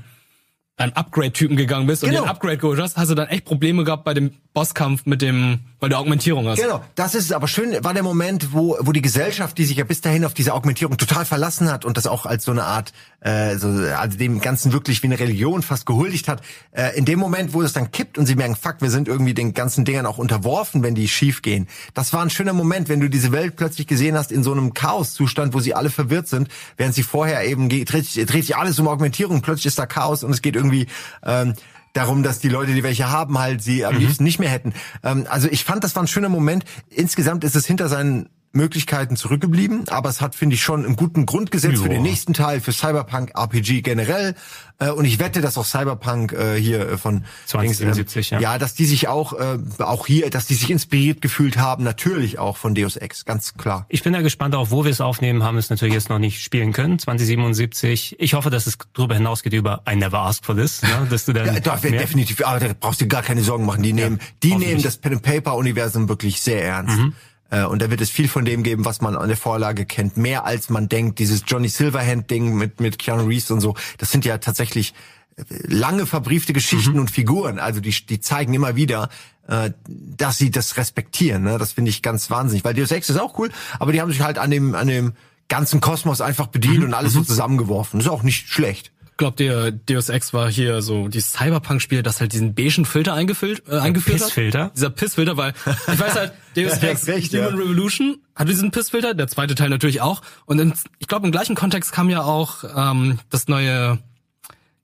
einem Upgrade-Typen gegangen bist genau. und den Upgrade geholt hast, hast du dann echt Probleme gehabt bei dem Bosskampf mit dem, weil du Augmentierung hast. Genau, das ist aber schön, war der Moment, wo, wo die Gesellschaft, die sich ja bis dahin auf diese Augmentierung total verlassen hat und das auch als so eine Art, äh, so, also dem Ganzen wirklich wie eine Religion fast gehuldigt hat, äh, in dem Moment, wo es dann kippt und sie merken, fuck, wir sind irgendwie den ganzen Dingern auch unterworfen, wenn die schief gehen. Das war ein schöner Moment, wenn du diese Welt plötzlich gesehen hast in so einem Chaoszustand, wo sie alle verwirrt sind, während sie vorher eben dreht, dreht sich alles um Augmentierung, plötzlich ist da Chaos und es geht irgendwie ähm, darum, dass die Leute, die welche haben, halt sie am mhm. liebsten nicht mehr hätten. Ähm, also ich fand, das war ein schöner Moment. Insgesamt ist es hinter seinen Möglichkeiten zurückgeblieben, aber es hat, finde ich, schon einen guten Grund gesetzt Joa. für den nächsten Teil, für Cyberpunk RPG generell. Äh, und ich wette, dass auch Cyberpunk äh, hier äh, von 2077, äh, ja. ja, dass die sich auch, äh, auch hier, dass die sich inspiriert gefühlt haben, natürlich auch von Deus Ex, ganz klar. Ich bin da gespannt, auch wo wir es aufnehmen, haben es natürlich jetzt noch nicht spielen können, 2077. Ich hoffe, dass es darüber hinausgeht über I never ask for this, ne? dass du dann ja, doch, definitiv, aber da brauchst du gar keine Sorgen machen. Die nehmen, ja, die nehmen das Pen and Paper Universum wirklich sehr ernst. Mhm. Äh, und da wird es viel von dem geben, was man an der Vorlage kennt. Mehr als man denkt. Dieses Johnny Silverhand-Ding mit, mit Keanu Reeves und so. Das sind ja tatsächlich äh, lange verbriefte Geschichten mhm. und Figuren. Also die, die zeigen immer wieder, äh, dass sie das respektieren. Ne? Das finde ich ganz wahnsinnig. Weil Deus Ex ist auch cool, aber die haben sich halt an dem, an dem ganzen Kosmos einfach bedient mhm. und alles so mhm. zusammengeworfen. Das ist auch nicht schlecht glaube, der Deus Ex war hier so die Cyberpunk-Spiele, das halt diesen beigen Filter eingefüllt, äh, eingeführt Pissfilter? hat. Dieser Pissfilter, weil ich weiß halt, Deus Ex recht, Human ja. Revolution hat diesen Pissfilter, der zweite Teil natürlich auch. Und in, ich glaube, im gleichen Kontext kam ja auch ähm, das neue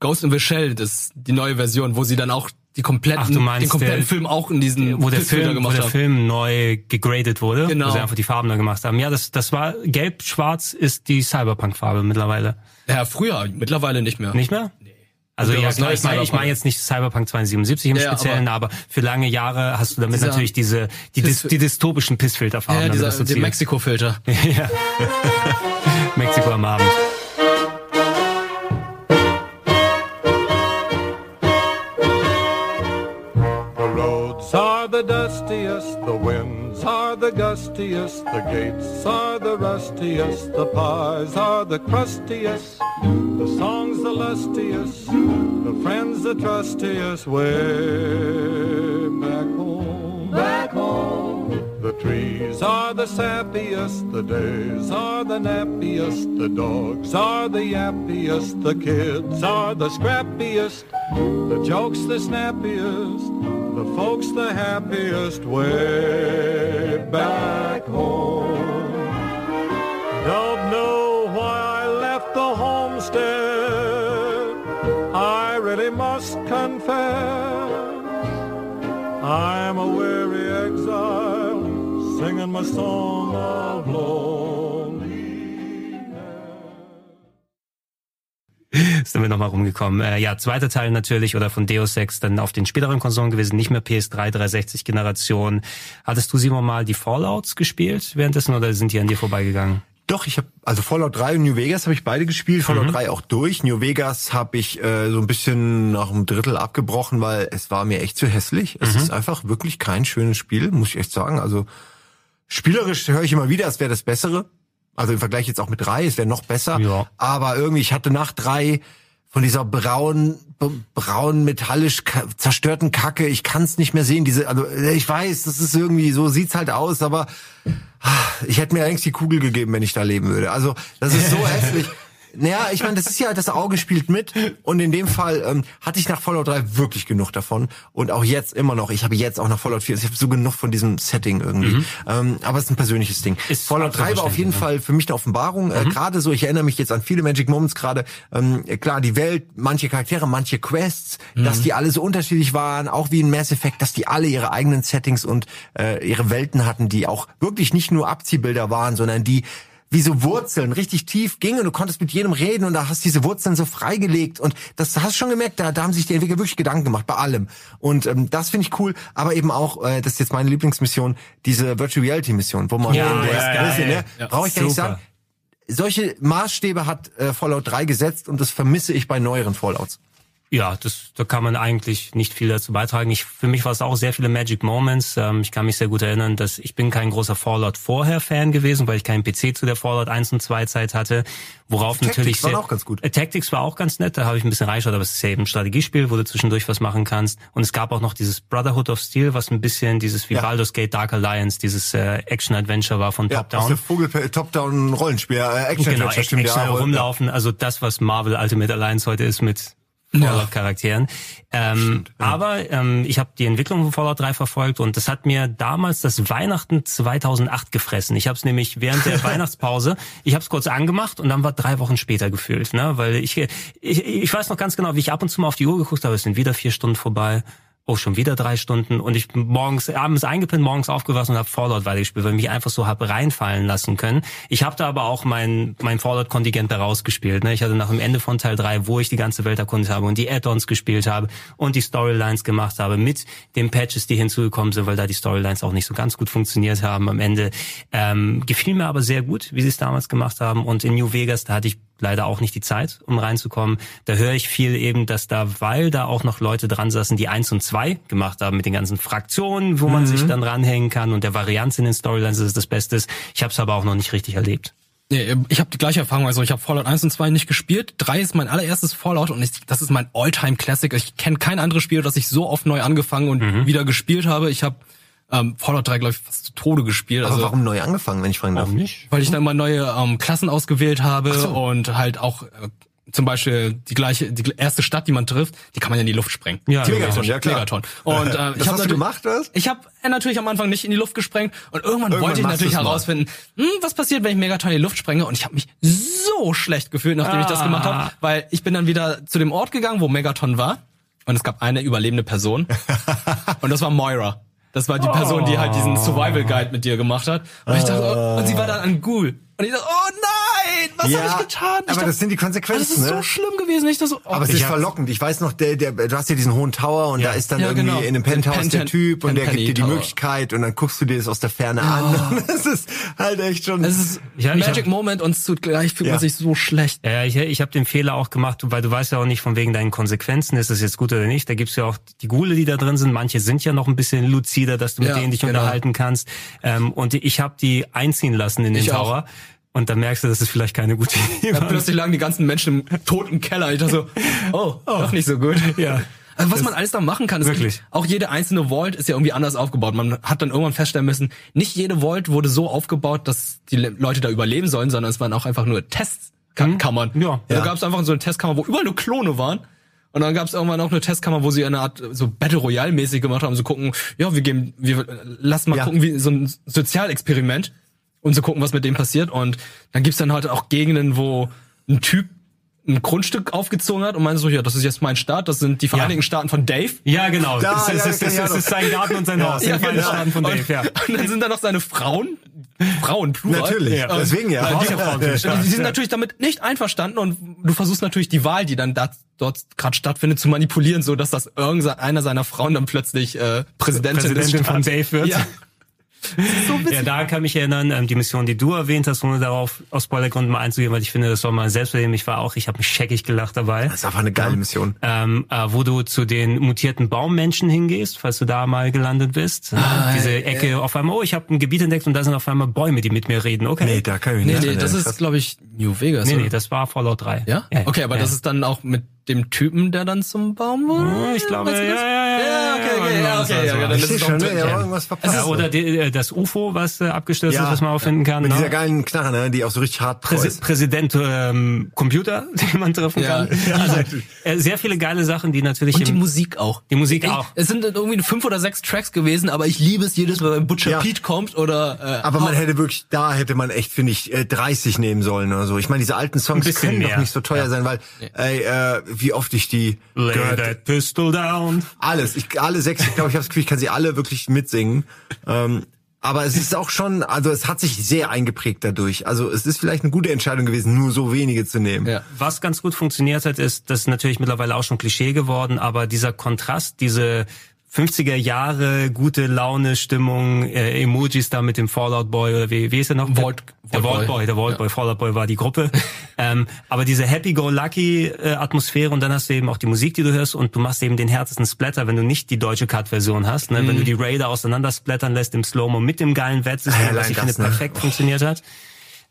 Ghost in the Shell, das die neue Version, wo sie dann auch die kompletten, Ach, meinst, den kompletten der, Film auch in diesen wo der Film, gemacht wo der haben. Film neu gegradet wurde, genau. wo sie einfach die Farben neu gemacht haben. Ja, das das war gelb-schwarz ist die Cyberpunk-Farbe mittlerweile. Ja, früher, mittlerweile nicht mehr. Nicht mehr? Nee. Also ja, klar, ich meine ich mein jetzt nicht Cyberpunk 2077 im ja, Speziellen, aber, aber, für lange Jahre hast du damit dieser natürlich diese die, Piss, die dystopischen Pissfilterfarben. Ja, dieser, der Mexiko-Filter. ja. Mexiko am Abend. the dustiest, the are the gustiest, the gates are the rustiest, the pies are the crustiest, the songs the lustiest, the friends the trustiest, way back home. Back home. The trees are the sappiest, the days are the nappiest, the dogs are the yappiest, the kids are the scrappiest, the jokes the snappiest, the folks the happiest way back home. Don't know why I left the homestead. I really must confess. I'm a weary exile, singing my song of sind wir nochmal rumgekommen. Äh, ja, zweiter Teil natürlich oder von Deus Ex dann auf den späteren Konsolen gewesen, nicht mehr PS3 360 Generation. Hattest du Simon mal die Fallouts gespielt währenddessen oder sind die an dir vorbeigegangen? Doch, ich habe also Fallout 3 und New Vegas habe ich beide gespielt, Fallout mhm. 3 auch durch. New Vegas habe ich äh, so ein bisschen nach einem Drittel abgebrochen, weil es war mir echt zu hässlich. Es mhm. ist einfach wirklich kein schönes Spiel, muss ich echt sagen. Also spielerisch höre ich immer wieder, es wäre das Bessere. Also im Vergleich jetzt auch mit drei, es wäre noch besser. Ja. Aber irgendwie, ich hatte nach drei von dieser braun, braun metallisch zerstörten Kacke, ich kann es nicht mehr sehen. Diese, also ich weiß, das ist irgendwie so sieht's halt aus, aber ah, ich hätte mir eigentlich die Kugel gegeben, wenn ich da leben würde. Also das ist so hässlich. Naja, ich meine, das ist ja, das Auge spielt mit. Und in dem Fall ähm, hatte ich nach Fallout 3 wirklich genug davon. Und auch jetzt immer noch. Ich habe jetzt auch nach Fallout 4, ich habe so genug von diesem Setting irgendwie. Mhm. Ähm, aber es ist ein persönliches Ding. Ist Fallout 3 war auf jeden Fall für mich eine Offenbarung. Äh, mhm. Äh, gerade so, ich erinnere mich jetzt an viele Magic Moments gerade. Ähm, klar, die Welt, manche Charaktere, manche Quests, mhm. dass die alle so unterschiedlich waren. Auch wie in Mass Effect, dass die alle ihre eigenen Settings und äh, ihre Welten hatten, die auch wirklich nicht nur Abziehbilder waren, sondern die wie so Wurzeln richtig tief gingen und du konntest mit jedem reden und da hast diese Wurzeln so freigelegt und das hast du schon gemerkt, da, da haben sich die Entwickler wirklich Gedanken gemacht bei allem. Und ähm, das finde ich cool, aber eben auch, äh, das ist jetzt meine Lieblingsmission, diese Virtual Reality Mission, wo man ja, in der ja, Größe, ne, ja, brauche ich gar nicht sagen, solche Maßstäbe hat äh, Fallout 3 gesetzt und das vermisse ich bei neueren Fallouts. Ja, das, da kann man eigentlich nicht viel dazu beitragen. Ich, für mich war es auch sehr viele Magic Moments. Ähm, ich kann mich sehr gut erinnern, dass ich bin kein großer Fallout vorher Fan gewesen, weil ich keinen PC zu der Fallout 1 und 2 Zeit hatte. Worauf Tactics natürlich sehr, war auch ganz gut. Äh, Tactics war auch ganz nett, da habe ich ein bisschen reingeschaut, aber es ist ja eben ein Strategiespiel, wo du zwischendurch was machen kannst. Und es gab auch noch dieses Brotherhood of Steel, was ein bisschen dieses wie ja. Baldur's Gate Dark Alliance, dieses äh, Action-Adventure war von ja, Top Down. Vogel Top-Down Rollenspiel, äh, Action-Adventure. Genau, Action, ja, rumlaufen, also das, was Marvel Ultimate Alliance heute ist mit Fallout-Charakteren. Ähm, Stimmt, ja. Aber ähm, ich habe die Entwicklung von Fallout 3 verfolgt und das hat mir damals das Weihnachten 2008 gefressen. Ich habe es nämlich während der Weihnachtspause, ich habe es kurz angemacht und dann war drei Wochen später gefühlt, ne? weil ich, ich ich weiß noch ganz genau, wie ich ab und zu mal auf die Uhr geguckt habe, es sind wieder vier Stunden vorbei oh, schon wieder drei Stunden und ich bin morgens, abends eingepinnt, morgens aufgewacht und habe Fallout weitergespielt, weil ich mich einfach so habe reinfallen lassen können. Ich habe da aber auch mein, mein Fallout-Kontingent da rausgespielt. Ne? Ich hatte nach dem Ende von Teil 3, wo ich die ganze Welt erkundet habe und die Add-ons gespielt habe und die Storylines gemacht habe mit den Patches, die hinzugekommen sind, weil da die Storylines auch nicht so ganz gut funktioniert haben am Ende. Ähm, gefiel mir aber sehr gut, wie sie es damals gemacht haben und in New Vegas, da hatte ich leider auch nicht die Zeit, um reinzukommen. Da höre ich viel eben, dass da, weil da auch noch Leute dran saßen, die eins und zwei gemacht haben mit den ganzen Fraktionen, wo man mhm. sich dann ranhängen kann und der Varianz in den Storylines ist das Beste. Ich habe es aber auch noch nicht richtig erlebt. Nee, ich habe die gleiche Erfahrung. Also ich habe Fallout 1 und 2 nicht gespielt. 3 ist mein allererstes Fallout und ich, das ist mein Alltime Classic. Ich kenne kein anderes Spiel, das ich so oft neu angefangen und mhm. wieder gespielt habe. Ich habe ähm, Fallout 3, glaube ich, fast zu Tode gespielt. Aber also, warum neu angefangen, wenn ich fragen darf? Nicht? Weil ich dann immer neue ähm, Klassen ausgewählt habe so. und halt auch äh, zum Beispiel die gleiche, die erste Stadt, die man trifft, die kann man ja in die Luft sprengen. Ja, Megaton, ja klar. Megaton. Und äh, ich habe gemacht, was? Ich habe äh, natürlich am Anfang nicht in die Luft gesprengt und irgendwann, irgendwann wollte ich natürlich herausfinden, hm, was passiert, wenn ich Megaton in die Luft sprenge und ich habe mich so schlecht gefühlt, nachdem ah. ich das gemacht habe, ah. weil ich bin dann wieder zu dem Ort gegangen, wo Megaton war und es gab eine überlebende Person und das war Moira. Das war die Person, die halt diesen Survival Guide mit dir gemacht hat. Und ich dachte, oh, und sie war dann ein Ghoul. Und ich dachte, oh nein, was ja, habe ich getan? Ich aber dachte, das sind die Konsequenzen. Das ist so ne? schlimm gewesen. Ich dachte so, oh, aber es ist verlockend. Ich weiß noch, der, der, du hast ja diesen hohen Tower und ja. da ist dann ja, irgendwie genau. in einem Penthouse Pen der Typ und der gibt dir die Tower. Möglichkeit und dann guckst du dir das aus der Ferne oh. an. das ist halt echt schon. Es ist ja, Magic hab, Moment und zugleich fühlt man sich so schlecht. Ja, ich, ich habe den Fehler auch gemacht, weil du weißt ja auch nicht von wegen deinen Konsequenzen, ist das jetzt gut oder nicht. Da gibt's ja auch die Gule, die da drin sind. Manche sind ja noch ein bisschen luzider, dass du mit denen dich genau. unterhalten kannst. Ähm, und ich habe die einziehen lassen in den ich Tower. Auch. Und dann merkst du, das ist vielleicht keine gute Idee. Ja, plötzlich lagen die ganzen Menschen im toten Keller. Ich dachte so, oh, oh. doch nicht so gut. Ja. Also was man alles da machen kann, ist wirklich. auch jede einzelne Vault ist ja irgendwie anders aufgebaut. Man hat dann irgendwann feststellen müssen, nicht jede Vault wurde so aufgebaut, dass die Leute da überleben sollen, sondern es waren auch einfach nur Testkammern. Mhm. Ja. Da ja. gab es einfach so eine Testkammer, wo überall nur Klone waren. Und dann gab es irgendwann auch eine Testkammer, wo sie eine Art so Battle Royale mäßig gemacht haben, so gucken, ja, wir geben, wir lassen mal Ja. gucken, wie so ein Sozialexperiment und so gucken, was mit dem passiert. Und dann gibt's dann halt auch Gegenden, wo ein Typ ein Grundstück aufgezogen hat und meinte so, ja, das ist jetzt mein Staat, das sind die Vereinigten Staaten von Dave. Ja, genau. Da, das, ja, ist, das ist, das ist sein Garten und sein Haus. Ja, Die Vereinigten Staaten von Dave, ja. Und dann sind da noch seine Frauen, Frauen, plural. Natürlich, Ja. deswegen ja. Die, ja Frauen den die, sind natürlich damit nicht einverstanden und du versuchst natürlich die Wahl, die dann da, dort gerade stattfindet, zu manipulieren, so dass das irgendeiner seiner Frauen dann plötzlich äh, Präsidentin, Präsidentin des von Dave wird. Ja. So. Ja, da kann mich erinnern, ähm, die Mission, die du erwähnt hast, ohne darauf aus Spoilergründen mal einzugehen, weil ich finde, das war mal selbstverständlich. Ich war auch, ich habe mich scheckig gelacht dabei. Das ist einfach eine geile Mission. Ähm, äh, wo du zu den mutierten Baummenschen hingehst, falls du da mal gelandet bist. Ah, Diese Ecke auf einmal, oh, ich habe ein Gebiet entdeckt und da sind auf einmal Bäume, die mit mir reden. Okay. Nee, da kann ich mich Nee, nicht nee, erinnern. das ist, glaube ich, New Vegas. nee, oder? nee, das war Fallout 3. ja? Okay, aber das ist dann auch mit dem Typen, der dann zum Baum wurde? Ich glaube, ja, ja, ja, Ja, ja, okay, ja, ja, okay, ja, ja, dann ist es schon, ne? Ja, irgendwas verpasst. Ja, oder die, äh, das UFO, was äh, abgestürzt Ja. ist, was man auffinden kann. Mit ne? dieser geilen Knarre, ne? die auch so richtig hart kreuzt. Präsident ähm, Computer, den man treffen Ja. kann. Also äh, sehr viele geile Sachen, die natürlich Und die Musik auch. Die Musik ich, auch. Es sind irgendwie fünf oder sechs Tracks gewesen, aber ich liebe es jedes Mal, wenn Butcher Ja. Pete kommt oder äh, Aber man hätte wirklich, da hätte man echt, finde ich, äh, 30 nehmen sollen oder so. Ich meine, diese alten Songs können mehr. doch nicht so teuer sein, weil, ey, äh, wie oft ich die Lay gehört that pistol down. Alles, ich, alle sechs, ich glaube, ich habe das Gefühl, ich kann sie alle wirklich mitsingen. Ähm, aber es ist auch schon, also es hat sich sehr eingeprägt dadurch. Also es ist vielleicht eine gute Entscheidung gewesen, nur so wenige zu nehmen. Ja. Was ganz gut funktioniert hat, ist, das ist natürlich mittlerweile auch schon Klischee geworden, aber dieser Kontrast, diese 50er Jahre, gute Laune, Stimmung, äh, Emojis da mit dem Fallout Boy oder wie, wie ist er noch? Vault- der Vault Boy. Der Vault Boy, Fallout Boy war die Gruppe. ähm, aber diese Happy-Go-Lucky-Atmosphäre und dann hast du eben auch die Musik, die du hörst und du machst eben den härtesten Splatter, wenn du nicht die deutsche Cut-Version hast, ne? wenn du die Raider auseinander splattern lässt im Slow-Mo mit dem geilen Wettsystem, was ich das, finde ne? perfekt funktioniert hat.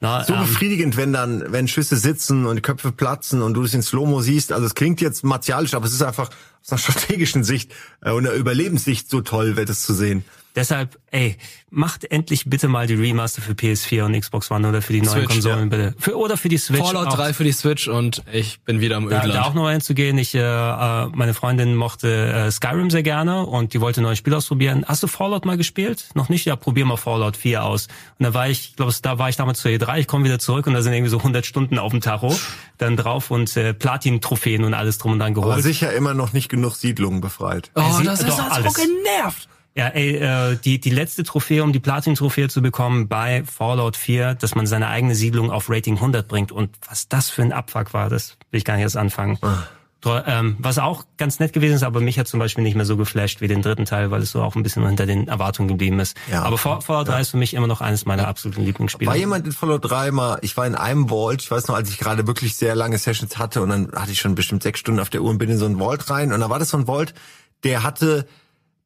Na, So ähm, befriedigend, wenn dann, wenn Schüsse sitzen und die Köpfe platzen und du es in Slow-Mo siehst. Also es klingt jetzt martialisch, aber es ist einfach aus einer strategischen Sicht äh, und einer Überlebenssicht so toll, wird es zu sehen. Deshalb, ey, macht endlich bitte mal die Remaster für PS4 und Xbox One oder für die neuen Switch, Konsolen ja. bitte. Für, oder für die Switch. Fallout auch. 3 für die Switch und ich bin wieder im Da, Ödland. da auch noch mal hinzugehen. Ich, äh, äh, meine Freundin mochte äh, Skyrim sehr gerne und die wollte ein neues Spiel ausprobieren. Hast du Fallout mal gespielt? Noch nicht? Ja, probier mal Fallout 4 aus. Und da war ich, ich glaube, da war ich damals zur E3. Ich komme wieder zurück und da sind irgendwie so 100 Stunden auf dem Tacho dann drauf und äh, Platin-Trophäen und alles drum und dran Aber geholt. sicher immer noch nicht genug Siedlungen befreit. oh, sie- das ist doch, alles. so genervt. Ja, ey, äh, die, die letzte Trophäe, um die Platin-Trophäe zu bekommen bei Fallout 4, dass man seine eigene Siedlung auf Rating 100 bringt. Und was das für ein Abfuck war, das will ich gar nicht erst anfangen. Tro- Ähm, was auch ganz nett gewesen ist, aber mich hat zum Beispiel nicht mehr so geflasht wie den dritten Teil, weil es so auch ein bisschen hinter den Erwartungen geblieben ist. Ja. aber Fall- Fallout 3 ist für mich immer noch eines meiner absoluten Lieblingsspiele. War jemand in Fallout 3 mal, ich war in einem Vault, ich weiß noch, als ich gerade wirklich sehr lange Sessions hatte und dann hatte ich schon bestimmt sechs Stunden auf der Uhr und bin in so ein Vault rein und da war das so ein Vault, der hatte,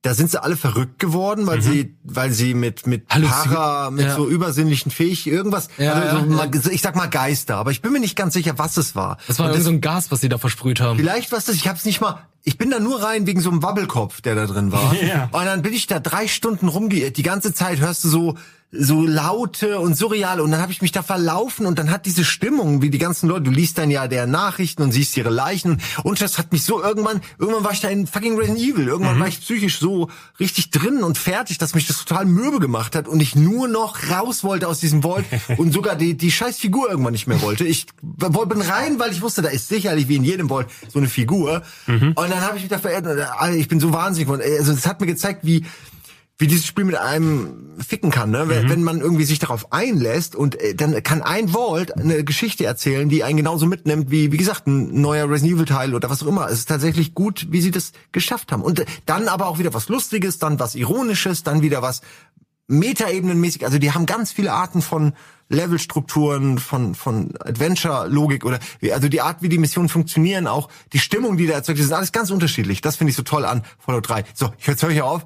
da sind sie alle verrückt geworden, weil sie, weil sie mit, mit Para, mit ja. so übersinnlichen Fähig, irgendwas, Ja, also so, ja, ich sag mal Geister, aber ich bin mir nicht ganz sicher, was es war. Das war irgend so ein Gas, was sie da versprüht haben. Vielleicht was das, ich hab's nicht mal, ich bin da nur rein wegen so einem Wabbelkopf, der da drin war. Ja. Und dann bin ich da drei Stunden rumgeirrt. Die ganze Zeit hörst du so so laute und surreale. Und dann habe ich mich da verlaufen und dann hat diese Stimmung, wie die ganzen Leute, du liest dann ja der Nachrichten und siehst ihre Leichen. Und das hat mich so irgendwann, irgendwann war ich da in fucking Resident Evil, irgendwann war ich psychisch so richtig drin und fertig, dass mich das total mürbe gemacht hat und ich nur noch raus wollte aus diesem Vault und sogar die, die scheiß Figur irgendwann nicht mehr wollte. Ich bin rein, weil ich wusste, da ist sicherlich wie in jedem Vault so eine Figur. Und dann habe ich mich da äh, ich bin so wahnsinnig geworden. Also es hat mir gezeigt, wie wie dieses Spiel mit einem ficken kann, ne? Wenn, wenn man irgendwie sich darauf einlässt und äh, dann kann ein Vault eine Geschichte erzählen, die einen genauso mitnimmt wie, wie gesagt, ein neuer Resident Evil Teil oder was auch immer. Es ist tatsächlich gut, wie sie das geschafft haben. Und äh, dann aber auch wieder was Lustiges, dann was Ironisches, dann wieder was Metaebenenmäßig. Also die haben ganz viele Arten von Levelstrukturen, von, von Adventure-Logik oder, wie- also die Art, wie die Missionen funktionieren, auch die Stimmung, die da erzeugt wird, ist alles ganz unterschiedlich. Das finde ich so toll an Fallout 3. So, jetzt höre ich auf.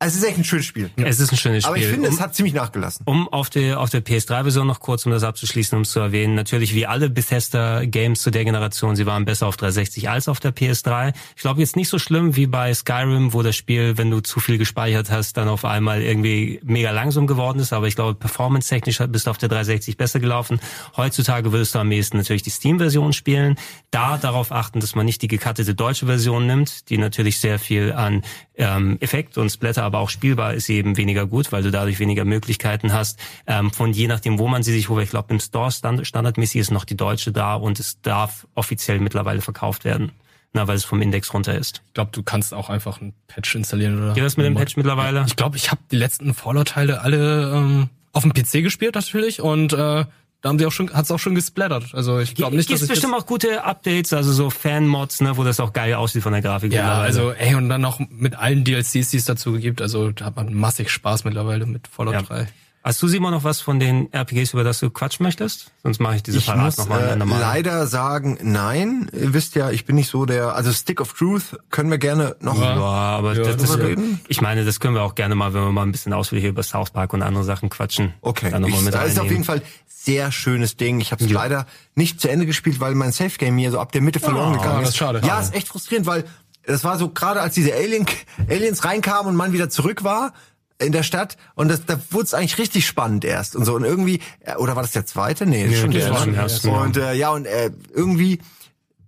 Es ist echt ein schönes Spiel. Es ist ein schönes Spiel. Aber ich finde, um, es hat ziemlich nachgelassen. Um auf der, auf der PS3-Version noch kurz, um das abzuschließen, um es zu erwähnen, natürlich wie alle Bethesda-Games zu der Generation, sie waren besser auf 360 als auf der PS3. Ich glaube jetzt nicht so schlimm wie bei Skyrim, wo das Spiel, wenn du zu viel gespeichert hast, dann auf einmal irgendwie mega langsam geworden ist, aber ich glaube, performance-technisch bist du auf der 360 besser gelaufen. Heutzutage würdest du am ehesten natürlich die Steam-Version spielen. Da darauf achten, dass man nicht die gekattete deutsche Version nimmt, die natürlich sehr viel an ähm, Effekt und Splatter, aber auch spielbar ist sie eben weniger gut, weil du dadurch weniger Möglichkeiten hast. Ähm, von je nachdem, wo man sie sich holt, ich glaube im Store stand, standardmäßig ist noch die deutsche da und es darf offiziell mittlerweile verkauft werden. Na, weil es vom Index runter ist. Ich glaube, du kannst auch einfach einen Patch installieren oder. Geht das mit dem Patch mittlerweile? Ich glaube, ich habe die letzten Fallout-Teile alle ähm, auf dem PC gespielt natürlich und äh, da haben sie auch schon, hat's auch schon gesplattert. Also ich glaube nicht, dass ich bestimmt auch gute Updates, also so Fan-Mods, ne, wo das auch geil aussieht von der Grafik. ja, also ey und dann noch mit allen DLCs, die es dazu gibt. Also da hat man massig Spaß mittlerweile mit Fallout Ja. 3. Hast du Simon noch was von den RPGs, über das du quatschen möchtest? Sonst mache ich diese muss nochmal äh, normal. leider sagen, nein. Ihr wisst ja, ich bin nicht so der, also Stick of Truth können wir gerne noch. Ja, aber Ja, das, das, reden? ich meine, das können wir auch gerne mal, wenn wir mal ein bisschen ausführlicher über South Park und andere Sachen quatschen. Okay, Dann nochmal ich, mit das ist auf jeden Fall sehr schönes Ding. Ich habe es leider nicht zu Ende gespielt, weil mein Safe Game mir so ab der Mitte verloren Oh, gegangen ist schade. Ja, ist echt frustrierend, weil das war so gerade als diese Alien, Aliens reinkamen und man wieder zurück war in der Stadt und das, da wurde es eigentlich richtig spannend erst und so und irgendwie äh, oder war das der zweite? Nee, das ist schon der ersten, Und äh, ja und äh, irgendwie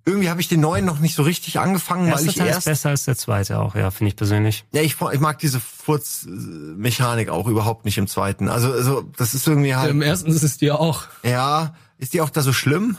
irgendwie habe ich den neuen noch nicht so richtig angefangen, weil Erster ich Teil ist erst besser als der zweite auch, ja, finde ich persönlich. ja, ich, ich mag diese Furz-Mechanik auch überhaupt nicht im zweiten. Also, also das ist irgendwie halt. Im ersten ist es dir auch. Ja, ist die auch da so schlimm?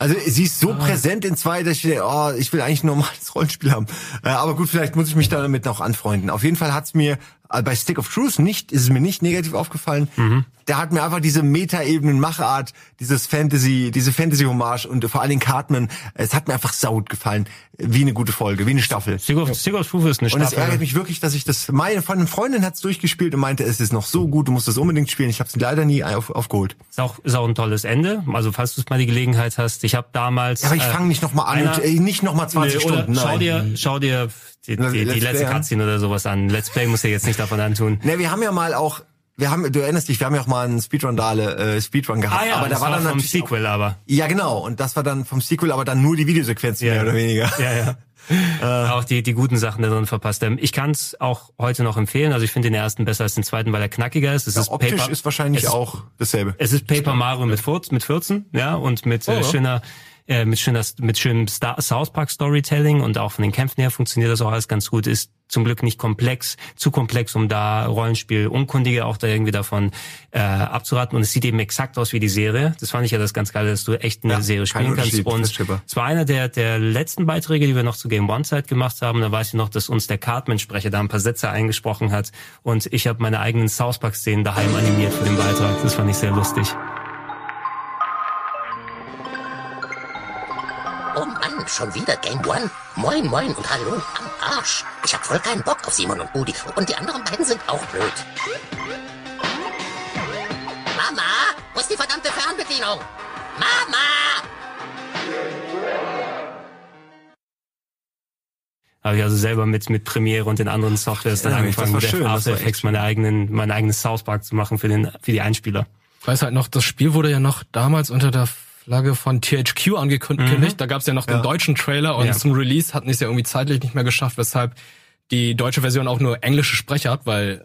Also sie ist Ah. so präsent in zwei, dass ich denke, oh, ich will eigentlich ein normales Rollenspiel haben. Äh, aber gut, vielleicht muss ich mich damit noch anfreunden. Auf jeden Fall hat's mir äh, bei Stick of Truth nicht, ist es mir nicht negativ aufgefallen. Mhm. Der hat mir einfach diese Meta-Ebenen, Machart, dieses Fantasy, diese Fantasy-Hommage und vor allen Dingen Cartman, es hat mir einfach saut gefallen. Wie eine gute Folge, wie eine Staffel. Stick of, Stick of Truth ist eine Und es Staffel. ärgert mich wirklich, dass ich das, meine von einer Freundin hat's durchgespielt und meinte, es ist noch so gut, du musst das unbedingt spielen. Ich habe es leider nie auf, aufgeholt. Ist auch, ist auch ein tolles Ende. Also falls du mal die Gelegenheit hast, ich habe damals. Ja, aber ich äh, fange nicht nochmal an, einer- und, äh, nicht nochmal 20 Nee, Stunden. Schau dir, schau dir die, die, die letzte. Cutscene oder sowas an. Let's Play muss ja jetzt nicht davon antun. Ne, wir haben ja mal auch, wir haben, du erinnerst dich, wir haben ja auch mal einen Speedrun-Dale, äh, Speedrun gehabt. aber da das war dann vom natürlich Sequel, aber. Auch, ja, genau. Und das war dann vom Sequel, aber dann nur die Videosequenzen mehr oder weniger. Ja, ja. auch die, die guten Sachen da drin verpasst. Ähm, Ich kann es auch heute noch empfehlen. Also ich finde den ersten besser als den zweiten, weil er knackiger ist. Es ist Optisch Paper, ist wahrscheinlich ist- auch dasselbe. Es ist Paper Mario mit, 14, mit 14, ja, und mit äh, ja. schöner, äh, mit schöner, mit schönem Star South Park Storytelling und auch von den Kämpfen her funktioniert das auch alles ganz gut. Ist zum Glück nicht komplex, zu komplex, um da Rollenspiel Unkundige auch da irgendwie davon äh, abzuraten. Und es sieht eben exakt aus wie die Serie. Das fand ich ja das ganz geil, dass du echt eine Ja, Serie spielen kannst. Und es war einer der, der letzten Beiträge, die wir noch zu Game One Zeit gemacht haben. Da weiß ich noch, dass uns der Cartman-Sprecher da ein paar Sätze eingesprochen hat. Und ich habe meine eigenen South Park-Szenen daheim animiert für den Beitrag. Das fand ich sehr lustig. Mann, schon wieder Game One? Moin, moin und hallo am Arsch. Ich hab voll keinen Bock auf Simon und Budi. Und die anderen beiden sind auch blöd. Mama, wo ist die verdammte Fernbedienung? Mama! Habe ich also selber mit, mit Premiere und den anderen Softwares dann Ja, angefangen, mit schön, After Effects meine eigenen, mein eigenes South Park zu machen für den, für die Einspieler. Ich weiß halt noch, das Spiel wurde ja noch damals unter der Flagge von THQ angekündigt. Da gab es ja noch den deutschen Trailer und Ja. zum Release hatten es ja irgendwie zeitlich nicht mehr geschafft, weshalb die deutsche Version auch nur englische Sprecher hat, weil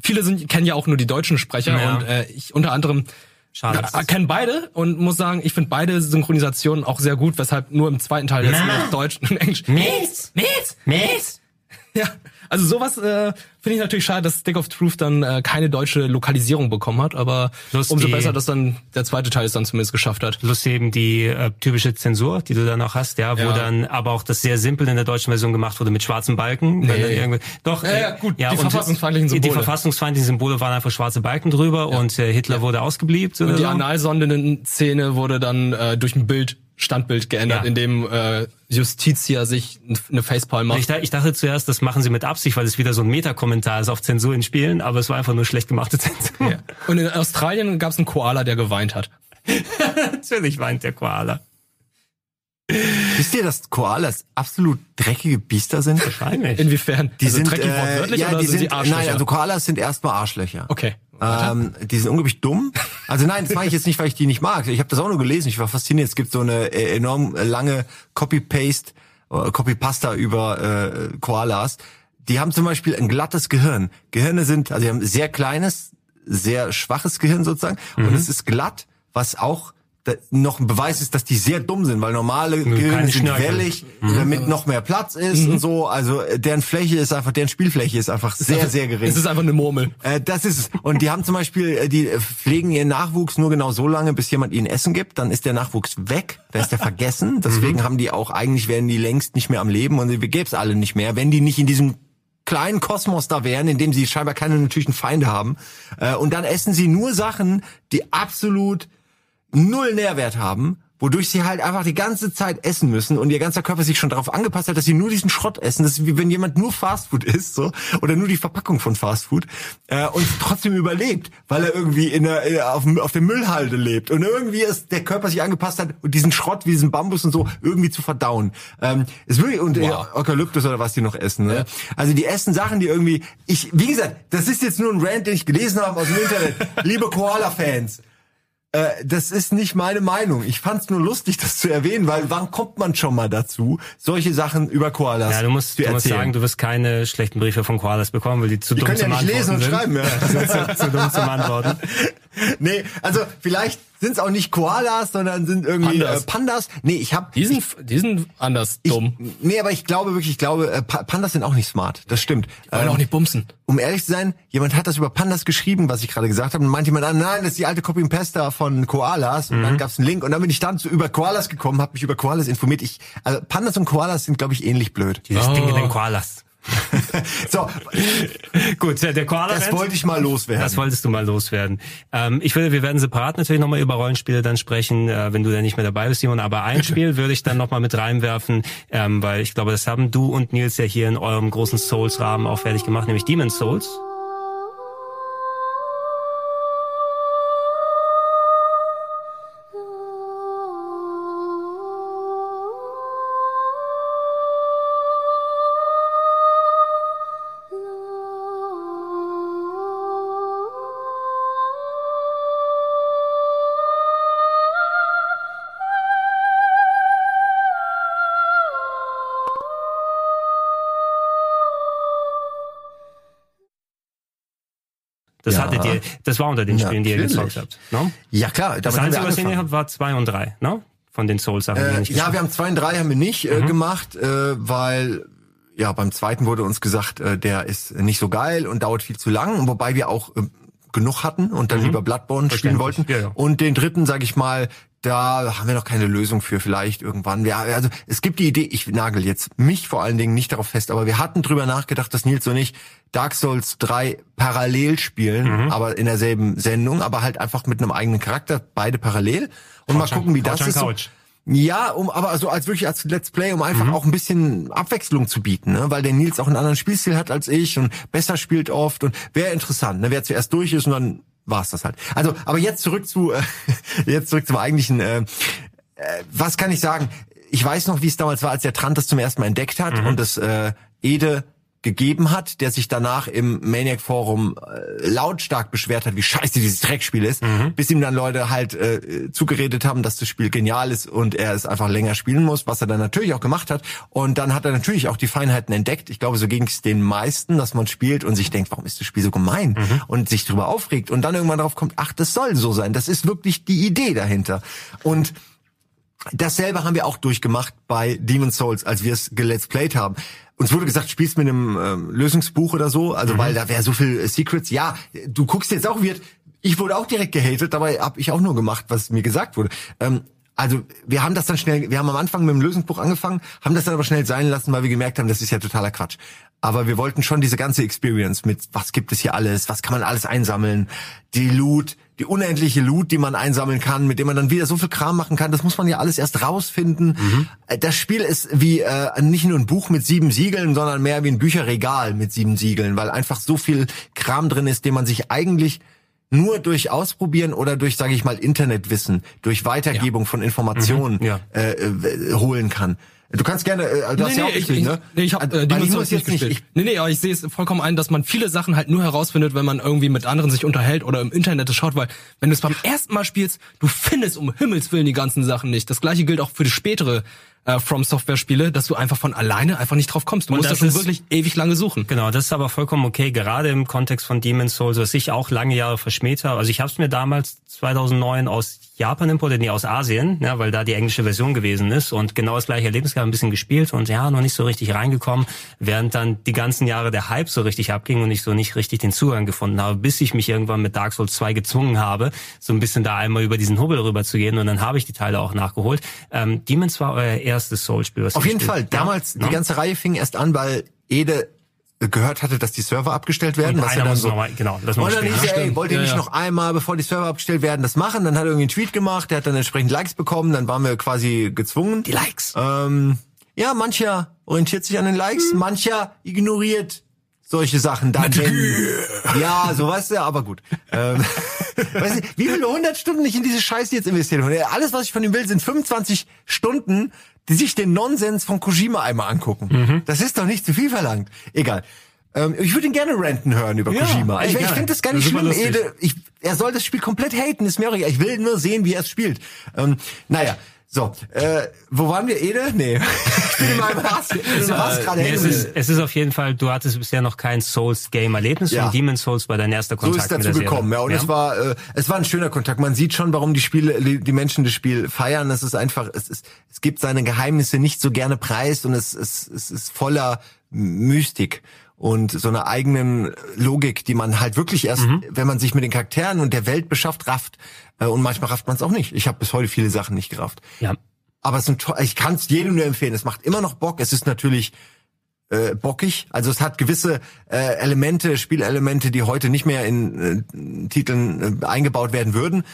viele sind, kennen ja auch nur die deutschen Sprecher Ja. und äh, ich unter anderem Schade. ja, kenne beide und muss sagen, ich finde beide Synchronisationen auch sehr gut, weshalb nur im zweiten Teil jetzt noch Deutsch und Englisch. Mist! Mist! Mist! Ja, also sowas äh, finde ich natürlich schade, dass Stick of Truth dann äh, keine deutsche Lokalisierung bekommen hat, aber Plus umso die- besser, dass dann der zweite Teil es dann zumindest geschafft hat. Plus eben die äh, typische Zensur, die du dann auch hast, ja, wo Ja. dann aber auch das sehr simpel in der deutschen Version gemacht wurde mit schwarzen Balken. Irgendwie, doch, Ja, äh, ja, gut, die und verfassungsfeindlichen Die Symbole. verfassungsfeindlichen Symbole waren einfach schwarze Balken drüber und äh, Hitler wurde ausgebliebt Und die so. Analsonde-Szene wurde dann äh, durch ein Bild, Standbild geändert, Ja. in dem äh, Justitia sich eine Facepalm macht. Ich, ich dachte zuerst, das machen sie mit Absicht, weil es wieder so ein Metakommentar ist auf Zensur in Spielen, aber es war einfach nur schlecht gemachte Zensur. Ja. Und in Australien gab es einen Koala, der geweint hat. Natürlich weint der Koala. Wisst ihr, dass Koalas absolut dreckige Biester sind? Wahrscheinlich. Inwiefern? Die also sind dreckig äh, wortwörtlich ja, oder die sind, sind sie Arschlöcher? nein, also Koalas sind erstmal Arschlöcher. okay. Ähm, die sind unglaublich dumm. Also nein, das mache ich jetzt nicht, weil ich die nicht mag. Ich habe das auch nur gelesen. Ich war fasziniert. Es gibt so eine äh, enorm lange Copy-Paste, äh, Copy-Pasta über äh, Koalas. Die haben zum Beispiel ein glattes Gehirn. Gehirne sind, also die haben ein sehr kleines, sehr schwaches Gehirn sozusagen. Und Mhm. es ist glatt, was auch noch ein Beweis ist, dass die sehr dumm sind, weil normale Gehirne keine sind Schnörkel. wellig, damit noch mehr Platz ist und so. Also äh, deren Fläche ist einfach, deren Spielfläche ist einfach sehr, sehr gering. Es ist einfach eine Murmel. Äh, das ist es. Und die haben zum Beispiel, äh, die pflegen ihren Nachwuchs nur genau so lange, bis jemand ihnen Essen gibt. Dann ist der Nachwuchs weg, dann ist der vergessen. Deswegen haben die auch, eigentlich werden die längst nicht mehr am Leben und wir gäbe es alle nicht mehr, wenn die nicht in diesem kleinen Kosmos da wären, in dem sie scheinbar keine natürlichen Feinde haben. Äh, und dann essen sie nur Sachen, die absolut null Nährwert haben, wodurch sie halt einfach die ganze Zeit essen müssen und ihr ganzer Körper sich schon darauf angepasst hat, dass sie nur diesen Schrott essen. Das ist wie wenn jemand nur Fastfood isst, so oder nur die Verpackung von Fastfood äh, und trotzdem überlebt, weil er irgendwie in der, äh, auf, dem- auf der Müllhalde lebt und irgendwie ist der Körper sich angepasst hat, diesen Schrott wie diesen Bambus und so irgendwie zu verdauen. Ähm, ist wirklich und Wow. äh, Eukalyptus oder was die noch essen. Ne? Also die essen Sachen, die irgendwie ich wie gesagt, das ist jetzt nur ein Rant, den ich gelesen habe aus dem Internet. Liebe Koala-Fans. Äh, das ist nicht meine Meinung. Ich fand's nur lustig, das zu erwähnen, weil wann kommt man schon mal dazu, solche Sachen über Koalas Ja, du musst, zu du musst erzählen? sagen, du wirst keine schlechten Briefe von Koalas bekommen, weil die zu die dumm können ja nicht lesen und sind. schreiben, ja. zu, zu dumm zum Antworten. nee, also vielleicht sind's auch nicht Koalas, sondern sind irgendwie Pandas. Äh, Pandas. Nee, ich habe Die sind, die sind anders ich, dumm. Nee, aber ich glaube wirklich, ich glaube, äh, Pa- Pandas sind auch nicht smart. Das stimmt. Wollen Ähm, auch nicht bumsen. um ehrlich zu sein, jemand hat das über Pandas geschrieben, was ich gerade gesagt habe, und meinte jemand an, nein, das ist die alte Copy and Pasta von Koalas, und Mhm. dann gab's einen Link, und dann bin ich dann zu, über Koalas gekommen, habe mich über Koalas informiert. Ich, also Pandas und Koalas sind, glaube ich, ähnlich blöd. Dieses Oh. Ding in den Koalas. So, Gut, der Koala das wollte ich mal loswerden. Das wolltest du mal loswerden. Ähm, ich würde, wir werden separat natürlich nochmal über Rollenspiele dann sprechen, äh, wenn du dann nicht mehr dabei bist, Simon. Aber ein Spiel würde ich dann nochmal mit reinwerfen, ähm, weil ich glaube, das haben du und Nils ja hier in eurem großen Souls-Rahmen auch fertig gemacht, nämlich Demon's Souls. Das Ja. hattet ihr, das war unter den Spielen, die ihr Natürlich. gezockt habt. Ne? ja klar, Das Einzige, was ihr angefangen. habt, war zwei und drei, ne? Von den Souls-Sachen, Äh, nicht ja, wir haben zwei und drei haben wir nicht Mhm. äh, gemacht, äh, weil ja beim zweiten wurde uns gesagt, äh, der ist nicht so geil und dauert viel zu lang, wobei wir auch äh, genug hatten und dann lieber Bloodborne spielen wollten. Mhm. Ja, ja. Und den dritten, sag ich mal, da haben wir noch keine Lösung für, vielleicht irgendwann. Ja, also es gibt die Idee, ich nagel jetzt mich vor allen Dingen nicht darauf fest, aber wir hatten drüber nachgedacht, dass Nils und ich Dark Souls 3 parallel spielen, Mhm. aber in derselben Sendung, aber halt einfach mit einem eigenen Charakter, beide parallel. Und mal Couch an- gucken, wie Couch das an ist. Ja, um aber so als wirklich als Let's Play, um einfach Mhm. auch ein bisschen Abwechslung zu bieten, ne? weil der Nils auch einen anderen Spielstil hat als ich und besser spielt oft und wäre interessant, ne? wer zuerst durch ist und dann war's das halt. Also, aber jetzt zurück zu äh, jetzt zurück zum eigentlichen. Äh, äh, was kann ich sagen? Ich weiß noch, wie es damals war, als der Trant das zum ersten Mal entdeckt hat Mhm. und es äh, Ede gegeben hat, der sich danach im Maniac Forum äh, lautstark beschwert hat, wie scheiße dieses Dreckspiel ist, Mhm. bis ihm dann Leute halt äh, zugeredet haben, dass das Spiel genial ist und er es einfach länger spielen muss, was er dann natürlich auch gemacht hat. Und dann hat er natürlich auch die Feinheiten entdeckt. Ich glaube, so ging es den meisten, dass man spielt und sich denkt, warum ist das Spiel so gemein und sich drüber aufregt und dann irgendwann darauf kommt, ach, das soll so sein. Das ist wirklich die Idee dahinter. Und Dasselbe haben wir auch durchgemacht bei Demon's Souls, als wir es gelet's played haben. Uns wurde gesagt, spielst mit einem ähm, Lösungsbuch oder so, also weil da wäre so viel äh, Secrets. Ja, du guckst jetzt auch wird. Ich wurde auch direkt gehatet, dabei habe ich auch nur gemacht, was mir gesagt wurde. Ähm, also wir haben das dann schnell, wir haben am Anfang mit dem Lösungsbuch angefangen, haben das dann aber schnell sein lassen, weil wir gemerkt haben, das ist ja totaler Quatsch. Aber wir wollten schon diese ganze Experience mit, was gibt es hier alles, was kann man alles einsammeln, die Loot, die unendliche Loot, die man einsammeln kann, mit dem man dann wieder so viel Kram machen kann, das muss man ja alles erst rausfinden. Äh, Das Spiel ist wie äh, nicht nur ein Buch mit sieben Siegeln, sondern mehr wie ein Bücherregal mit sieben Siegeln, weil einfach so viel Kram drin ist, den man sich eigentlich nur durch Ausprobieren oder durch, sage ich mal, Internetwissen, durch Weitergebung ja. von Informationen mhm, ja. äh, äh, holen kann. Du kannst gerne, äh, du hast nee, ja auch gespielt, ich, ne? Nee, ich habe äh, Demon's Souls nicht gespielt. Nicht, ich, nee, nee, aber ich sehe es vollkommen ein, dass man viele Sachen halt nur herausfindet, wenn man irgendwie mit anderen sich unterhält oder im Internet schaut, weil wenn du es beim ersten Mal spielst, du findest um Himmels Willen die ganzen Sachen nicht. Das gleiche gilt auch für die spätere äh, From Software Spiele, dass du einfach von alleine einfach nicht drauf kommst. Du und musst da schon wirklich ewig lange suchen. Genau, das ist aber vollkommen okay, gerade im Kontext von Demon's Souls, was ich auch lange Jahre verschmäht habe. Also ich habe es mir damals 2009 aus Japan importiert, nee, aus Asien, ja, weil da die englische Version gewesen ist und genau das gleiche Erlebnis gehabt, ein bisschen gespielt und ja, noch nicht so richtig reingekommen, während dann die ganzen Jahre der Hype so richtig abging und ich so nicht richtig den Zugang gefunden habe, bis ich mich irgendwann mit Dark Souls 2 gezwungen habe, so ein bisschen da einmal über diesen Hubbel rüber zu gehen und dann habe ich die Teile auch nachgeholt. Ähm, Demons war euer erstes Soul-Spiel, was Auf jeden Fall, damals, ja? die ganze Reihe fing erst an, weil Ede gehört hatte, dass die Server abgestellt werden. Und was einer dann so, mal, genau, das und dann hieß ey, wollt ihr ja, nicht ja. noch einmal, bevor die Server abgestellt werden, das machen? Dann hat er irgendwie einen Tweet gemacht, der hat dann entsprechend Likes bekommen, dann waren wir quasi gezwungen. Die Likes. Ähm, ja, mancher orientiert sich an den Likes, hm. mancher ignoriert solche Sachen dann. Ja, so weißt du, aber gut. Ähm, weißt du, wie viele hundert Stunden ich in diese Scheiße jetzt investiert habe? Alles, was ich von ihm will, sind 25 Stunden die sich den Nonsens von Kojima einmal angucken. Mhm. Das ist doch nicht zu viel verlangt. Egal. Ähm, ich würde ihn gerne ranten hören über ja, Kojima. Ich, ich finde das gar nicht schlimm. Ede, ich, er soll das Spiel komplett haten, ist mir auch egal. Ich will nur sehen, wie er es spielt. Ähm, naja, so, äh, wo waren wir, Ede? Nee. ich bin in meinem Hass, in Hass gerade nee, es, ist, es ist auf jeden Fall, du hattest bisher noch kein Souls-Game-Erlebnis ja. und Demon's Souls war dein erster Kontakt So ist dazu gekommen, ja. Und ja. es war, äh, es war ein schöner Kontakt. Man sieht schon, warum die Spiele, die Menschen das Spiel feiern. Es ist einfach, es ist, es gibt seine Geheimnisse nicht so gerne preis und es, es, es ist voller Mystik und so einer eigenen Logik, die man halt wirklich erst, mhm. wenn man sich mit den Charakteren und der Welt beschafft, rafft. Äh, und manchmal rafft man es auch nicht. Ich habe bis heute viele Sachen nicht gerafft. Ja. Aber es sind ich kann es jedem nur empfehlen. Es macht immer noch Bock. Es ist natürlich äh, bockig. Also es hat gewisse äh, Elemente, Spielelemente, die heute nicht mehr in äh, Titeln äh, eingebaut werden würden.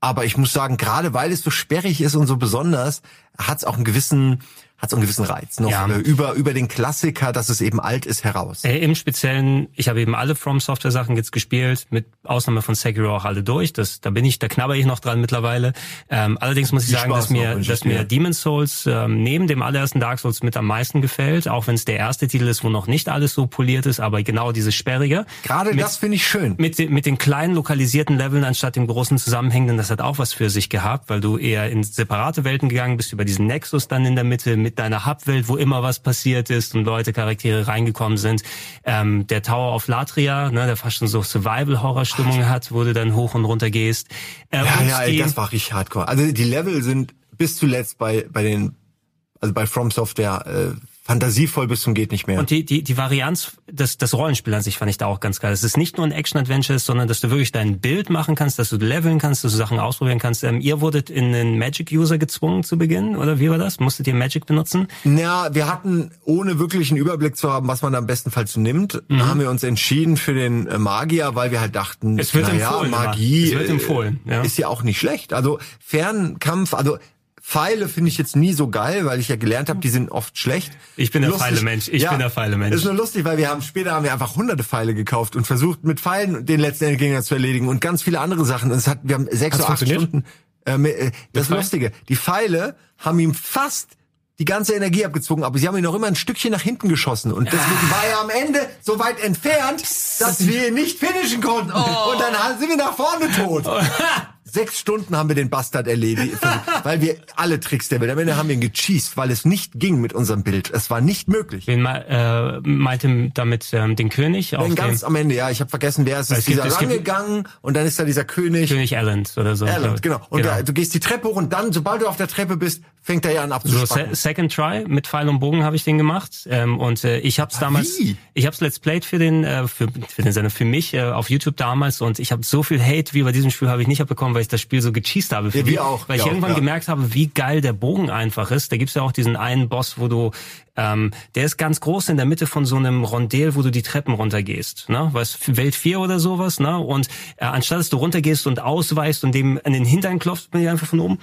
Aber ich muss sagen, gerade weil es so sperrig ist und so besonders, hat es auch einen gewissen hat so einen gewissen Reiz noch ja. äh, über über den Klassiker, dass es eben alt ist heraus. Äh, Im Speziellen, ich habe eben alle From Software Sachen jetzt gespielt, mit Ausnahme von Sekiro auch alle durch. Das da bin ich, da knabber ich noch dran mittlerweile. Ähm, allerdings muss ich Die sagen, Spaß dass mir dass mir Demon's Souls ähm, neben dem allerersten Dark Souls mit am meisten gefällt, auch wenn es der erste Titel ist, wo noch nicht alles so poliert ist, aber genau dieses sperrige. Gerade mit, das finde ich schön. Mit mit den kleinen lokalisierten Leveln anstatt dem großen zusammenhängenden, das hat auch was für sich gehabt, weil du eher in separate Welten gegangen bist über diesen Nexus dann in der Mitte mit deiner Hubwelt, wo immer was passiert ist und Leute, Charaktere reingekommen sind. Ähm, der Tower of Latria, ne, der fast schon so Survival-Horror-Stimmung hat, wo du dann hoch und runter gehst. Äh, ja, ja, ey, das war richtig hardcore. Also die Level sind bis zuletzt bei, bei den, also bei From Software, äh, fantasievoll bis zum geht nicht mehr. Und die die die Varianz das das Rollenspiel an sich fand ich da auch ganz geil. Es ist nicht nur ein Action Adventure, sondern dass du wirklich dein Bild machen kannst, dass du leveln kannst, dass du Sachen ausprobieren kannst. Ähm, ihr wurdet in einen Magic User gezwungen zu Beginn oder wie war das? Musstet ihr Magic benutzen? Ja, wir hatten ohne wirklich einen Überblick zu haben, was man da im besten Fall zu nimmt, mhm. haben wir uns entschieden für den äh, Magier, weil wir halt dachten, es wird naja, empfohlen, Magie es wird empfohlen, ja. ist ja auch nicht schlecht. Also Fernkampf, also Pfeile finde ich jetzt nie so geil, weil ich ja gelernt habe, die sind oft schlecht. Ich bin der Pfeile-Mensch. Ich ja, bin der Pfeile-Mensch. Ist nur lustig, weil wir haben später haben wir einfach hunderte Pfeile gekauft und versucht mit Pfeilen den letzten Gegner zu erledigen und ganz viele andere Sachen. Und es hat, wir haben sechs oder acht Stunden. Äh, äh das Lustige, die Pfeile haben ihm fast die ganze Energie abgezogen, aber sie haben ihn noch immer ein Stückchen nach hinten geschossen und deswegen war er am Ende so weit entfernt, dass wir ihn nicht finishen konnten. Oh. Und dann sind wir nach vorne tot. Sechs Stunden haben wir den Bastard erledigt, weil wir alle Tricks der Welt, am Ende haben wir ihn gecheased, weil es nicht ging mit unserem Bild. Es war nicht möglich. Wen äh, meinte damit ähm, den König? Den ganz am Ende, ja. Ich habe vergessen, wer ist. Es ist dieser rangegangen und dann ist da dieser König. König Alland oder so. Alland, genau. Und genau. Da, du gehst die Treppe hoch und dann, sobald du auf der Treppe bist, fängt er ja an abzuspacken. So, Second Try mit Pfeil und Bogen habe ich den gemacht ähm, und äh, ich habe es damals, wie? ich habe es Let's Played für den, äh, für, für den Sender, für mich äh, auf YouTube damals und ich habe so viel Hate wie bei diesem Spiel habe ich nicht abbekommen, weil ich das Spiel so gecheased habe. Für ja, wir auch. Weil ich irgendwann ja. gemerkt habe, wie geil der Bogen einfach ist. Da gibt's ja auch diesen einen Boss, wo du, ähm, der ist ganz groß in der Mitte von so einem Rondel, wo du die Treppen runtergehst. Ne? Was Welt 4 oder sowas, ne? Und äh, anstatt dass du runtergehst und ausweichst und dem an den Hintern klopfst, bin ich einfach von oben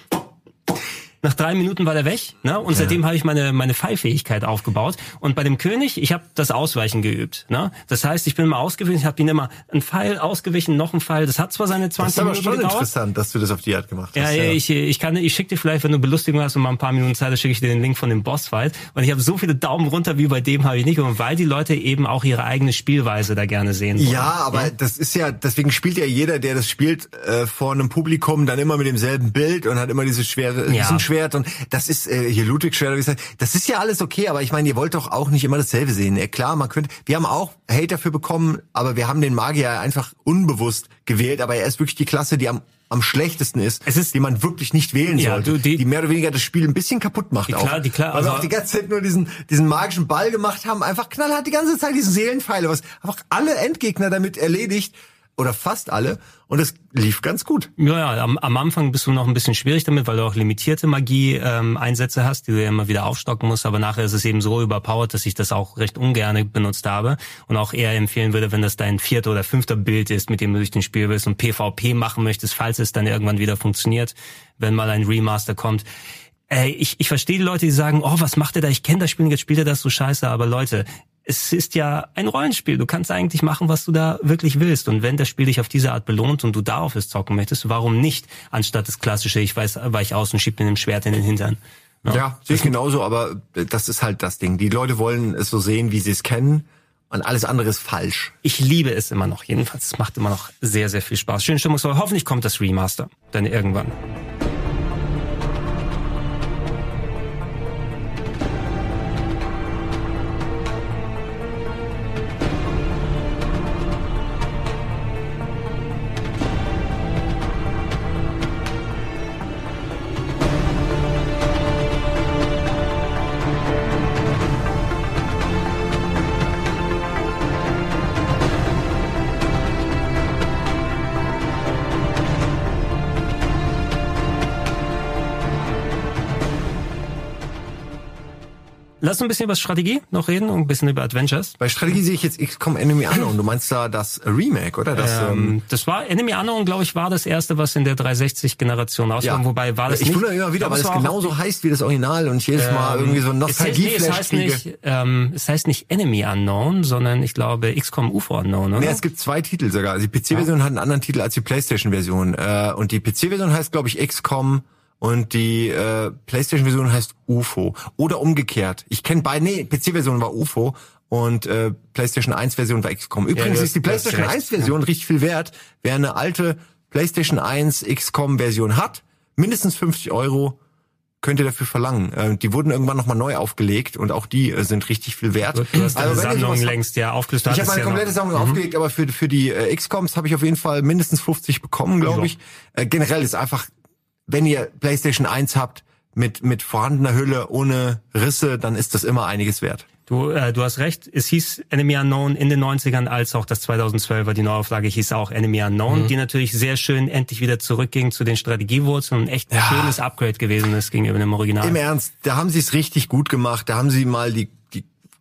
nach drei Minuten war der weg. Ne? Und ja. seitdem habe ich meine, meine Pfeilfähigkeit aufgebaut. Und bei dem König, ich habe das Ausweichen geübt. Ne? Das heißt, ich bin immer ausgewichen, ich habe ihn immer einen Pfeil ausgewichen, noch einen Pfeil. Das hat zwar seine 20 Minuten gedauert. Das ist aber schon gedauert. interessant, dass du das auf die Art gemacht hast. Ja, ja. ich, ich kann, ich schicke dir vielleicht, wenn du Belustigung hast und mal ein paar Minuten Zeit, dann schicke ich dir den Link von dem Bossfight. Und ich habe so viele Daumen runter wie bei dem habe ich nicht. Und weil die Leute eben auch ihre eigene Spielweise da gerne sehen wollen. Ja, aber ja? das ist ja, deswegen spielt ja jeder, der das spielt, äh, vor einem Publikum dann immer mit demselben Bild und hat immer dieses schwere ja. Schwert und das ist äh, hier Ludwig Schwert, wie gesagt, das ist ja alles okay, aber ich meine, ihr wollt doch auch nicht immer dasselbe sehen. Ja, klar, man könnte, wir haben auch Hate dafür bekommen, aber wir haben den Magier einfach unbewusst gewählt, aber er ist wirklich die Klasse, die am am schlechtesten ist, es ist die man wirklich nicht wählen ja, sollte, du, die, die mehr oder weniger das Spiel ein bisschen kaputt macht die, auch. Klar, die klar, also, auch die ganze Zeit nur diesen diesen magischen Ball gemacht haben, einfach knallhart die ganze Zeit diese Seelenpfeile, was einfach alle Endgegner damit erledigt oder fast alle und es lief ganz gut. Ja, am, am, Anfang bist du noch ein bisschen schwierig damit, weil du auch limitierte Magie-Einsätze ähm, hast, die du ja immer wieder aufstocken musst, aber nachher ist es eben so überpowered, dass ich das auch recht ungern benutzt habe und auch eher empfehlen würde, wenn das dein vierter oder fünfter Bild ist, mit dem du durch den Spiel willst und PvP machen möchtest, falls es dann irgendwann wieder funktioniert, wenn mal ein Remaster kommt. Ey, ich, ich verstehe die Leute, die sagen, oh, was macht er da? Ich kenne das Spiel, jetzt spielt er das so scheiße. Aber Leute, es ist ja ein Rollenspiel. Du kannst eigentlich machen, was du da wirklich willst. Und wenn das Spiel dich auf diese Art belohnt und du darauf es zocken möchtest, warum nicht, anstatt das klassische, ich weiß, weich aus und schieb dir ein Schwert in den Hintern. Ja, ja sehe ich genauso, aber das ist halt das Ding. Die Leute wollen es so sehen, wie sie es kennen. Und alles andere ist falsch. Ich liebe es immer noch. Jedenfalls, es macht immer noch sehr, sehr viel Spaß. Schön stimmungsvoll. Hoffentlich kommt das Remaster. Dann irgendwann. Lass uns ein bisschen über Strategie noch reden und ein bisschen über Adventures. Bei Strategie sehe ich jetzt XCOM Enemy Unknown. Du meinst da das Remake, oder? Das, ähm, ähm, das war Enemy Unknown, glaube ich, war das erste, was in der 360-Generation rauskam. Ja. Wobei war das. Ich wundere immer wieder, weil es genauso heißt wie das Original und jedes ähm, Mal irgendwie so ein nostalgie es, heißt, nee, es heißt nicht, ähm, es heißt nicht Enemy Unknown, sondern ich glaube XCOM UFO Unknown, oder? Nee, es gibt zwei Titel sogar. Also die PC-Version ja. hat einen anderen Titel als die PlayStation-Version. Äh, und die PC-Version heißt, glaube ich, XCOM und die äh, PlayStation-Version heißt UFO. Oder umgekehrt. Ich kenne beide, nee, PC-Version war UFO und äh, PlayStation 1-Version war XCOM. Übrigens ja, ist die PlayStation 1-Version ja. richtig viel wert. Wer eine alte PlayStation 1 XCOM-Version hat, mindestens 50 Euro könnt ihr dafür verlangen. Äh, die wurden irgendwann nochmal neu aufgelegt und auch die äh, sind richtig viel wert. Du hast also, Sammlung längst ja aufgelistet. Ich habe meine ja komplette Sammlung mhm. aufgelegt, aber für, für die äh, XCOMs habe ich auf jeden Fall mindestens 50 bekommen, glaube ich. Äh, generell ist einfach wenn ihr PlayStation 1 habt mit, mit vorhandener Hülle ohne Risse, dann ist das immer einiges wert. Du, äh, du hast recht, es hieß Enemy Unknown in den 90ern, als auch das 2012er, die Neuauflage hieß auch Enemy Unknown, mhm. die natürlich sehr schön endlich wieder zurückging zu den Strategiewurzeln und echt ein ja. schönes Upgrade gewesen ist gegenüber dem Original. Im Ernst, da haben sie es richtig gut gemacht, da haben sie mal die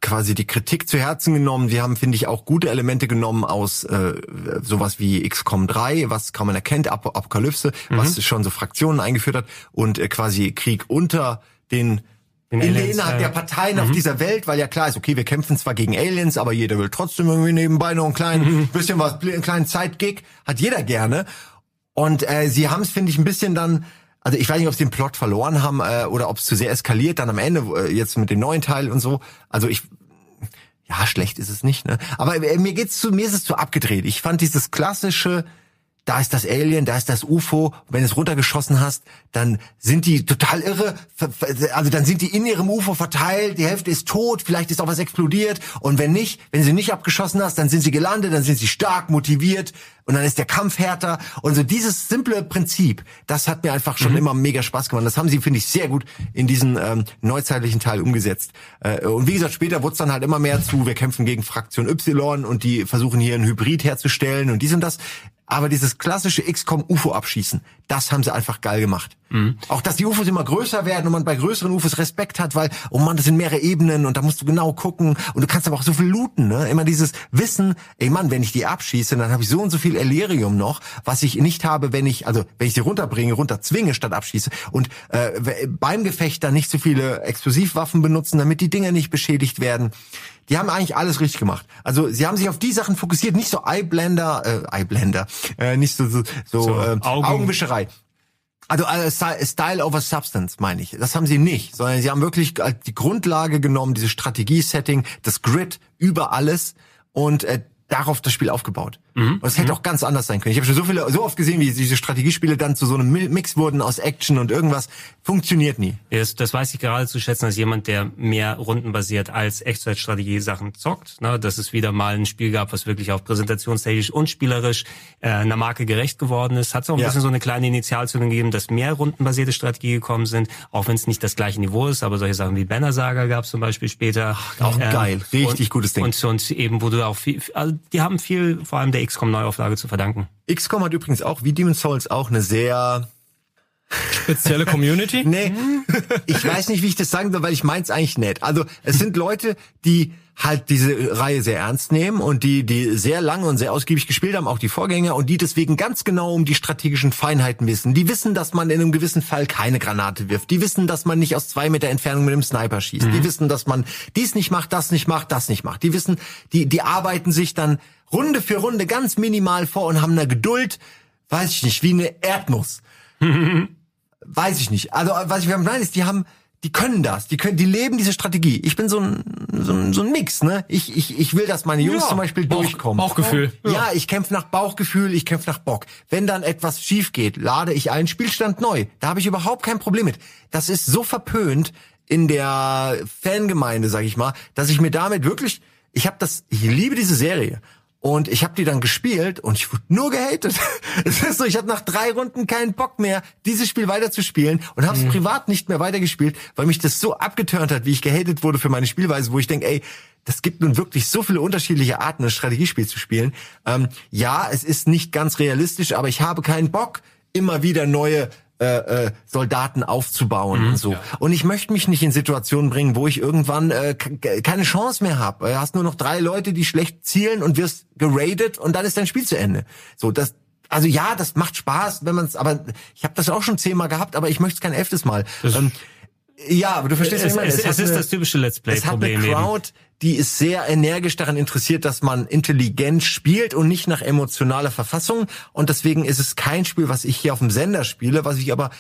quasi die Kritik zu Herzen genommen. Sie haben, finde ich, auch gute Elemente genommen aus äh, sowas wie XCOM 3, was kaum man erkennt, Ap Apokalypse, mhm. was schon so Fraktionen eingeführt hat und äh, quasi Krieg unter den in Aliens, innerhalb der Parteien mhm. auf dieser Welt, weil ja klar ist, okay, wir kämpfen zwar gegen Aliens, aber jeder will trotzdem irgendwie nebenbei noch ein klein mhm. bisschen was, einen kleinen Zeitgig, hat jeder gerne. Und äh, sie haben es, finde ich, ein bisschen dann also ich weiß nicht, ob sie den Plot verloren haben äh, oder ob es zu sehr eskaliert dann am Ende äh, jetzt mit dem neuen Teil und so. Also ich ja, schlecht ist es nicht, ne? Aber äh, mir geht's zu mir ist es zu abgedreht. Ich fand dieses klassische da ist das Alien, da ist das UFO. Wenn du es runtergeschossen hast, dann sind die total irre. Also dann sind die in ihrem UFO verteilt, die Hälfte ist tot, vielleicht ist auch was explodiert. Und wenn nicht, wenn sie nicht abgeschossen hast, dann sind sie gelandet, dann sind sie stark motiviert und dann ist der Kampf härter. Und so dieses simple Prinzip, das hat mir einfach schon mhm. immer mega Spaß gemacht. Das haben sie, finde ich, sehr gut in diesen ähm, neuzeitlichen Teil umgesetzt. Äh, und wie gesagt, später wurde es dann halt immer mehr zu, wir kämpfen gegen Fraktion Y und die versuchen hier ein Hybrid herzustellen und dies und das. Aber dieses klassische XCOM UFO abschießen, das haben sie einfach geil gemacht. Mhm. Auch dass die UFOs immer größer werden und man bei größeren UFOs Respekt hat, weil, oh man, das sind mehrere Ebenen und da musst du genau gucken und du kannst aber auch so viel looten, ne? Immer dieses Wissen, ey Mann, wenn ich die abschieße, dann habe ich so und so viel viel Elerium noch, was ich nicht habe, wenn ich, also wenn ich sie runterbringe, runterzwinge statt abschieße und äh, beim Gefecht dann nicht so viele Explosivwaffen benutzen, damit die Dinge nicht beschädigt werden. Die haben eigentlich alles richtig gemacht. Also sie haben sich auf die Sachen fokussiert, nicht so Eyeblender, äh, Eyeblender, äh, nicht so so, so, so äh, Augen. Augenwischerei. Also äh, Style over Substance meine ich. Das haben sie nicht, sondern sie haben wirklich die Grundlage genommen, diese Strategie-Setting, das Grid über alles und äh, darauf das Spiel aufgebaut. Mhm. Und es hätte mhm. auch ganz anders sein können. Ich habe schon so viele, so oft gesehen, wie diese Strategiespiele dann zu so einem Mix wurden aus Action und irgendwas. Funktioniert nie. Das, das weiß ich gerade zu schätzen als jemand, der mehr rundenbasiert als Echtzeit-Strategie-Sachen zockt. Ne, dass es wieder mal ein Spiel gab, was wirklich auch präsentationstechnisch und spielerisch äh, einer Marke gerecht geworden ist. Hat es auch ein ja. bisschen so eine kleine Initialzündung gegeben, dass mehr rundenbasierte Strategie gekommen sind, auch wenn es nicht das gleiche Niveau ist, aber solche Sachen wie Banner Saga gab es zum Beispiel später. Ach, auch ähm, geil, richtig und, gutes Ding. Und, und eben, wo du auch viel, also die haben viel, vor allem der XCOM-Neuauflage zu verdanken. XCOM hat übrigens auch, wie Demon's Souls, auch eine sehr spezielle Community? nee, ich weiß nicht, wie ich das sagen soll, weil ich meins eigentlich nett. Also es sind Leute, die halt diese Reihe sehr ernst nehmen und die die sehr lange und sehr ausgiebig gespielt haben, auch die Vorgänger und die deswegen ganz genau um die strategischen Feinheiten wissen. Die wissen, dass man in einem gewissen Fall keine Granate wirft. Die wissen, dass man nicht aus zwei Meter Entfernung mit einem Sniper schießt. Mhm. Die wissen, dass man dies nicht macht, das nicht macht, das nicht macht. Die wissen, die die arbeiten sich dann Runde für Runde ganz minimal vor und haben eine Geduld, weiß ich nicht, wie eine Erdnuss. weiß ich nicht. Also was ich meine ist, die haben die können das, die können, die leben diese Strategie. Ich bin so ein so ein, so ein Mix, ne? Ich, ich, ich will, dass meine Jungs ja, zum Beispiel Bauch, durchkommen. Bauchgefühl. Ja, ja ich kämpfe nach Bauchgefühl, ich kämpfe nach Bock. Wenn dann etwas schief geht, lade ich einen Spielstand neu. Da habe ich überhaupt kein Problem mit. Das ist so verpönt in der Fangemeinde, sag ich mal, dass ich mir damit wirklich, ich habe das, ich liebe diese Serie und ich habe die dann gespielt und ich wurde nur gehatet. Es ist so, ich hatte nach drei Runden keinen Bock mehr, dieses Spiel weiterzuspielen und habe es mhm. privat nicht mehr weitergespielt, weil mich das so abgeturnt hat, wie ich gehatet wurde für meine Spielweise, wo ich denke, ey, das gibt nun wirklich so viele unterschiedliche Arten, ein Strategiespiel zu spielen. Ähm, ja, es ist nicht ganz realistisch, aber ich habe keinen Bock, immer wieder neue äh, äh, Soldaten aufzubauen mhm, und so. Ja. Und ich möchte mich nicht in Situationen bringen, wo ich irgendwann äh, keine Chance mehr habe. Du hast nur noch drei Leute, die schlecht zielen und wirst geradet und dann ist dein Spiel zu Ende. So, das, also ja, das macht Spaß, wenn man es, aber ich habe das auch schon zehnmal gehabt, aber ich möchte es kein elftes Mal. Ähm, ja, aber du verstehst, es, was ich meine. Es, es, es ist eine, das typische Let's Play-Problem. Es hat eine Crowd, die ist sehr energisch daran interessiert, dass man intelligent spielt und nicht nach emotionaler Verfassung. Und deswegen ist es kein Spiel, was ich hier auf dem Sender spiele, was ich aber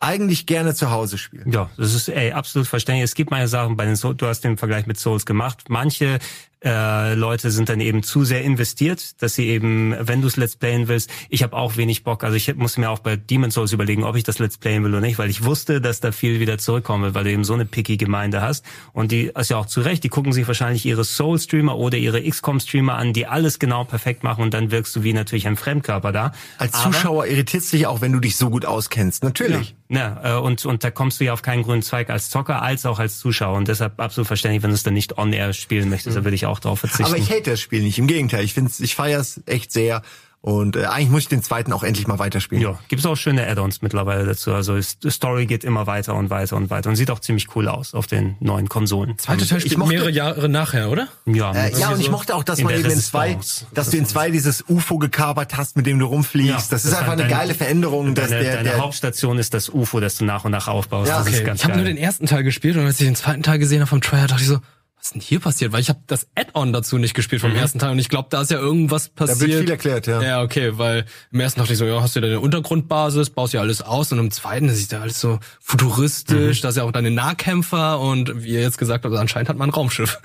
eigentlich gerne zu Hause spielen. Ja, das ist ey, absolut verständlich. Es gibt manche Sachen bei den Souls, du hast den Vergleich mit Souls gemacht. Manche äh, Leute sind dann eben zu sehr investiert, dass sie eben, wenn du es Let's Playen willst, ich habe auch wenig Bock. Also ich musste mir auch bei Demon's Souls überlegen, ob ich das Let's Playen will oder nicht, weil ich wusste, dass da viel wieder zurückkommt, weil du eben so eine picky Gemeinde hast. Und die ist ja auch zu Recht, die gucken sich wahrscheinlich ihre Soul-Streamer oder ihre XCOM-Streamer an, die alles genau perfekt machen und dann wirkst du wie natürlich ein Fremdkörper da. Als Zuschauer irritiert es dich auch, wenn du dich so gut auskennst, natürlich. Ja. Ja, äh, und, und da kommst du ja auf keinen grünen Zweig als Zocker, als auch als Zuschauer. Und deshalb absolut verständlich, wenn du es dann nicht on-air spielen möchtest, mhm. da würde ich auch drauf verzichten. Aber ich hate das Spiel nicht, im Gegenteil. Ich finde ich feiere es echt sehr. Und äh, eigentlich muss ich den zweiten auch endlich mal weiterspielen. Ja, gibt's auch schöne Add-ons mittlerweile dazu. Also die Story geht immer weiter und weiter und weiter und sieht auch ziemlich cool aus auf den neuen Konsolen. Zweite Teil spielt mehrere Jahre nachher, oder? Ja. Äh, ja, und ich mochte auch, dass man eben in zwei, dass du in zwei dieses UFO gekapert hast, mit dem du rumfliegst. Ja, das, das, ist einfach eine deine, geile Veränderung. Dass deine, der, deine der Hauptstation ist das UFO, das du nach und nach aufbaust. Ja, okay. ich habe nur den ersten Teil gespielt und als ich den zweiten Teil gesehen habe vom Trailer, dachte ich so, was ist denn hier passiert? Weil ich habe das Add-on dazu nicht gespielt vom mhm. ersten Teil und ich glaube, da ist ja irgendwas passiert. Da wird viel erklärt, ja. Ja, okay, weil im ersten dachte ich so, ja, hast du deine Untergrundbasis, baust ja alles aus und im zweiten ist ja alles so futuristisch, mhm. da ist ja auch deine Nahkämpfer und wie ihr jetzt gesagt habt, anscheinend hat man ein Raumschiff.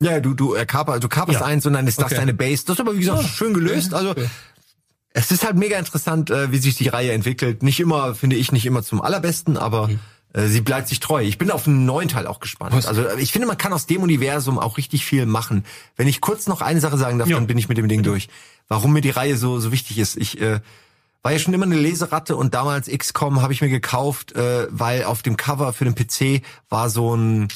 Ja, du du äh, kaper, du kaperst ja. eins und dann ist das okay. deine Base. Das ist aber wie gesagt oh. schön gelöst. Also okay. es ist halt mega interessant, äh, wie sich die Reihe entwickelt. Nicht immer, finde ich, nicht immer zum allerbesten, aber mhm sie bleibt sich treu. Ich bin auf den neuen Teil auch gespannt. Was? Also ich finde, man kann aus dem Universum auch richtig viel machen. Wenn ich kurz noch eine Sache sagen darf, ja. dann bin ich mit dem Ding durch. Warum mir die Reihe so so wichtig ist. Ich äh, war ja schon immer eine Leseratte und damals XCOM habe ich mir gekauft, äh, weil auf dem Cover für den PC war so ein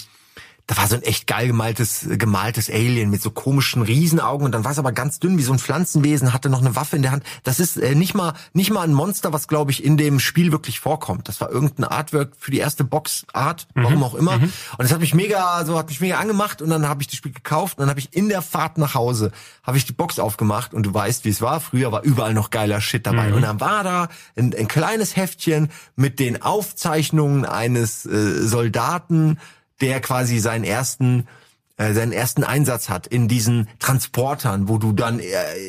da war so ein echt geil gemaltes, gemaltes Alien mit so komischen Riesenaugen und dann war es aber ganz dünn wie so ein Pflanzenwesen, hatte noch eine Waffe in der Hand. Das ist äh, nicht mal nicht mal ein Monster, was glaube ich in dem Spiel wirklich vorkommt. Das war irgendein Artwork für die erste Boxart, warum mhm. auch immer. Mhm. Und das hat mich mega, so hat mich mega angemacht und dann habe ich das Spiel gekauft und dann habe ich in der Fahrt nach Hause habe ich die Box aufgemacht und du weißt, wie es war. Früher war überall noch geiler Shit dabei mhm. und dann war da ein, ein kleines Heftchen mit den Aufzeichnungen eines äh, Soldaten der quasi seinen ersten äh, seinen ersten Einsatz hat in diesen Transportern, wo du dann äh,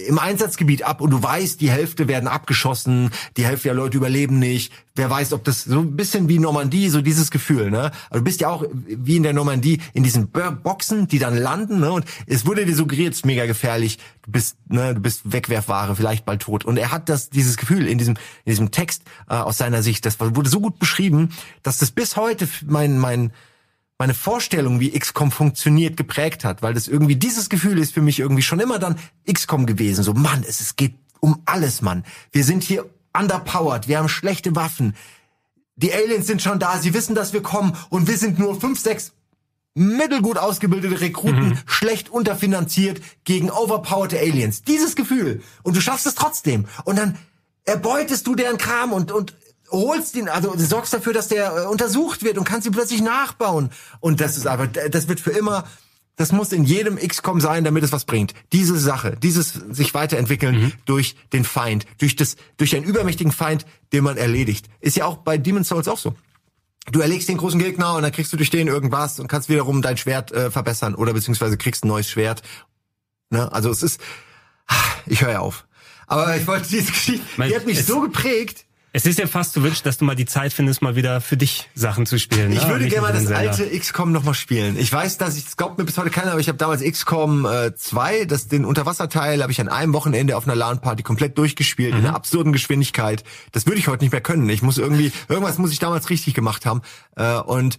im Einsatzgebiet ab und du weißt, die Hälfte werden abgeschossen, die Hälfte der Leute überleben nicht. Wer weiß, ob das so ein bisschen wie Normandie, so dieses Gefühl, ne? Aber du bist ja auch wie in der Normandie in diesen Boxen, die dann landen, ne? Und es wurde dir suggeriert, es ist mega gefährlich, du bist, ne, du bist Wegwerfware, vielleicht bald tot. Und er hat das, dieses Gefühl in diesem, in diesem Text äh, aus seiner Sicht, das wurde so gut beschrieben, dass das bis heute mein, mein, meine Vorstellung, wie XCOM funktioniert, geprägt hat, weil das irgendwie dieses Gefühl ist für mich irgendwie schon immer dann XCOM gewesen. So, Mann, es, es geht um alles, Mann. Wir sind hier underpowered, wir haben schlechte Waffen. Die Aliens sind schon da, sie wissen, dass wir kommen und wir sind nur fünf, sechs mittelgut ausgebildete Rekruten, mhm. schlecht unterfinanziert gegen overpowered Aliens. Dieses Gefühl. Und du schaffst es trotzdem. Und dann erbeutest du deren Kram und, und holst ihn, also sorgst dafür, dass der äh, untersucht wird und kannst ihn plötzlich nachbauen. Und das ist aber, das wird für immer, das muss in jedem XCOM sein, damit es was bringt. Diese Sache, dieses sich weiterentwickeln mhm. durch den Feind, durch das, durch einen übermächtigen Feind, den man erledigt. Ist ja auch bei Demon's Souls auch so. Du erlegst den großen Gegner und dann kriegst du durch den irgendwas und kannst wiederum dein Schwert äh, verbessern oder beziehungsweise kriegst ein neues Schwert. Ne? Also es ist, ich höre ja auf. Aber ich wollte diese Geschichte, die hat mich so geprägt. Es ist ja fast so wünsch, dass du mal die Zeit findest, mal wieder für dich Sachen zu spielen. Ich ne? würde gerne mal das alte XCOM nochmal spielen. Ich weiß, dass ich, das glaubt mir bis heute keiner, aber ich habe damals XCOM äh, 2, das den Unterwasserteil, habe ich an einem Wochenende auf einer LAN-Party komplett durchgespielt, mhm. in einer absurden Geschwindigkeit. Das würde ich heute nicht mehr können. Ich muss irgendwie, irgendwas muss ich damals richtig gemacht haben. Äh, und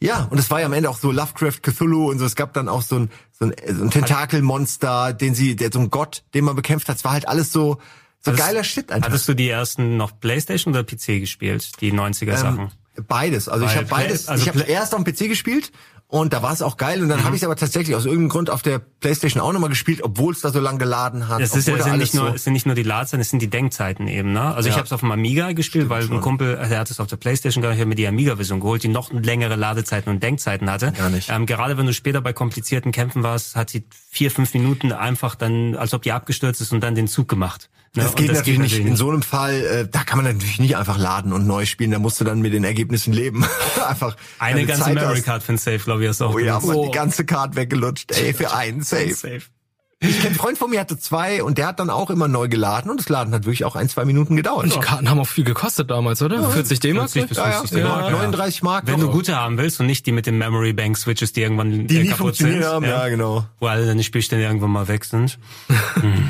ja, und es war ja am Ende auch so Lovecraft Cthulhu und so. Es gab dann auch so ein, so ein, so ein Tentakelmonster, den sie, der so ein Gott, den man bekämpft hat. Es war halt alles so, so hattest, geiler Shit einfach. Hattest du die ersten noch Playstation oder PC gespielt, die 90er Sachen? Ähm, beides. Also Weil ich habe beides. Also ich habe erst auf dem PC gespielt und da war es auch geil und dann mhm. habe ich aber tatsächlich aus irgendeinem Grund auf der Playstation auch nochmal gespielt, obwohl es da so lange geladen hat. Es, ist, es, sind nicht nur, so es sind nicht nur die Ladezeiten, es sind die Denkzeiten eben. Ne? Also ja. ich habe es auf dem Amiga gespielt, Stimmt weil schon. ein Kumpel, der hat es auf der Playstation gar nicht mir die Amiga-Version geholt, die noch längere Ladezeiten und Denkzeiten hatte. Gar nicht. Ähm, gerade wenn du später bei komplizierten Kämpfen warst, hat sie vier, fünf Minuten einfach dann, als ob die abgestürzt ist und dann den Zug gemacht. Ne? Das, geht, das natürlich geht natürlich nicht. In so einem Fall, äh, da kann man natürlich nicht einfach laden und neu spielen. Da musst du dann mit den Ergebnissen leben. einfach eine ganze Memory Card für ein Safe, glaube ich, ist auch. Oh ja, man, die ganze Card weggelutscht. Ey, für einen Safe. Ich kenne Freund von mir hatte zwei und der hat dann auch immer neu geladen und das Laden hat wirklich auch ein, zwei Minuten gedauert. Und die Karten haben auch viel gekostet damals, oder? Ja, 40 D-Mark? 40 bis 50 ja, ja. 39 Mark. Wenn du gute haben willst und nicht die mit den Memory Bank Switches, die irgendwann die äh, kaputt sind. Haben, ja. ja, genau. Wo alle deine Spielstände irgendwann mal weg sind. hm.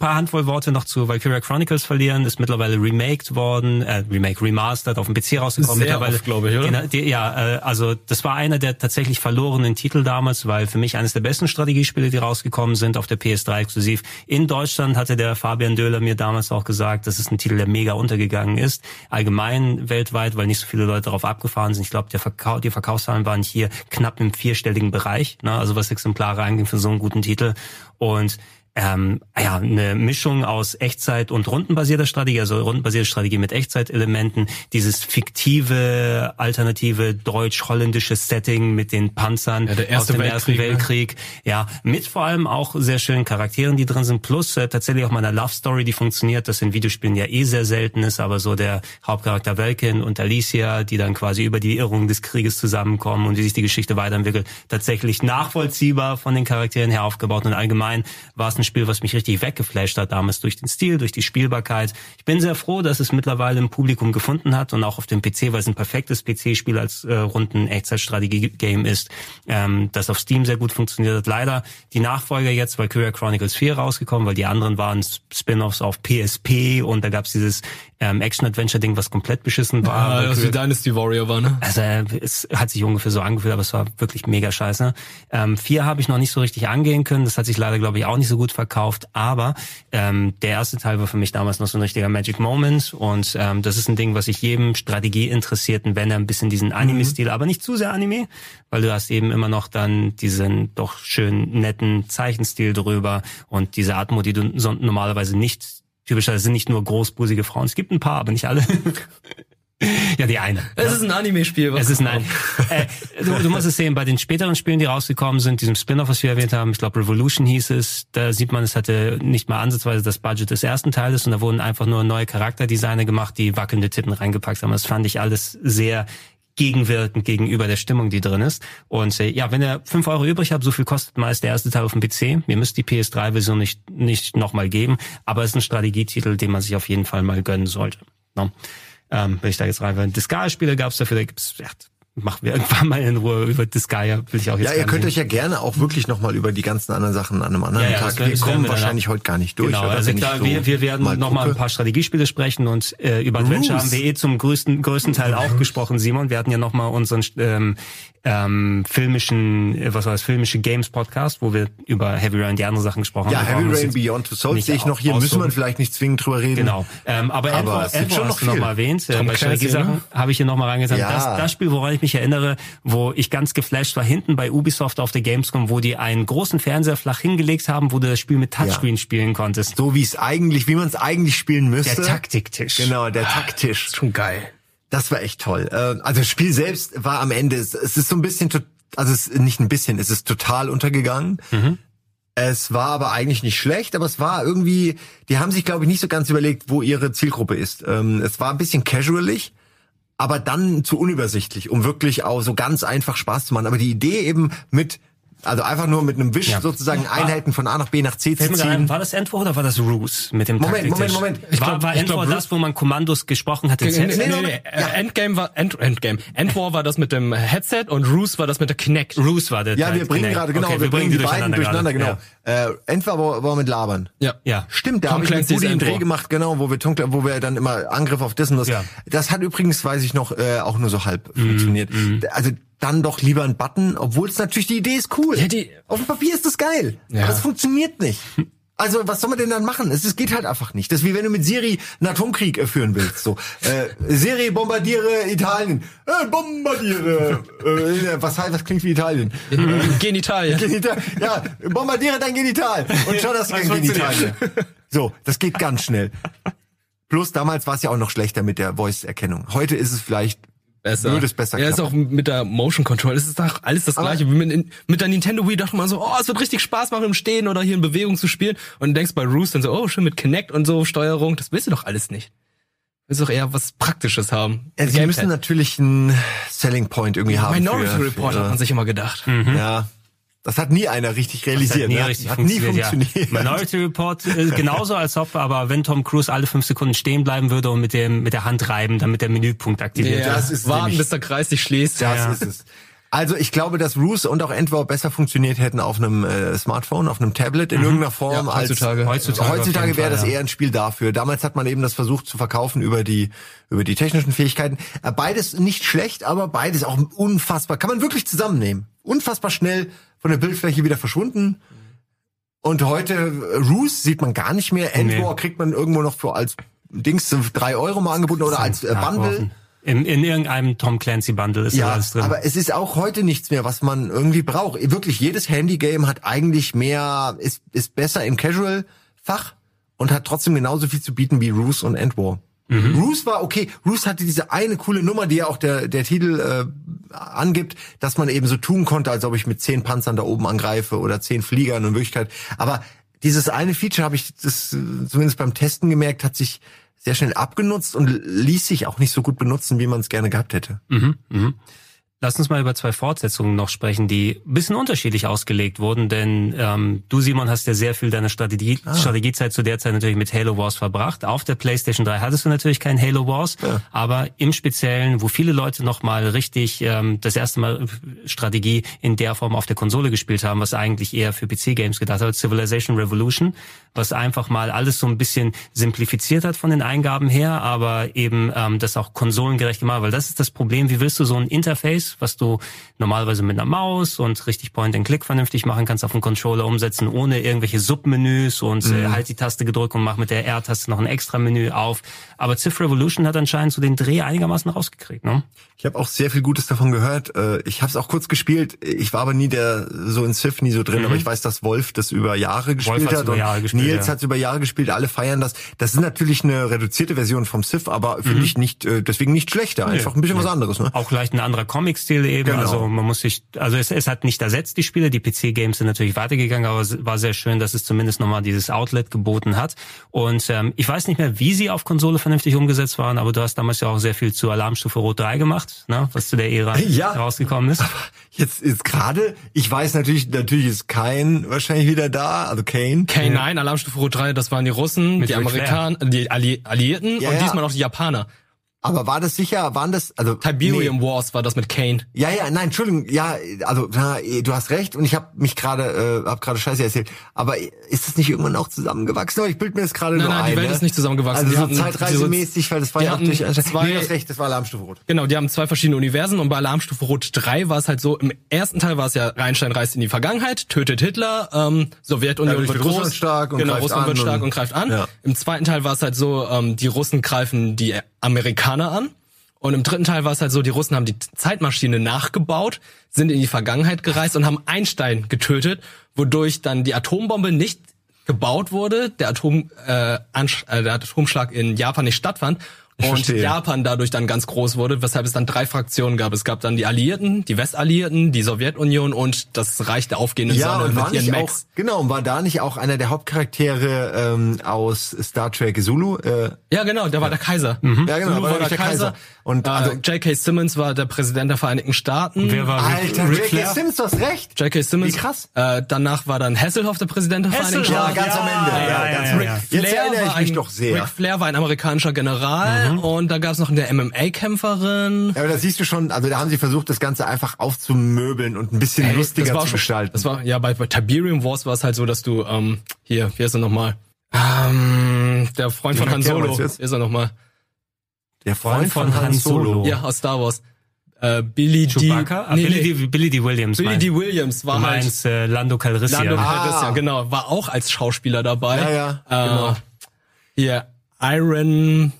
Paar Handvoll Worte noch zu Valkyria Chronicles verlieren. Ist mittlerweile remaked worden, äh, remake remastered auf dem PC rausgekommen. Sehr mittlerweile, glaube ich, oder? Die, ja, äh, also das war einer der tatsächlich verlorenen Titel damals, weil für mich eines der besten Strategiespiele, die rausgekommen sind auf der PS3 exklusiv. In Deutschland hatte der Fabian Döhler mir damals auch gesagt, das ist ein Titel, der mega untergegangen ist. Allgemein weltweit, weil nicht so viele Leute darauf abgefahren sind. Ich glaube, der Verkauf, die Verkaufszahlen waren hier knapp im vierstelligen Bereich, ne? also was Exemplare anging für so einen guten Titel. Und ähm, ja, eine Mischung aus Echtzeit und rundenbasierter Strategie, also rundenbasierte Strategie mit Echtzeitelementen, dieses fiktive, alternative deutsch-holländische Setting mit den Panzern ja, aus dem Weltkrieg, Ersten ne? Weltkrieg, ja, mit vor allem auch sehr schönen Charakteren, die drin sind, plus äh, tatsächlich auch mal eine Love Story, die funktioniert, das in Videospielen ja eh sehr selten ist, aber so der Hauptcharakter Welkin und Alicia, die dann quasi über die Irrungen des Krieges zusammenkommen und wie sich die Geschichte weiterentwickelt, tatsächlich nachvollziehbar von den Charakteren her aufgebaut und allgemein war es ein Spiel, was mich richtig weggeflasht hat damals durch den Stil, durch die Spielbarkeit. Ich bin sehr froh, dass es mittlerweile ein Publikum gefunden hat und auch auf dem PC, weil es ein perfektes PC-Spiel als äh, runden Echtzeitstrategie-Game ist, ähm, das auf Steam sehr gut funktioniert hat. Leider die Nachfolger jetzt, weil Valkyria Chronicles 4 rausgekommen, weil die anderen waren Spin-offs auf PSP und da gab es dieses ähm, Action-Adventure-Ding, was komplett beschissen war. Ah, das wie Dynasty Warrior war, ne? also äh, es hat sich ungefähr so angefühlt, aber es war wirklich mega scheiße. Ähm, vier habe ich noch nicht so richtig angehen können. Das hat sich leider, glaube ich, auch nicht so gut verkauft. Aber ähm, der erste Teil war für mich damals noch so ein richtiger Magic Moment. Und ähm, das ist ein Ding, was ich jedem Strategie-Interessierten, wenn er ein bisschen diesen Anime-Stil, aber nicht zu sehr Anime, weil du hast eben immer noch dann diesen doch schön netten Zeichenstil drüber und diese Atmo, die du normalerweise nicht typischerweise sind nicht nur großbusige Frauen. Es gibt ein paar, aber nicht alle. ja, die eine. Es ist ein Anime-Spiel. Es ist nein. äh, du, du musst es sehen, bei den späteren Spielen, die rausgekommen sind, diesem Spin-off, was wir erwähnt haben, ich glaube Revolution hieß es, da sieht man, es hatte nicht mal ansatzweise das Budget des ersten Teiles und da wurden einfach nur neue Charakterdesigner gemacht, die wackelnde Titten reingepackt haben. Das fand ich alles sehr gegenwirkend gegenüber der Stimmung, die drin ist. Und äh, ja, wenn ihr fünf Euro übrig habt, so viel kostet meist der erste Teil auf dem PC. Mir müsst die PS3-Version nicht, nicht nochmal geben, aber es ist ein Strategietitel, den man sich auf jeden Fall mal gönnen sollte. No? Ähm, wenn ich da jetzt rein will. Disgaea-Spiele gab's dafür, da gibt's, ja, machen wir irgendwann mal in Ruhe über Disgaea, will ich auch jetzt Ja, ihr könnt euch ja gerne auch wirklich nochmal über die ganzen anderen Sachen an einem anderen Ja, ja, Tag. wir kommen wir wahrscheinlich heute gar nicht durch. Genau, oder? also klar, so wir, wir werden mal noch mal ein paar Strategiespiele sprechen und äh, über Adventure Bruce. haben wir eh zum größten größten Teil auch gesprochen, Simon. Wir hatten ja noch mal unseren ähm, ähm, filmischen, äh, was war das, filmische Games Podcast, wo wir über Heavy Rain und die anderen Sachen gesprochen Ja, haben. Wir Heavy Rain Beyond Two Souls sehe ich noch hier. Müssen wir vielleicht nicht zwingend drüber reden. Genau. Ähm, aber Aber gibt Endwar schon hast noch du noch mal erwähnt. Äh, bei Strategiesachen habe ich hier noch mal reingetan. Ja. Das, das Spiel, woran ich mich erinnere, wo ich ganz geflasht war, hinten bei Ubisoft auf der Gamescom, wo die einen großen Fernseher flach hingelegt haben, wo du das Spiel mit Touchscreen spielen konntest. So wie es eigentlich, wie man es eigentlich spielen müsste. Der Taktiktisch. Genau, der Taktisch. Ist schon geil. Das war echt toll. Äh, Also das Spiel selbst war am Ende, es ist so ein bisschen, also es ist nicht ein bisschen, es ist total untergegangen. Es war aber eigentlich nicht schlecht, aber es war irgendwie, die haben sich, glaube ich, nicht so ganz überlegt, wo ihre Zielgruppe ist. Ähm, Es war ein bisschen casualig, aber dann zu unübersichtlich, um wirklich auch so ganz einfach Spaß zu machen. Aber die Idee eben mit, also einfach nur mit einem Wisch Ja. sozusagen Einheiten von A nach B nach C zu gerade ein, ziehen. war das Endwar oder war das Ruse mit dem Moment? Moment, Moment. Ich war, glaub- war Endwar das, wo man Kommandos gesprochen hat Nee, nee, nee, nee. Äh, Endgame war End, Endgame. Endwar war das mit dem Headset und Ruse war das mit der Kinect. Ruse war der Ja, Teil. wir bringen gerade, genau, Okay, wir, bringen die beiden durcheinander, gerade. genau. Äh, Endwar war, war mit Labern. Ja. Ja. Stimmt, da habe ich mit einen Dreh Endwar. gemacht, genau, wo wir Tom, wo wir dann immer Angriff auf das und das. Ja. Das hat übrigens, weiß ich noch, äh, auch nur so halb funktioniert. Also dann doch lieber ein Button, obwohl es natürlich die Idee ist cool. Ja, die- auf dem Papier ist das geil, Ja. aber es funktioniert nicht. Also was soll man denn dann machen? Es, es geht halt einfach nicht. Das ist wie wenn du mit Siri einen Atomkrieg äh, führen willst. So, äh, Siri bombardiere Italien. Äh, bombardiere. Äh, was heißt, was klingt wie Italien? Genitalien. Genital. Ja, bombardiere dein Genital. Und schon hast du kein Genital. So, das geht ganz schnell. Plus damals war es ja auch noch schlechter mit der Voice-Erkennung. Heute ist es vielleicht, Besser. würde es besser Ja, ist auch mit der Motion Control. Es ist doch alles das Aber- gleiche. Mit, mit der Nintendo Wii dachte man so, oh, es wird richtig Spaß machen im Stehen oder hier in Bewegung zu spielen. Und du denkst bei Roost dann so, oh, schön mit Kinect und so Steuerung. Das willst du doch alles nicht. Du willst doch eher was Praktisches haben. Ja, Sie Gamepad. müssen natürlich einen Selling Point irgendwie haben. Minority für, Report für, hat man sich immer gedacht. Ja, das hat nie einer richtig Das hat realisiert. nie ne? richtig hat nie funktioniert, funktioniert. Ja. Minority Report äh, genauso als ob, aber wenn Tom Cruise alle fünf Sekunden stehen bleiben würde und mit dem mit der Hand reiben, damit der Menüpunkt aktiviert Ja, wird. das ist warten, nämlich- bis der Kreis sich schließt. Das Ja. ist es. Also ich glaube, dass Ruse und auch Endwar besser funktioniert hätten auf einem äh, Smartphone, auf einem Tablet in irgendeiner Form Ja, als heutzutage. Heutzutage auf heutzutage jeden wäre das ja. eher ein Spiel dafür. Damals hat man eben das versucht zu verkaufen über die über die technischen Fähigkeiten. Äh, Beides nicht schlecht, aber beides auch unfassbar. Kann man wirklich zusammennehmen. Unfassbar schnell von der Bildfläche wieder verschwunden. Und heute äh, Ruse sieht man gar nicht mehr. Endwar kriegt man irgendwo noch für als Dings drei Euro mal angeboten oder als äh, Bundle. In, in irgendeinem Tom Clancy Bundle ist ja, alles drin. aber es ist auch heute nichts mehr, was man irgendwie braucht. Wirklich, jedes Handy-Game hat eigentlich mehr, ist, ist besser im Casual-Fach und hat trotzdem genauso viel zu bieten wie Ruse und End War. Mhm. Ruse war okay. Ruse hatte diese eine coole Nummer, die ja auch der, der Titel äh, angibt, dass man eben so tun konnte, als ob ich mit zehn Panzern da oben angreife oder zehn Fliegern in Wirklichkeit. Aber dieses eine Feature habe ich das äh, zumindest beim Testen gemerkt, hat sich sehr schnell abgenutzt und ließ sich auch nicht so gut benutzen, wie man es gerne gehabt hätte. Mhm, mh. Lass uns mal über zwei Fortsetzungen noch sprechen, die ein bisschen unterschiedlich ausgelegt wurden, denn ähm, du, Simon, hast ja sehr viel deiner Strategie, ah. Strategiezeit zu der Zeit natürlich mit Halo Wars verbracht. Auf der PlayStation 3 hattest du natürlich kein Halo Wars, ja. aber im Speziellen, wo viele Leute noch mal richtig ähm, das erste Mal Strategie in der Form auf der Konsole gespielt haben, was eigentlich eher für PC-Games gedacht hat, Civilization Revolution, was einfach mal alles so ein bisschen simplifiziert hat von den Eingaben her, aber eben ähm, das auch konsolengerecht gemacht, weil das ist das Problem, wie willst du so ein Interface was du normalerweise mit einer Maus und richtig Point-and-Click vernünftig machen kannst, auf dem Controller umsetzen, ohne irgendwelche Submenüs und äh, mhm. äh, halt die Taste gedrückt und mach mit der R-Taste noch ein extra Menü auf. Aber Civ Revolution hat anscheinend so den Dreh einigermaßen rausgekriegt, ne? Ich habe auch sehr viel Gutes davon gehört. Äh, ich habe es auch kurz gespielt. Ich war aber nie der so in Civ nie so drin, mhm. aber ich weiß, dass Wolf das über Jahre gespielt Wolf hat über Jahre gespielt, Nils ja. hat es über Jahre gespielt. Alle feiern das. Das ist natürlich eine reduzierte Version vom Civ, aber mhm. finde ich nicht äh, deswegen nicht schlechter. Einfach ein bisschen nee. was anderes. Ne? Auch leicht ein anderer Comic-Stil eben. Genau. Also man muss sich, also es, es hat nicht ersetzt die Spiele. Die PC-Games sind natürlich weitergegangen, aber es war sehr schön, dass es zumindest nochmal dieses Outlet geboten hat. Und ähm, ich weiß nicht mehr, wie sie auf Konsole vernünftig umgesetzt waren, aber du hast damals ja auch sehr viel zu Alarmstufe Rot 3 gemacht, ne? was zu der Ära ja, rausgekommen ist. Jetzt ist gerade, ich weiß natürlich, natürlich ist Kane wahrscheinlich wieder da, also Kane. Kane, nein, Alarmstufe Rot 3, das waren die Russen, Mit die Amerikaner, die Alli Alliierten ja, und ja. diesmal auch die Japaner. Aber war das sicher, waren das, also Tiberium nee. Wars war das mit Kane. Ja, ja, nein, Entschuldigung, ja, also na, du hast recht und ich habe mich gerade, äh, habe gerade Scheiße erzählt. Aber ist das nicht irgendwann auch zusammengewachsen? Ich bild mir das gerade nur nein, ein. Nein, die Welt ne? ist nicht zusammengewachsen. Also die so zeitreisemäßig, weil das war ja durch. Zwei, nee, du hast recht, das war Alarmstufe Rot. Genau, die haben zwei verschiedene Universen und bei Alarmstufe Rot 3 war es halt so, im ersten Teil war es ja Reinstein reist in die Vergangenheit, tötet Hitler, ähm, Sowjetunion ja, wird groß, Russland stark und genau, greift Russland an wird stark und, und greift an. Ja. Im zweiten Teil war es halt so, ähm, die Russen greifen die Amerikaner an. Und im dritten Teil war es halt so, die Russen haben die Zeitmaschine nachgebaut, sind in die Vergangenheit gereist und haben Einstein getötet, wodurch dann die Atombombe nicht gebaut wurde, der, Atom, äh, äh, der Atomschlag in Japan nicht stattfand und Japan dadurch dann ganz groß wurde, weshalb es dann drei Fraktionen gab. Es gab dann die Alliierten, die Westalliierten, die Sowjetunion und das Reich der aufgehenden ja, Sonne mit ihren Max. Auch, genau, und war da nicht auch einer der Hauptcharaktere ähm, aus Star Trek Zulu? Äh, ja, genau, der war der Kaiser. Mhm. Ja, genau, Zulu war, der, der Kaiser. Kaiser. Und äh, also, J.K. Simmons war der Präsident der Vereinigten Staaten. Wer war Alter, J.K. Simmons, du hast recht. J.K. Simmons. Wie krass. Äh, danach war dann Hasselhoff der Präsident der Vereinigten Staaten. Ja, ganz am Ende. Ja, ja, ja, ja, ja. Jetzt erinnere ich mich doch sehr. Ric Flair war ein amerikanischer General mhm. Und da gab es noch eine MMA-Kämpferin. Ja, aber da siehst du schon, also da haben sie versucht, das Ganze einfach aufzumöbeln und ein bisschen Ey, lustiger zu schon, gestalten. Das war, ja, bei, bei Tiberium Wars war es halt so, dass du, ähm, hier, wie ist er nochmal? Ähm, der Freund von Han Solo. Wie ist er nochmal? Der Freund, von, von Han Solo. Ja, aus Star Wars. Äh, Billy Chewbacca? D. Ah, nee, Billy, D. Billy D. Williams. Billy D. Williams war du halt meinst, halt. Äh, Lando Calrissian. Lando Calrissian, ah. genau. War auch als Schauspieler dabei. Ja, ja. Äh, genau. Hier, Iron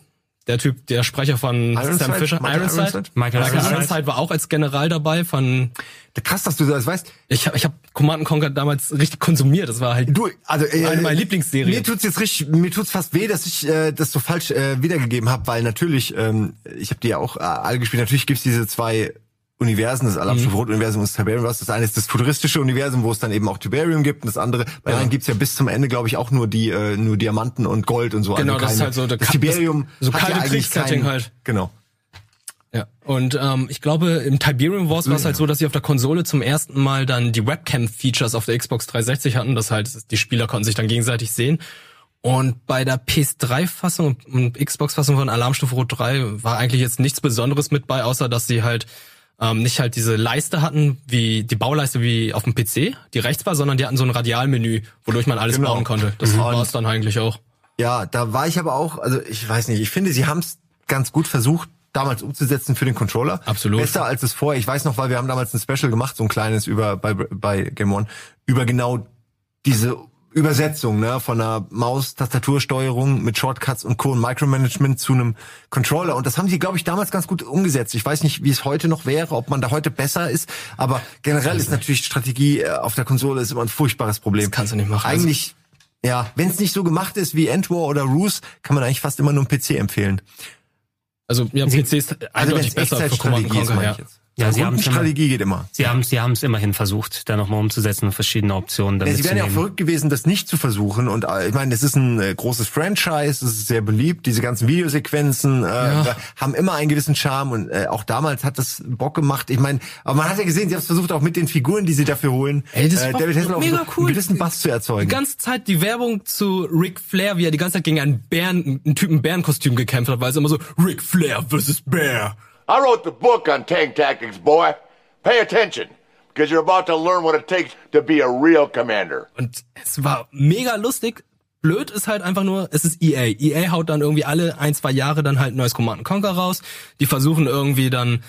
der Typ, der Sprecher von Ironside? Sam Fisher, Michael Ironside. Ironside? Michael, Michael Ironside. Ironside war auch als General dabei von. Krass, dass du das weißt. Ich habe ich hab Command Conquer damals richtig konsumiert. Das war halt du, also, äh, eine meiner Lieblingsserien. Mir tut's jetzt richtig, mir tut's fast weh, dass ich äh, das so falsch äh, wiedergegeben habe, weil natürlich, ähm, ich habe die ja auch äh, alle gespielt. Natürlich gibt's diese zwei Universen, das Alarmstufe-Rot-Universum mhm. das Tiberium, was das eine ist das futuristische Universum, wo es dann eben auch Tiberium gibt und das andere, bei ja. gibt's ja bis zum Ende, glaube ich, auch nur die äh, nur Diamanten und Gold und so. Genau, also keine, das ist halt so der das Tiberium das, so kalte ja Kriegssetting halt. Genau. Ja, und ähm, ich glaube, im Tiberium Wars war es halt so, dass sie auf der Konsole zum ersten Mal dann die Webcam-Features auf der Xbox 360 hatten. Das halt, die Spieler konnten sich dann gegenseitig sehen. Und bei der PS3-Fassung und Xbox-Fassung von Alarmstufe Rot 3 war eigentlich jetzt nichts Besonderes mit bei, außer dass sie halt ähm, nicht halt diese Leiste hatten, wie die Bauleiste wie auf dem PC, die rechts war, sondern die hatten so ein Radialmenü, wodurch man alles genau. bauen konnte. Das mhm. war es dann eigentlich auch. Ja, da war ich aber auch, also ich weiß nicht, ich finde, sie haben es ganz gut versucht, damals umzusetzen für den Controller. Absolut. Besser als es vorher. Ich weiß noch, weil wir haben damals ein Special gemacht, so ein kleines über bei, bei Game One, über genau diese Übersetzung ne, von einer Maus-Tastatursteuerung mit Shortcuts und Co. und Micromanagement zu einem Controller. Und das haben sie, glaube ich, damals ganz gut umgesetzt. Ich weiß nicht, wie es heute noch wäre, ob man da heute besser ist. Aber generell ist natürlich Strategie äh, auf der Konsole ist immer ein furchtbares Problem. Das kannst du nicht machen. Eigentlich, ja, wenn es nicht so gemacht ist wie Endwar oder Ruse, kann man eigentlich fast immer nur einen PC empfehlen. Also ja, PC ist Also wenn eindeutig es besser für Command Echtzeitstrategie ist, Conquer, meine ja. ich jetzt. Ja, Ja, sie immer- Strategie geht immer. Sie haben sie haben es immerhin versucht, da nochmal umzusetzen und verschiedene Optionen Ja, sie wären ja auch verrückt gewesen, das nicht zu versuchen. Und äh, ich meine, es ist ein äh, großes Franchise, es ist sehr beliebt. Diese ganzen Videosequenzen äh, haben immer einen gewissen Charme und äh, auch damals hat das Bock gemacht. Ich meine, aber man hat ja gesehen, sie haben es versucht, auch mit den Figuren, die sie dafür holen, Ey, das war David Hasselhoff mega cool. einen gewissen Bass zu Die erzeugen. ganze Zeit die Werbung zu Ric Flair, wie er die ganze Zeit gegen einen Bären, einen Typen Bärenkostüm gekämpft hat, weil es immer so Ric Flair versus Bear. I wrote the book on tank tactics, boy. Pay attention, because you're about to learn what it takes to be a real commander. Und es war mega lustig. Blöd ist halt einfach nur, es ist EA. EA haut dann irgendwie alle ein, zwei Jahre dann halt ein neues Command Conquer raus. Die versuchen irgendwie dann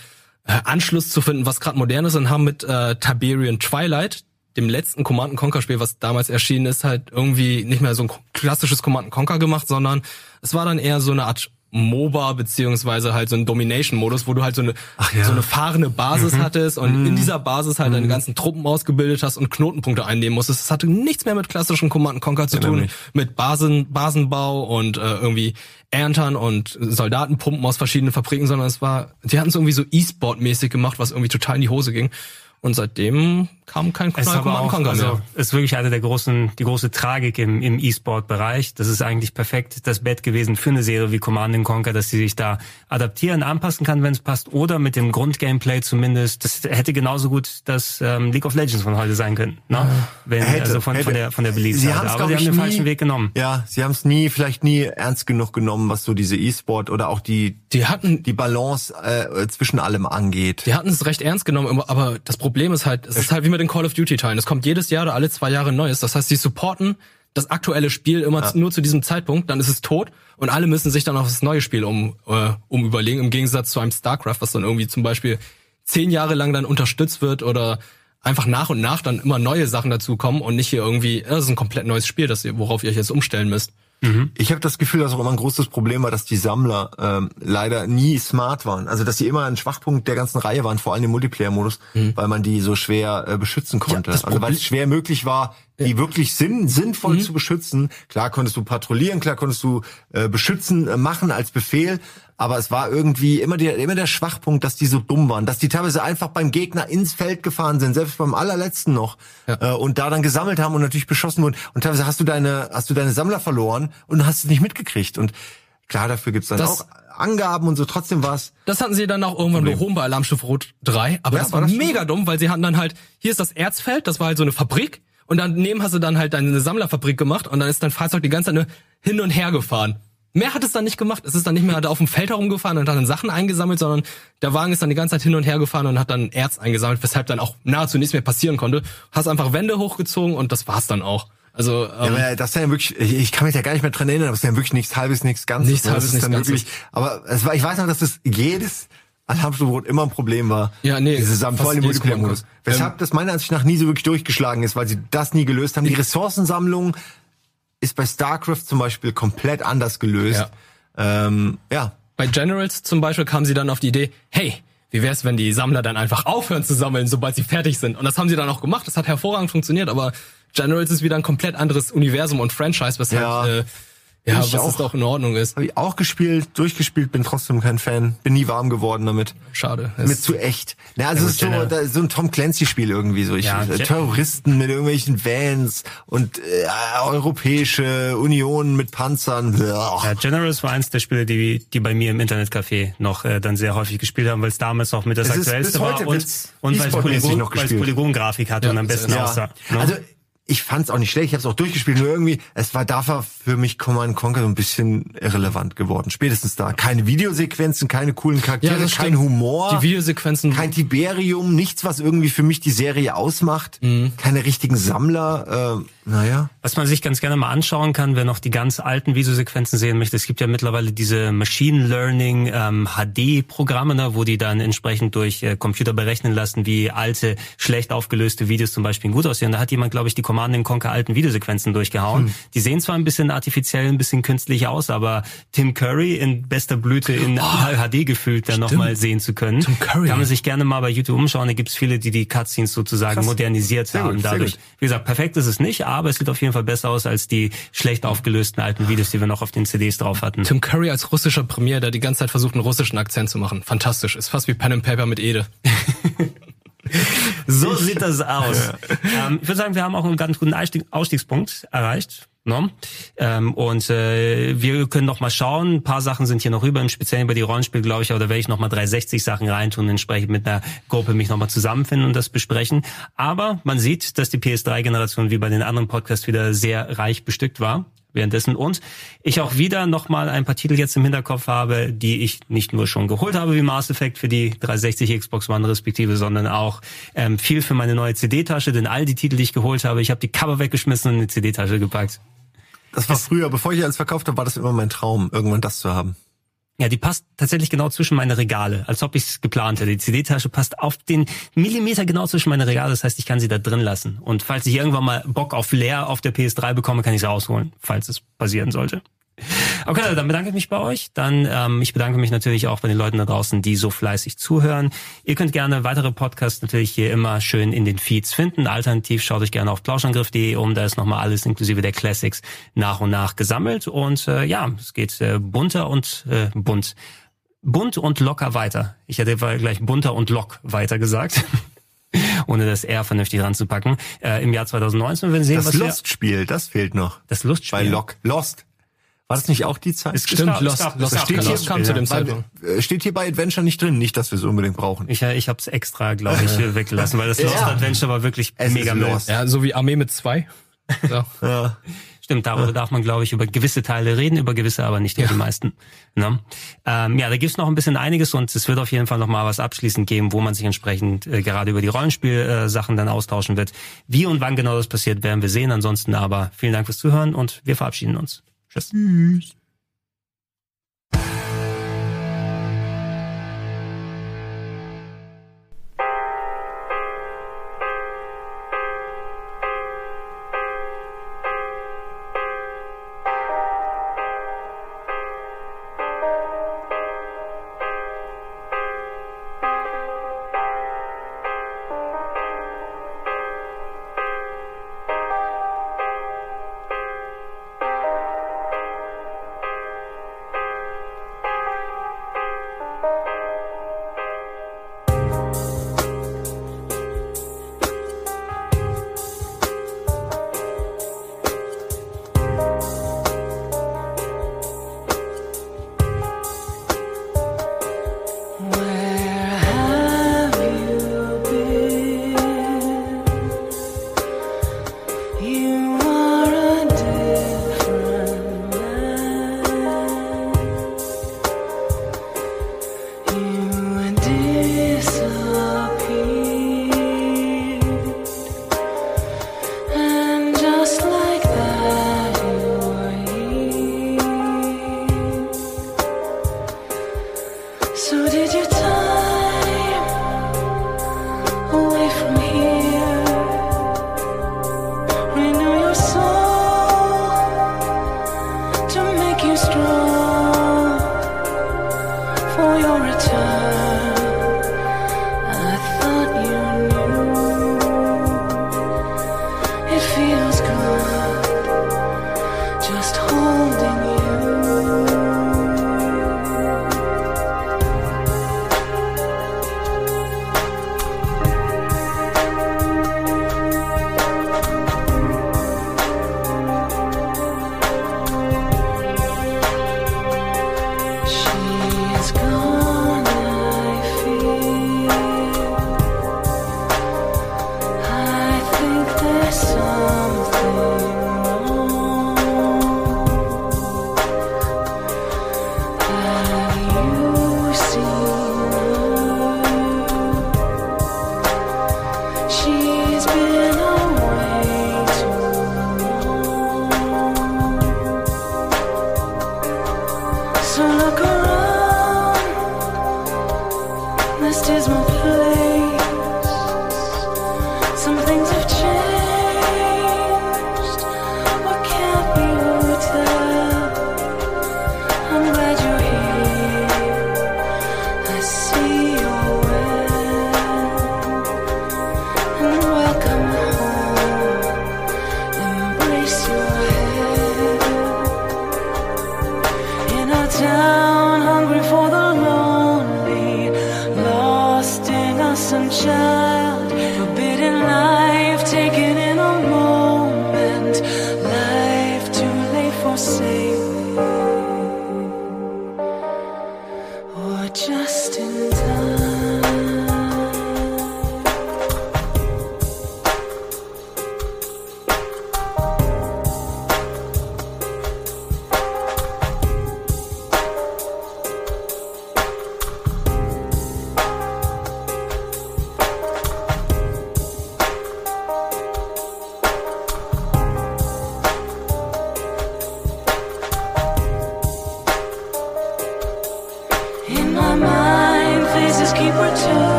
äh, Anschluss zu finden, was gerade modern ist und haben mit äh, Tiberian Twilight, dem letzten Command Conquer Spiel, was damals erschienen ist, halt irgendwie nicht mehr so ein klassisches Command Conquer gemacht, sondern es war dann eher so eine Art MOBA beziehungsweise halt so ein Domination-Modus, wo du halt so eine ja. so eine fahrende Basis hattest und in dieser Basis halt deine ganzen Truppen ausgebildet hast und Knotenpunkte einnehmen musstest. Das hatte nichts mehr mit klassischen Command Conquer zu tun, nämlich. mit Basen, Basenbau und äh, irgendwie Erntern und Soldatenpumpen aus verschiedenen Fabriken, sondern es war, die hatten es irgendwie so E-Sport-mäßig gemacht, was irgendwie total in die Hose ging. Und seitdem kam kein Es auch, Conquer also, mehr. ist wirklich eine der großen, die große Tragik im, im E-Sport-Bereich. Das ist eigentlich perfekt das Bett gewesen für eine Serie wie Command Conquer, dass sie sich da adaptieren, anpassen kann, wenn es passt, oder mit dem Grundgameplay zumindest. Das hätte genauso gut das ähm, League of Legends von heute sein können, ne? Wenn, Hätte, also von, hätte. von der, von der Sie Beliebtheit. Aber glaub sie haben den nie- falschen Weg genommen. Ja, sie haben es nie, vielleicht nie ernst genug genommen, was so diese E-Sport oder auch die Die hatten die Balance äh, zwischen allem angeht. Die hatten es recht ernst genommen, aber das Problem ist halt, es ist halt wie mit den Call of Duty Teilen. Es kommt jedes Jahr oder alle zwei Jahre neues. Das heißt, sie supporten das aktuelle Spiel immer zu- nur zu diesem Zeitpunkt, dann ist es tot und alle müssen sich dann auf das neue Spiel um, äh, um überlegen, im Gegensatz zu einem StarCraft, was dann irgendwie zum Beispiel zehn Jahre lang dann unterstützt wird oder einfach nach und nach dann immer neue Sachen dazukommen und nicht hier irgendwie, äh, das ist ein komplett neues Spiel, das ihr, worauf ihr euch jetzt umstellen müsst. Ich habe das Gefühl, dass auch immer ein großes Problem war, dass die Sammler ähm, leider nie smart waren. Also dass sie immer ein Schwachpunkt der ganzen Reihe waren, vor allem im Multiplayer-Modus, weil man die so schwer äh, beschützen konnte. das also weil es schwer möglich war, die wirklich sinn sinnvoll zu beschützen. Klar konntest du patrouillieren, klar konntest du äh, beschützen äh, machen als Befehl, aber es war irgendwie immer der immer der Schwachpunkt, dass die so dumm waren, dass die teilweise einfach beim Gegner ins Feld gefahren sind, selbst beim allerletzten noch äh, und da dann gesammelt haben und natürlich beschossen wurden. Und teilweise hast du deine hast du deine Sammler verloren und hast es nicht mitgekriegt. Und klar dafür gibt's dann Das- auch Angaben und so. Trotzdem war's Das hatten sie dann auch irgendwann behoben bei Alarmstufe Rot 3, aber Ja, das war war das schon mega dumm, weil sie hatten dann halt, hier ist das Erzfeld, das war halt so eine Fabrik. Und daneben hast du dann halt deine Sammlerfabrik gemacht und dann ist dein Fahrzeug die ganze Zeit hin und her gefahren. Mehr hat es dann nicht gemacht. Es ist dann nicht mehr da auf dem Feld herumgefahren und hat dann Sachen eingesammelt, sondern der Wagen ist dann die ganze Zeit hin und her gefahren und hat dann Erz eingesammelt, weshalb dann auch nahezu nichts mehr passieren konnte. Hast einfach Wände hochgezogen und das war's dann auch. Also Ja, ähm, aber das ist ja wirklich, ich, kann mich da gar nicht mehr dran erinnern, aber es ist ja wirklich nichts halbes, nichts ganzes. Nichts ne? Halbes, ist nichts dann Ganzes. wirklich, aber es war, ich weiß noch, dass das jedes Alarmstufenrot immer ein Problem war. Ja, nee, Diese Sam fast vor allem Multiplayer-Modus. Command- Weshalb das meiner Ansicht nach nie so wirklich durchgeschlagen ist, weil sie das nie gelöst haben. Die Ressourcensammlung ist bei StarCraft zum Beispiel komplett anders gelöst. Ja. Ähm, ja. Bei Generals zum Beispiel kamen sie dann auf die Idee, hey, wie wär's, wenn die Sammler dann einfach aufhören zu sammeln, sobald sie fertig sind? Und das haben sie dann auch gemacht. Das hat hervorragend funktioniert, aber Generals ist wieder ein komplett anderes Universum und Franchise, weshalb Ja. äh, ja, Ich was auch. es auch in Ordnung ist. Habe ich auch gespielt, durchgespielt, bin trotzdem kein Fan. Bin nie warm geworden damit. Schade. Mit zu echt. Na, also es ist so, da, so ein Tom Clancy-Spiel irgendwie so. Ich, Ja, äh, Terroristen mit irgendwelchen Vans und äh, europäische Union mit Panzern. Ja, Generals war eins der Spiele, die, die bei mir im Internetcafé noch äh, dann sehr häufig gespielt haben, weil es damals auch mit das Es ist aktuellste war und, und weil es Polygon. Polygongrafik hatte Ja, und am besten ist- aussah. ne? Also ich fand's auch nicht schlecht, ich habe es auch durchgespielt, nur irgendwie, es war dafür für mich Command Conquer so ein bisschen irrelevant geworden. Spätestens da. Keine Videosequenzen, keine coolen Charaktere, das kein. Humor. Die Videosequenzen kein Tiberium, nichts, was irgendwie für mich die Serie ausmacht. Mhm. Keine richtigen Sammler. Äh, naja. Was man sich ganz gerne mal anschauen kann, wer noch die ganz alten Videosequenzen sehen möchte, es gibt ja mittlerweile diese Machine Learning ähm, HD-Programme, ne, wo die dann entsprechend durch äh, Computer berechnen lassen, wie alte, schlecht aufgelöste Videos zum Beispiel gut aussehen. Da hat jemand, glaube ich, die Command Conquer alten Videosequenzen durchgehauen. Hm. Die sehen zwar ein bisschen artifiziell, ein bisschen künstlich aus, aber Tim Curry in bester Blüte in oh, HD gefühlt dann nochmal sehen zu können. Tim Curry. Kann man sich gerne mal bei YouTube umschauen. Da gibt's viele, die die Cutscenes sozusagen Krass. modernisiert sehr haben. Gut, Dadurch, wie gesagt, perfekt ist es nicht, aber es sieht auf jeden Fall besser aus als die schlecht aufgelösten alten Videos, die wir noch auf den CDs drauf hatten. Tim Curry als russischer Premier, der die ganze Zeit versucht, einen russischen Akzent zu machen. Fantastisch. Ist fast wie Pen and Paper mit Ede. so sieht das aus. Ja. Ähm, ich würde sagen, wir haben auch einen ganz guten Ausstiegspunkt erreicht. No? Ne? Ähm, und äh, wir können noch mal schauen. Ein paar Sachen sind hier noch rüber, im Speziellen bei die Rollenspiel, glaube ich, aber da werde ich noch mal 360 Sachen reintun und entsprechend mit einer Gruppe mich noch mal zusammenfinden und das besprechen. Aber man sieht, dass die PS3-Generation wie bei den anderen Podcasts wieder sehr reich bestückt war währenddessen und ich auch wieder nochmal ein paar Titel jetzt im Hinterkopf habe, die ich nicht nur schon geholt habe wie Mass Effect für die 360 Xbox One respektive, sondern auch ähm, viel für meine neue CD-Tasche, denn all die Titel, die ich geholt habe, ich habe die Cover weggeschmissen und in die CD-Tasche gepackt. Das war früher, bevor ich alles verkauft habe, war das immer mein Traum, irgendwann das zu haben. Ja, die passt tatsächlich genau zwischen meine Regale, als ob ich es geplant hätte. Die CD-Tasche passt auf den Millimeter genau zwischen meine Regale, das heißt, ich kann sie da drin lassen. Und falls ich irgendwann mal Bock auf leer auf der PS3 bekomme, kann ich sie rausholen, falls es passieren sollte. Okay, dann bedanke ich mich bei euch. Dann ähm, ich bedanke mich natürlich auch bei den Leuten da draußen, die so fleißig zuhören. Ihr könnt gerne weitere Podcasts natürlich hier immer schön in den Feeds finden. Alternativ schaut euch gerne auf plauschangriff.de um. Da ist nochmal alles inklusive der Classics nach und nach gesammelt. Und äh, ja, es geht äh, bunter und äh, bunt. Bunt und locker weiter. Ich hätte gleich bunter und lock weiter gesagt. ohne das R vernünftig ranzupacken. Äh, Im Jahr 2019 werden wir sehen, das was Lustspiel, das fehlt noch. Das Lustspiel. Bei Lock. Lost. War das nicht auch die Zeit? Es stimmt, Lost, Lost, Lost, Lost, steht hier, kam zu dem Zeitpunkt. Äh, steht hier bei Adventure nicht drin, nicht, dass wir es unbedingt brauchen. Ich, ich habe es extra, glaube ich, weggelassen, weil das Lost ja. Adventure war wirklich es mega Lost. Ja, so wie Armee mit zwei. So. ja. Stimmt, darüber ja. darf man, glaube ich, über gewisse Teile reden, über gewisse aber nicht über ja. die meisten. Ne? Ähm, ja, da gibt's noch ein bisschen einiges und es wird auf jeden Fall noch mal was abschließend geben, wo man sich entsprechend äh, gerade über die Rollenspielsachen äh, dann austauschen wird. Wie und wann genau das passiert, werden wir sehen. Ansonsten aber vielen Dank fürs Zuhören und wir verabschieden uns. Tschüss. Tschüss.